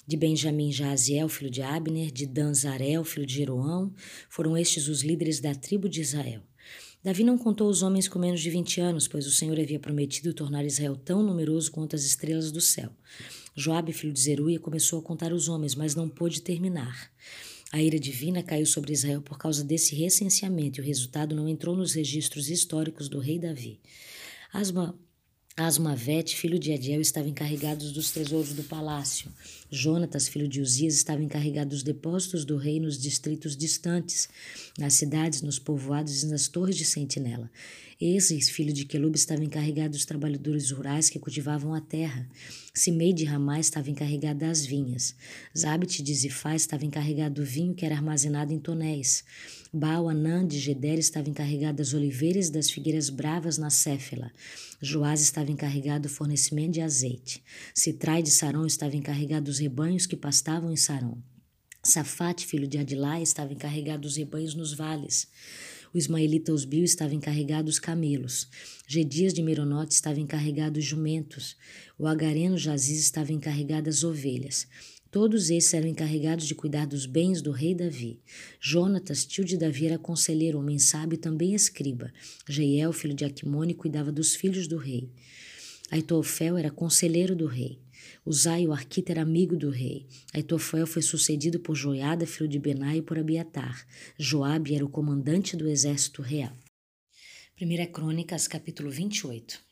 De Benjamim, Jaziel, filho de Abner, de Dan, Zarel, filho de Jeroão, foram estes os líderes da tribo de Israel. Davi não contou os homens com menos de vinte anos, pois o Senhor havia prometido tornar Israel tão numeroso quanto as estrelas do céu. Joabe, filho de Zeruia, começou a contar os homens, mas não pôde terminar. A ira divina caiu sobre Israel por causa desse recenseamento e o resultado não entrou nos registros históricos do rei Davi. Asma, Asmavete, filho de Adiel, estava encarregado dos tesouros do palácio. Jonatas, filho de Uzias, estava encarregado dos depósitos do rei nos distritos distantes, nas cidades, nos povoados e nas torres de sentinela. Esse, filho de Quelub, estava encarregado dos trabalhadores rurais que cultivavam a terra. Simei de Ramá estava encarregado das vinhas. Zabit de Zifá estava encarregado do vinho que era armazenado em tonéis. Baal Anã de Geder estava encarregado das oliveiras e das figueiras bravas na Céfela. Joás estava encarregado do fornecimento de azeite. Citrai de Saron estava encarregado dos rebanhos que pastavam em Saron. Safate, filho de Adilá, estava encarregado dos rebanhos nos vales. O ismaelita Osbio estava encarregado dos camelos. Gedias de Meronote estava encarregado dos jumentos. O agareno Jaziz estava encarregado das ovelhas. Todos esses eram encarregados de cuidar dos bens do rei Davi. Jonatas, tio de Davi, era conselheiro, homem sábio e também escriba. Jeiel, filho de Aquimone, cuidava dos filhos do rei. Aitofel era conselheiro do rei. Uzai, o arquita, era amigo do rei. Aitofel foi sucedido por Joiada, filho de Benai, e por Abiatar. Joabe era o comandante do exército real. 1 Crônicas, capítulo 28.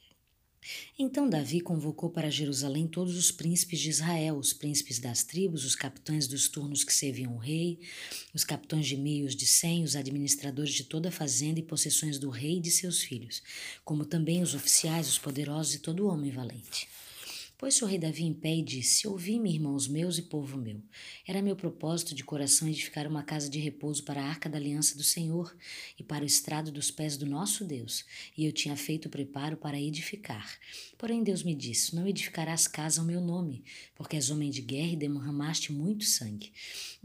Então Davi convocou para Jerusalém todos os príncipes de Israel, os príncipes das tribos, os capitães dos turnos que serviam o rei, os capitães de meios de cem, os administradores de toda a fazenda e possessões do rei e de seus filhos, como também os oficiais, os poderosos e todo homem valente. Pôs-se o rei Davi em pé e disse: Ouvi-me, irmãos meus e povo meu. Era meu propósito de coração edificar uma casa de repouso para a arca da aliança do Senhor e para o estrado dos pés do nosso Deus, e eu tinha feito o preparo para edificar. Porém, Deus me disse: Não edificarás casa ao meu nome, porque és homem de guerra e derramaste muito sangue.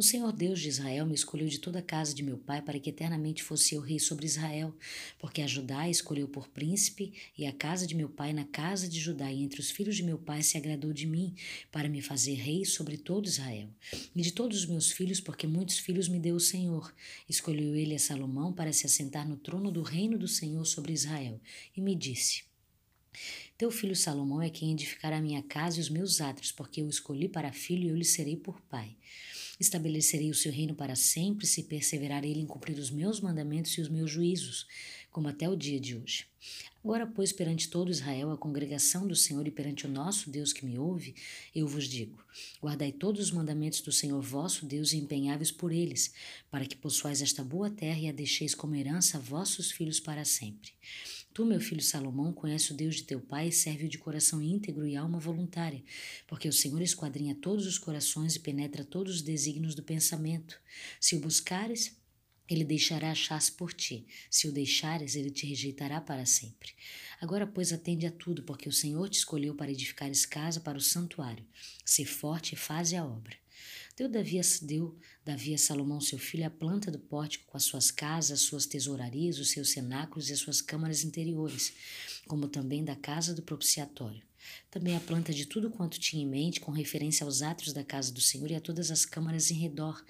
O Senhor Deus de Israel me escolheu de toda a casa de meu pai para que eternamente fosse eu rei sobre Israel, porque a Judá escolheu por príncipe e a casa de meu pai na casa de Judá e entre os filhos de meu pai se agradou de mim para me fazer rei sobre todo Israel. E de todos os meus filhos, porque muitos filhos me deu o Senhor. Escolheu ele a Salomão para se assentar no trono do reino do Senhor sobre Israel. E me disse: Teu filho Salomão é quem edificará a minha casa e os meus átrios, porque eu escolhi para filho e eu lhe serei por pai. Estabelecerei o seu reino para sempre, se perseverar ele em cumprir os meus mandamentos e os meus juízos, como até o dia de hoje. Agora, pois, perante todo Israel, a congregação do Senhor e perante o nosso Deus que me ouve, eu vos digo: guardai todos os mandamentos do Senhor vosso Deus e empenháveis por eles, para que possuais esta boa terra e a deixeis como herança a vossos filhos para sempre. Tu, meu filho Salomão, conhece o Deus de teu pai e serve-o de coração íntegro e alma voluntária, porque o Senhor esquadrinha todos os corações e penetra todos os desígnios do pensamento. Se o buscares, ele deixará achar-se por ti. Se o deixares, ele te rejeitará para sempre. Agora, pois, atende a tudo, porque o Senhor te escolheu para edificares casa para o santuário. Se forte faze a obra. Deu Davi, deu Davi a Salomão, seu filho, a planta do pórtico com as suas casas, as suas tesourarias, os seus cenáculos e as suas câmaras interiores, como também da casa do propiciatório. Também a planta de tudo quanto tinha em mente, com referência aos atos da casa do Senhor e a todas as câmaras em redor,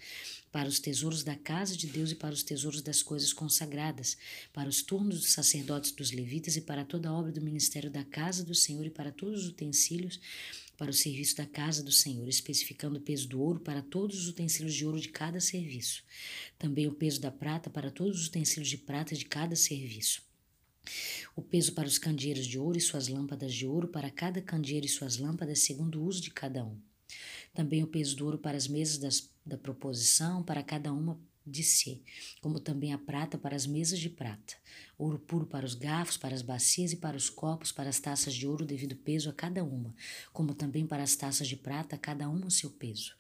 para os tesouros da casa de Deus e para os tesouros das coisas consagradas, para os turnos dos sacerdotes dos levitas e para toda a obra do ministério da casa do Senhor e para todos os utensílios para o serviço da casa do Senhor, especificando o peso do ouro para todos os utensílios de ouro de cada serviço, também o peso da prata para todos os utensílios de prata de cada serviço. O peso para os candeeiros de ouro e suas lâmpadas de ouro, para cada candeeiro e suas lâmpadas, segundo o uso de cada um. Também o peso do ouro para as mesas das, da proposição, para cada uma de si, como também a prata para as mesas de prata, ouro puro para os garfos, para as bacias e para os copos, para as taças de ouro devido peso a cada uma, como também para as taças de prata, cada uma o seu peso.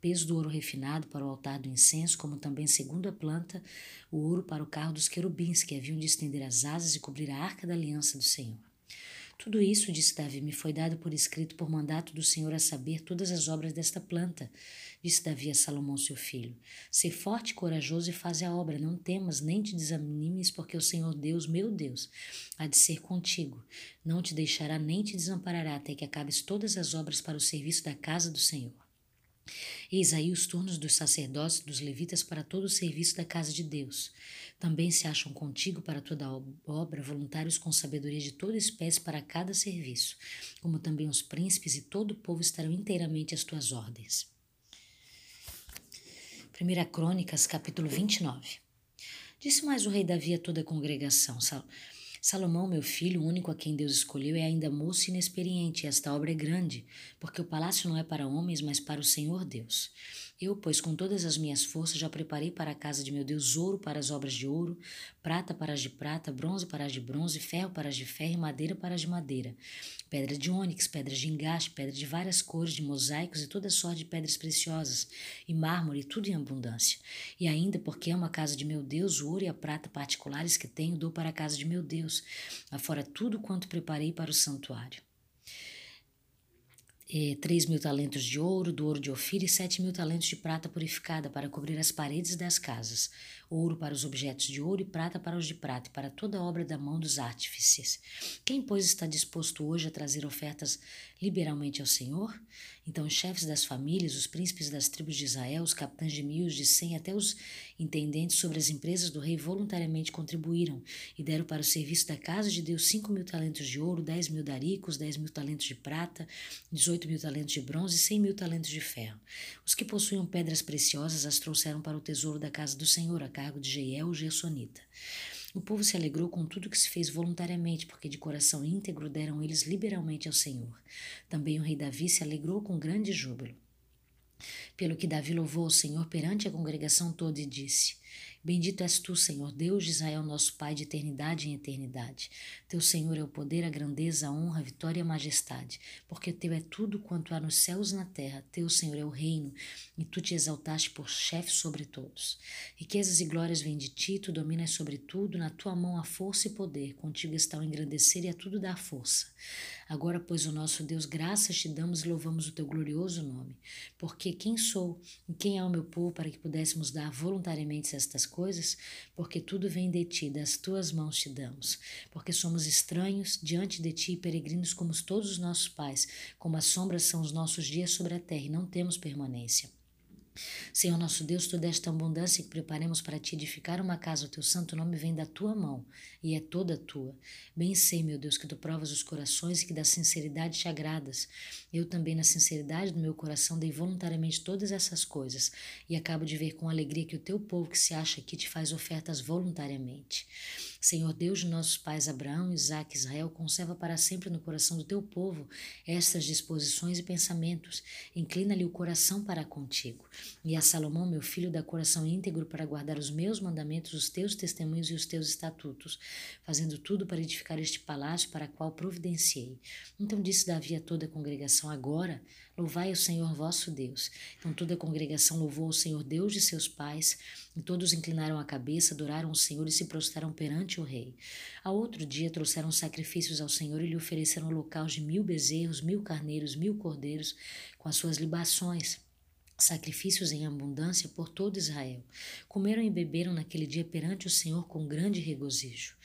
Peso do ouro refinado para o altar do incenso, como também, segundo a planta, o ouro para o carro dos querubins, que haviam de estender as asas e cobrir a arca da aliança do Senhor. Tudo isso, disse Davi, me foi dado por escrito por mandato do Senhor a saber todas as obras desta planta. Disse Davi a Salomão, seu filho: Sê forte e corajoso e faz a obra, não temas, nem te desanimes, porque o Senhor Deus, meu Deus, há de ser contigo. Não te deixará nem te desamparará até que acabes todas as obras para o serviço da casa do Senhor. Eis aí os turnos dos sacerdotes dos levitas para todo o serviço da casa de Deus. Também se acham contigo para toda obra voluntários com sabedoria de toda espécie para cada serviço, como também os príncipes e todo o povo estarão inteiramente às tuas ordens. 1 Crônicas, capítulo 29. Disse mais o rei Davi a toda a congregação: Salomão, meu filho, o único a quem Deus escolheu, é ainda moço e inexperiente, e esta obra é grande, porque o palácio não é para homens, mas para o Senhor Deus. Eu, pois, com todas as minhas forças, já preparei para a casa de meu Deus ouro para as obras de ouro, prata para as de prata, bronze para as de bronze, ferro para as de ferro e madeira para as de madeira, pedra de ônix, pedras de engaste, pedra de várias cores, de mosaicos e toda sorte de pedras preciosas, e mármore, tudo em abundância. E ainda, porque é uma casa de meu Deus, o ouro e a prata particulares que tenho, dou para a casa de meu Deus, afora tudo quanto preparei para o santuário eh, 3 mil talentos de ouro, do ouro de Ofir e 7 mil talentos de prata purificada para cobrir as paredes das casas, ouro para os objetos de ouro e prata para os de prata e para toda obra da mão dos artífices. Quem, pois, está disposto hoje a trazer ofertas liberalmente ao Senhor? Então os chefes das famílias, os príncipes das tribos de Israel, os capitães de mil, de cem, até os intendentes sobre as empresas do rei voluntariamente contribuíram e deram para o serviço da casa de Deus cinco mil talentos de ouro, dez mil daricos, dez mil talentos de prata, dezoito mil talentos de bronze e cem mil talentos de ferro. Os que possuíam pedras preciosas as trouxeram para o tesouro da casa do Senhor, cargo de Jeiel, o Gersonita. O povo se alegrou com tudo que se fez voluntariamente, porque de coração íntegro deram eles liberalmente ao Senhor. Também o rei Davi se alegrou com grande júbilo. Pelo que Davi louvou ao Senhor perante a congregação toda e disse: Bendito és tu, Senhor, Deus de Israel, nosso Pai de eternidade em eternidade. Teu Senhor é o poder, a grandeza, a honra, a vitória e a majestade, porque teu é tudo quanto há nos céus e na terra. Teu, Senhor, é o reino, e tu te exaltaste por chefe sobre todos. Riquezas e glórias vêm de ti, tu dominas sobre tudo, na tua mão há força e poder, contigo está o engrandecer e a tudo dá força. Agora, pois, o nosso Deus, graças te damos e louvamos o teu glorioso nome, porque quem sou e quem é o meu povo para que pudéssemos dar voluntariamente estas coisas? porque tudo vem de ti, das tuas mãos te damos. Porque somos estranhos diante de ti, peregrinos como todos os nossos pais, como as sombras são os nossos dias sobre a terra, e não temos permanência. Senhor nosso Deus, toda esta abundância que preparemos para te edificar uma casa, o teu santo nome vem da tua mão e é toda tua. Bem sei, meu Deus, que tu provas os corações e que da sinceridade te agradas. Eu também, na sinceridade do meu coração, dei voluntariamente todas essas coisas e acabo de ver com alegria que o teu povo que se acha aqui te faz ofertas voluntariamente. Senhor Deus de nossos pais Abraão, Isaac e Israel, conserva para sempre no coração do teu povo estas disposições e pensamentos. Inclina-lhe o coração para contigo. E a Salomão, meu filho, dá coração íntegro para guardar os meus mandamentos, os teus testemunhos e os teus estatutos, fazendo tudo para edificar este palácio para qual providenciei. Então disse Davi a toda a congregação: Agora Louvai o Senhor vosso Deus. Então toda a congregação louvou o Senhor Deus de seus pais, e todos inclinaram a cabeça, adoraram o Senhor e se prostraram perante o rei. A outro dia trouxeram sacrifícios ao Senhor e lhe ofereceram locais de mil bezerros, mil carneiros, mil cordeiros, com as suas libações sacrifícios em abundância por todo Israel. Comeram e beberam naquele dia perante o Senhor com grande regozijo.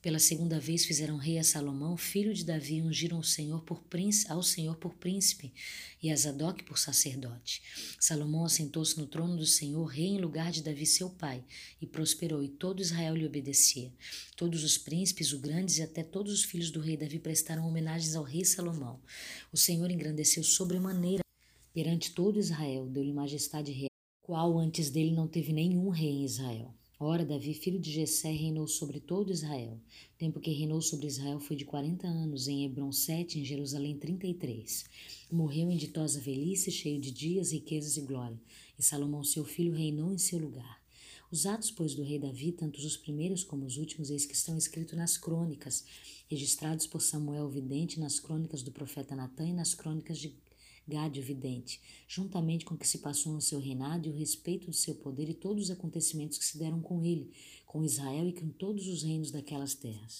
Pela segunda vez fizeram rei a Salomão, filho de Davi, e ungiram o Senhor por príncipe, ao Senhor por príncipe e a Zadok por sacerdote. Salomão assentou-se no trono do Senhor, rei em lugar de Davi seu pai, e prosperou, e todo Israel lhe obedecia. Todos os príncipes, os grandes e até todos os filhos do rei Davi prestaram homenagens ao rei Salomão. O Senhor engrandeceu sobremaneira perante todo Israel, deu-lhe majestade real, qual antes dele não teve nenhum rei em Israel. Ora, Davi, filho de Jessé, reinou sobre todo Israel. O tempo que reinou sobre Israel foi de quarenta anos, em Hebron sete, em Jerusalém trinta e três. Morreu em ditosa velhice, cheio de dias, riquezas e glória. E Salomão, seu filho, reinou em seu lugar. Os atos, pois, do rei Davi, tanto os primeiros como os últimos, eis que estão escritos nas crônicas, registrados por Samuel vidente, nas crônicas do profeta Natã e nas crônicas de Gade o vidente, juntamente com o que se passou no seu reinado e o respeito do seu poder e todos os acontecimentos que se deram com ele, com Israel e com todos os reinos daquelas terras.